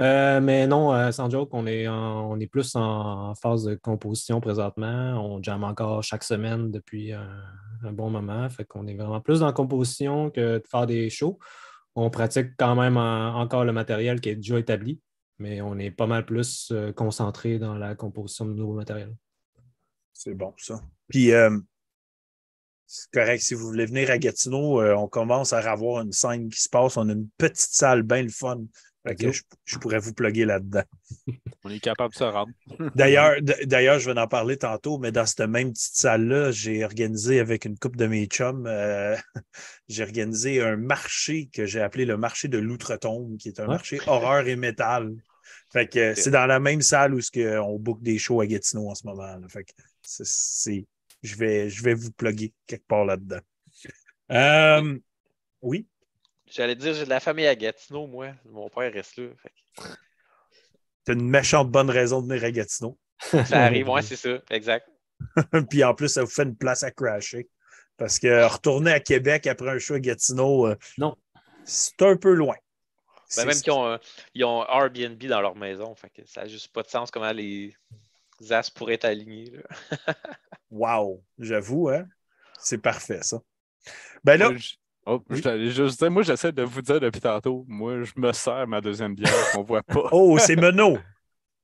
Speaker 3: Euh, mais non, euh, sans joke, on est, on est plus en, phase de composition présentement. On jamme encore chaque semaine depuis un, bon moment. Fait qu'on est vraiment plus dans la composition que de faire des shows. On pratique quand même encore le matériel qui est déjà établi, mais on est pas mal plus euh, concentré dans la composition de nouveaux matériels.
Speaker 1: C'est bon, ça. Puis, c'est correct. Si vous voulez venir à Gatineau, euh, on commence à avoir une scène qui se passe. On a une petite salle bien le fun. Je, pourrais vous plugger là-dedans.
Speaker 2: On est capable de se rendre. [LAUGHS]
Speaker 1: D'ailleurs, d'ailleurs, je vais en parler tantôt, mais dans cette même petite salle-là, j'ai organisé avec une couple de mes chums, euh, [LAUGHS] j'ai organisé un marché que j'ai appelé le marché de l'Outre-Tombe, qui est un marché horreur et métal. Fait que c'est dans la même salle où on book des shows à Gatineau en ce moment. Fait que c'est je vais, je vais vous plugger quelque part là-dedans. Euh, oui?
Speaker 4: J'allais dire, j'ai de la famille à Gatineau, moi. Mon père reste là.
Speaker 1: T'as une méchante bonne raison de venir à Gatineau.
Speaker 4: Ça arrive, moi, c'est ça, exact. [LAUGHS]
Speaker 1: Puis en plus, ça vous fait une place à crasher. Parce que retourner à Québec après un show à Gatineau, euh,
Speaker 3: non.
Speaker 1: c'est un peu loin.
Speaker 4: Ben, même qu'ils ont, ils ont Airbnb dans leur maison. Fait que ça n'a juste pas de sens comment les As pourraient être alignés. [LAUGHS]
Speaker 1: wow! J'avoue, hein? C'est parfait, ça. Ben là.
Speaker 2: Oh, moi, j'essaie de vous dire depuis tantôt, moi, je me sers ma deuxième bière qu'on voit pas. [LAUGHS]
Speaker 1: oh, c'est Menot!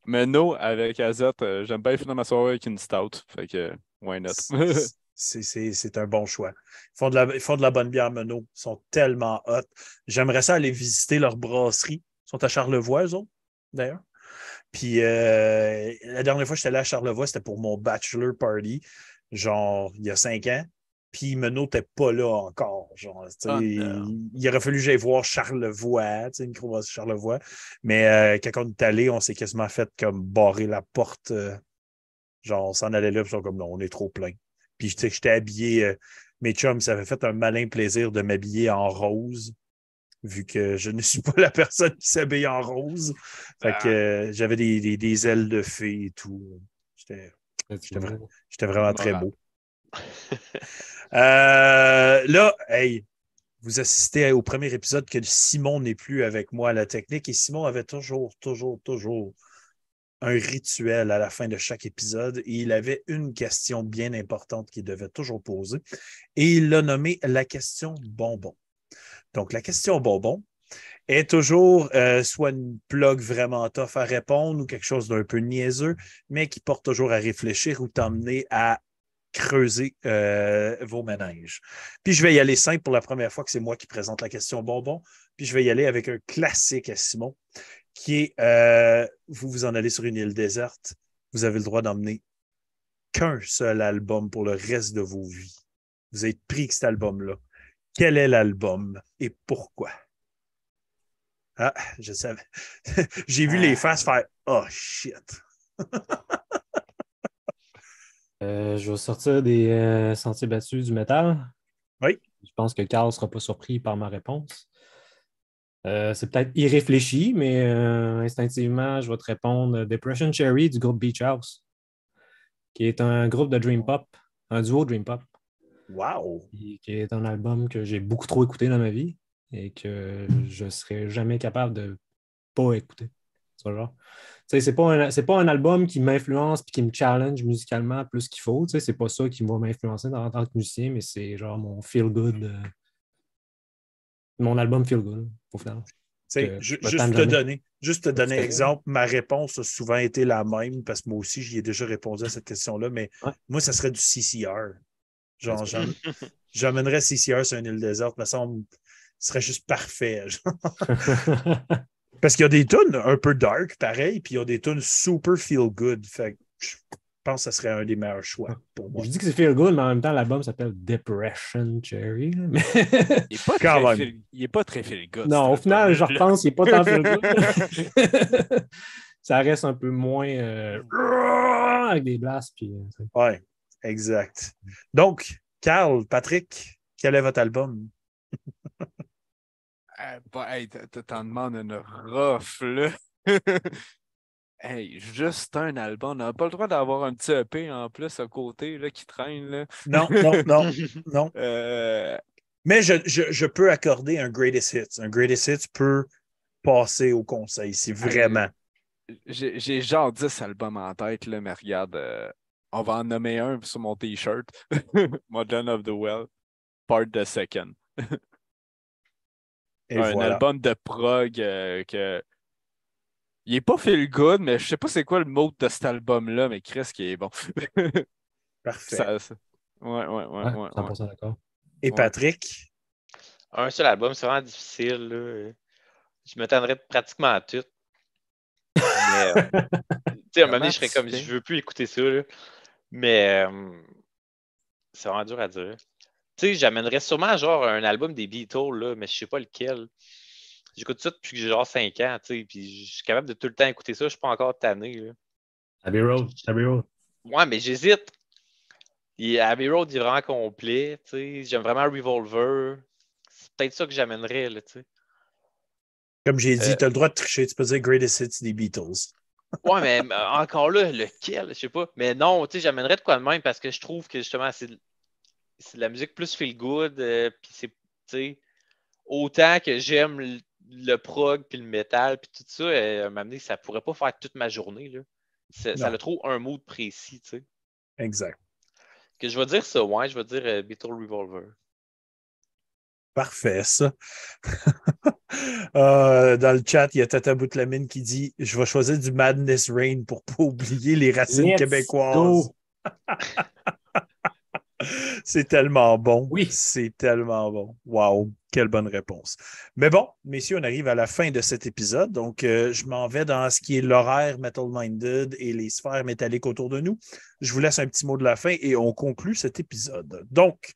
Speaker 2: Menot avec azote. Euh, j'aime bien finir ma soirée avec une stout. Fait que, why not?
Speaker 1: c'est un bon choix. Ils font de la, ils font de la bonne bière Menot. Ils sont tellement hot. J'aimerais ça aller visiter leur brasserie. Ils sont à Charlevoix, eux autres, d'ailleurs. Puis euh, la dernière fois que j'étais allé à Charlevoix, c'était pour mon bachelor party, genre il y a cinq ans. Puis Menot n'était pas là encore. Genre, oh, il, aurait fallu que j'aille voir Charlevoix, une microbrasserie Charlevoix. Mais euh, quand on est allé, on s'est quasiment fait comme barrer la porte. Euh, genre, on s'en allait là, puis comme non, on est trop plein. Puis j'étais habillé, mes chums, ça avait fait un malin plaisir de m'habiller en rose vu que je ne suis pas la personne qui s'habille en rose. Fait que ah. euh, j'avais des, ailes de fée et tout. J'étais vraiment très beau. [LAUGHS] Euh, là, hey, vous assistez au premier épisode que Simon n'est plus avec moi à la technique et Simon avait toujours, toujours, toujours un rituel à la fin de chaque épisode et il avait une question bien importante qu'il devait toujours poser et il l'a nommé la question bonbon. Donc, la question bonbon est toujours euh, soit une plug vraiment tough à répondre ou quelque chose d'un peu niaiseux, mais qui porte toujours à réfléchir ou t'emmener à creuser euh, vos ménages. Puis je vais y aller simple pour la première fois que c'est moi qui présente la question bonbon. Puis je vais y aller avec un classique à Simon, qui est euh, vous vous en allez sur une île déserte, vous avez le droit d'emmener qu'un seul album pour le reste de vos vies. Vous êtes pris que cet album-là. Quel est l'album et pourquoi? Ah, je savais. [LAUGHS] J'ai vu les faces faire Oh shit. [LAUGHS]
Speaker 3: Euh, je vais sortir des euh, sentiers battus du métal.
Speaker 1: Oui.
Speaker 3: Je pense que Carl ne sera pas surpris par ma réponse. Euh, c'est peut-être irréfléchi, mais instinctivement, je vais te répondre Depression Cherry du groupe Beach House, qui est un groupe de Dream Pop, un duo Dream Pop.
Speaker 1: Wow!
Speaker 3: Qui est un album que j'ai beaucoup trop écouté dans ma vie et que je ne serais jamais capable de pas écouter. genre c'est pas, un, pas un album qui m'influence et qui me challenge musicalement plus qu'il faut. C'est pas ça qui va m'influencer en tant que musicien, mais c'est genre mon feel good. Euh, mon album feel good, au final.
Speaker 1: juste, te donner, juste te donner exemple, ma réponse a souvent été la même parce que moi aussi, j'y ai déjà répondu à cette question-là, mais moi, ça serait du CCR. Genre, [LAUGHS] j'amènerais CCR sur une île déserte, me semble, ce serait juste parfait. [LAUGHS] Parce qu'il y a des tunes un peu dark, pareil, puis il y a des tunes super feel good. Fait je pense que ce serait un des meilleurs choix pour moi.
Speaker 3: Je dis que c'est feel good, mais en même temps, l'album s'appelle Depression Cherry. [LAUGHS]
Speaker 2: Il n'est pas, très feel... pas très feel good.
Speaker 3: Non, au final, je repense, il n'est pas tant feel good. [LAUGHS] [LAUGHS] Ça reste un peu moins euh, avec des blasts. Puis...
Speaker 1: Euh, oui, exact. Donc, Carl, Patrick, quel est votre album?
Speaker 2: Bah, hey, t'en demandes une là. [LAUGHS] hey, juste un album. On n'a pas le droit d'avoir un petit EP en plus à côté là, qui traîne. Là.
Speaker 1: Non, non, non, [LAUGHS] non. Euh, Mais je, je, je, peux accorder un Greatest Hits. Un Greatest Hits peut passer au conseil, c'est vraiment.
Speaker 2: J'ai genre 10 albums en tête, là, mais regarde, euh, on va en nommer un sur mon t-shirt. [LAUGHS] Modern of the Well, Part the Second un album de prog euh, que. Il est pas feel good, mais je sais pas c'est quoi le mot de cet album-là, mais Chris qui est bon. [LAUGHS]
Speaker 1: Parfait.
Speaker 2: Ouais, ouais, ouais. ouais, ouais 100%
Speaker 3: d'accord.
Speaker 1: Et Patrick?
Speaker 4: Un seul album, c'est vraiment difficile. Là. Je m'attendrais pratiquement à tout. Mais, euh, [LAUGHS] tu sais, à un moment donné, je serais comme, je veux plus écouter ça. Là. Mais euh, c'est vraiment dur à dire. Tu sais, j'amènerais sûrement genre un album des Beatles, là, mais je sais pas lequel. J'écoute ça depuis que j'ai genre 5 ans, tu sais, puis je suis capable de tout le temps écouter ça, je suis pas encore tanné. Là.
Speaker 3: Abbey Road, Abbey Road.
Speaker 4: Ouais, mais j'hésite. Abbey Road est vraiment complet, tu sais. J'aime vraiment Revolver. C'est peut-être ça que j'amènerais, là, tu sais.
Speaker 1: Comme j'ai dit, euh, tu as le droit de tricher, tu peux dire Greatest Hits des Beatles. [LAUGHS]
Speaker 4: ouais, mais encore là, lequel, je sais pas. Mais non, tu sais, j'amènerais de quoi de même parce que je trouve que justement, c'est c'est de la musique plus feel good. Euh, puis c'est, autant que j'aime le, prog puis le metal puis tout ça, euh, donné, ça pourrait pas faire toute ma journée. Là. Ça, a trop un mood précis, tu sais.
Speaker 1: Exact.
Speaker 4: Que je vais dire ça, ouais, je vais dire euh, Beetle Revolver.
Speaker 1: Parfait, ça. [LAUGHS] dans le chat, il y a Tata Boutlamine qui dit Je vais choisir du Madness Rain pour pas oublier les racines québécoises. [LAUGHS] C'est tellement bon.
Speaker 3: Oui.
Speaker 1: C'est tellement bon. Wow, quelle bonne réponse. Mais bon, messieurs, on arrive à la fin de cet épisode. Donc, euh, je m'en vais dans ce qui est l'horaire Metal Minded et les sphères métalliques autour de nous. Je vous laisse un petit mot de la fin et on conclut cet épisode. Donc,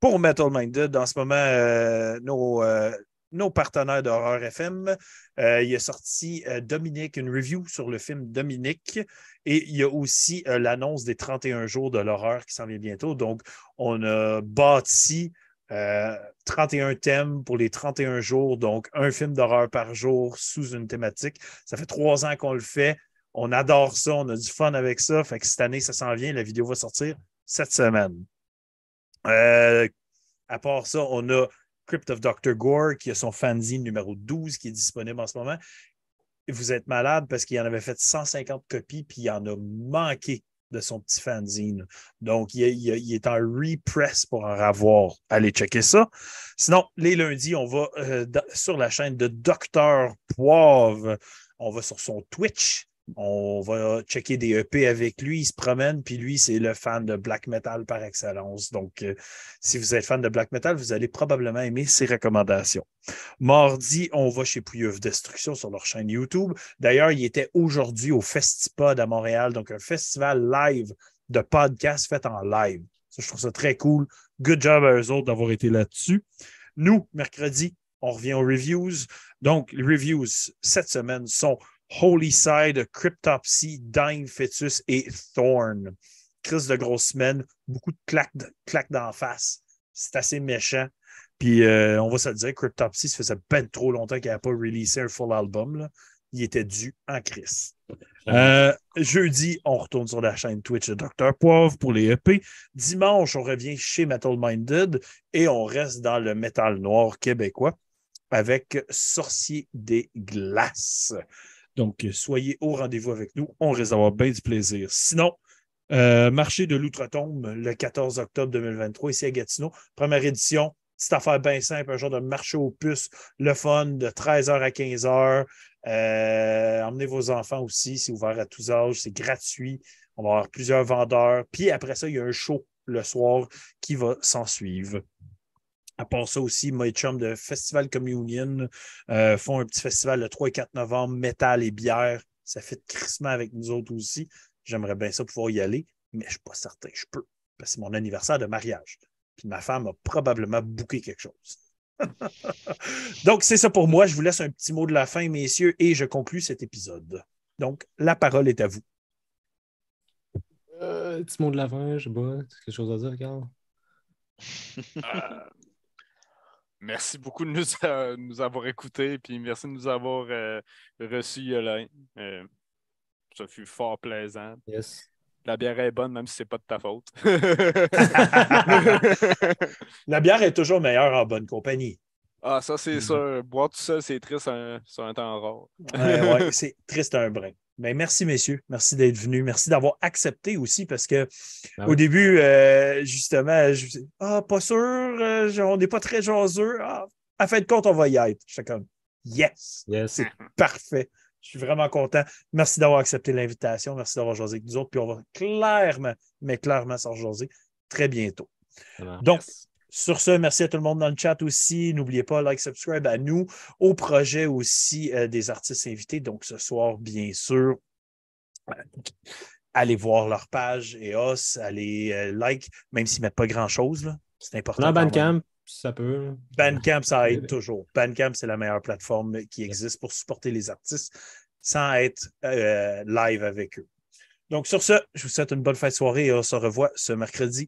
Speaker 1: pour Metal Minded, en ce moment, euh, nos, euh, nos partenaires d'Horreur FM. Euh, il a sorti euh, Dominique, une review sur le film Dominique. Et il y a aussi euh, l'annonce des 31 jours de l'horreur qui s'en vient bientôt. Donc, on a bâti 31 thèmes pour les 31 jours. Donc, un film d'horreur par jour sous une thématique. Ça fait trois ans qu'on le fait. On adore ça, on a du fun avec ça. Fait que cette année, ça s'en vient. La vidéo va sortir cette semaine. Euh, à part ça, on a Crypt of Dr. Gore qui a son fanzine numéro 12 qui est disponible en ce moment. Vous êtes malade parce qu'il en avait fait 150 copies puis il en a manqué de son petit fanzine. Donc, il, est en repress pour en avoir. Allez checker ça. Sinon, les lundis, on va euh, sur la chaîne de Docteur Poivre. On va sur son Twitch. On va checker des EP avec lui. Il se promène, puis lui, c'est le fan de black metal par excellence. Donc, euh, si vous êtes fan de black metal, vous allez probablement aimer ses recommandations. Mardi, on va chez Pouilleuf Destruction sur leur chaîne YouTube. D'ailleurs, il était aujourd'hui au Festipod à Montréal, donc un festival live de podcast fait en live. je trouve ça très cool. Good job à eux autres d'avoir été là-dessus. Nous, mercredi, on revient aux reviews. Donc, les reviews cette semaine sont Holy Side, Cryptopsy, Dying Fetus et Thorn. Crise de grosse semaine, beaucoup de claques, claques d'en face. C'est assez méchant. Puis euh, on va se le dire, Cryptopsy, ça faisait ben trop longtemps qu'il n'avait pas releasé un full album. Il était dû en crise. Euh, jeudi, on retourne sur la chaîne Twitch de Dr. Poivre pour les EP. Dimanche, on revient chez Metal Minded et on reste dans le métal noir québécois avec Sorcier des Glaces. Donc, soyez au rendez-vous avec nous. On risque d'avoir bien du plaisir. Sinon, euh, marché de l'Outre-Tombe le 14 octobre 2023 ici à Gatineau. Première édition. Petite affaire bien simple, un genre de marché aux puces, le fun de 13h à 15h. Euh, emmenez vos enfants aussi, c'est ouvert à tous âges, c'est gratuit. On va avoir plusieurs vendeurs. Puis après ça, il y a un show le soir qui va s'en suivre. À part ça aussi, My Chum de Festival Communion euh, font un petit festival le 3 et 4 novembre, métal et bière. Ça fait de crissement avec nous autres aussi. J'aimerais bien ça pouvoir y aller, mais je ne suis pas certain que je peux. Parce que c'est mon anniversaire de mariage. Puis ma femme a probablement booké quelque chose. [LAUGHS] Donc, c'est ça pour moi. Je vous laisse un petit mot de la fin, messieurs, et je conclus cet épisode. Donc, la parole est à vous.
Speaker 3: Euh, petit mot de la fin, je sais pas. quelque chose à dire, Carl? [LAUGHS] [LAUGHS]
Speaker 2: Euh, Merci beaucoup de nous, euh, nous avoir écoutés, puis merci de nous avoir euh, reçus, Yolain. Euh, ça fut fort plaisant.
Speaker 3: Yes.
Speaker 2: La bière est bonne, même si ce n'est pas de ta faute. [LAUGHS]
Speaker 1: La bière est toujours meilleure en bonne compagnie.
Speaker 2: Ah, ça, c'est ça. Boire tout ça, c'est triste sur un temps rare.
Speaker 1: ouais, [LAUGHS] c'est triste un brin. Ben, merci, messieurs. Merci d'être venus. Merci d'avoir accepté aussi parce que ben au début, euh, justement, je me Ah, pas sûr, euh, on n'est pas très jaseux. Ah, à fin de compte, on va y être. J'étais comme Yes!
Speaker 3: yes.
Speaker 1: C'est parfait. Je suis vraiment content. Merci d'avoir accepté l'invitation. Merci d'avoir jasé avec nous autres. Puis on va clairement, mais clairement s'en jaser très bientôt. Donc, sur ce, merci à tout le monde dans le chat aussi. N'oubliez pas, like, subscribe à nous, au projet aussi euh, des artistes invités. Donc, ce soir, bien sûr, euh, allez voir leur page EOS, allez euh, like, même s'ils ne mettent pas grand-chose. C'est important.
Speaker 3: Bandcamp, ça peut.
Speaker 1: Bandcamp, ça aide toujours. Bandcamp, c'est la meilleure plateforme qui existe pour supporter les artistes sans être live avec eux. Donc, sur ce, je vous souhaite une bonne fin de soirée et on se revoit ce mercredi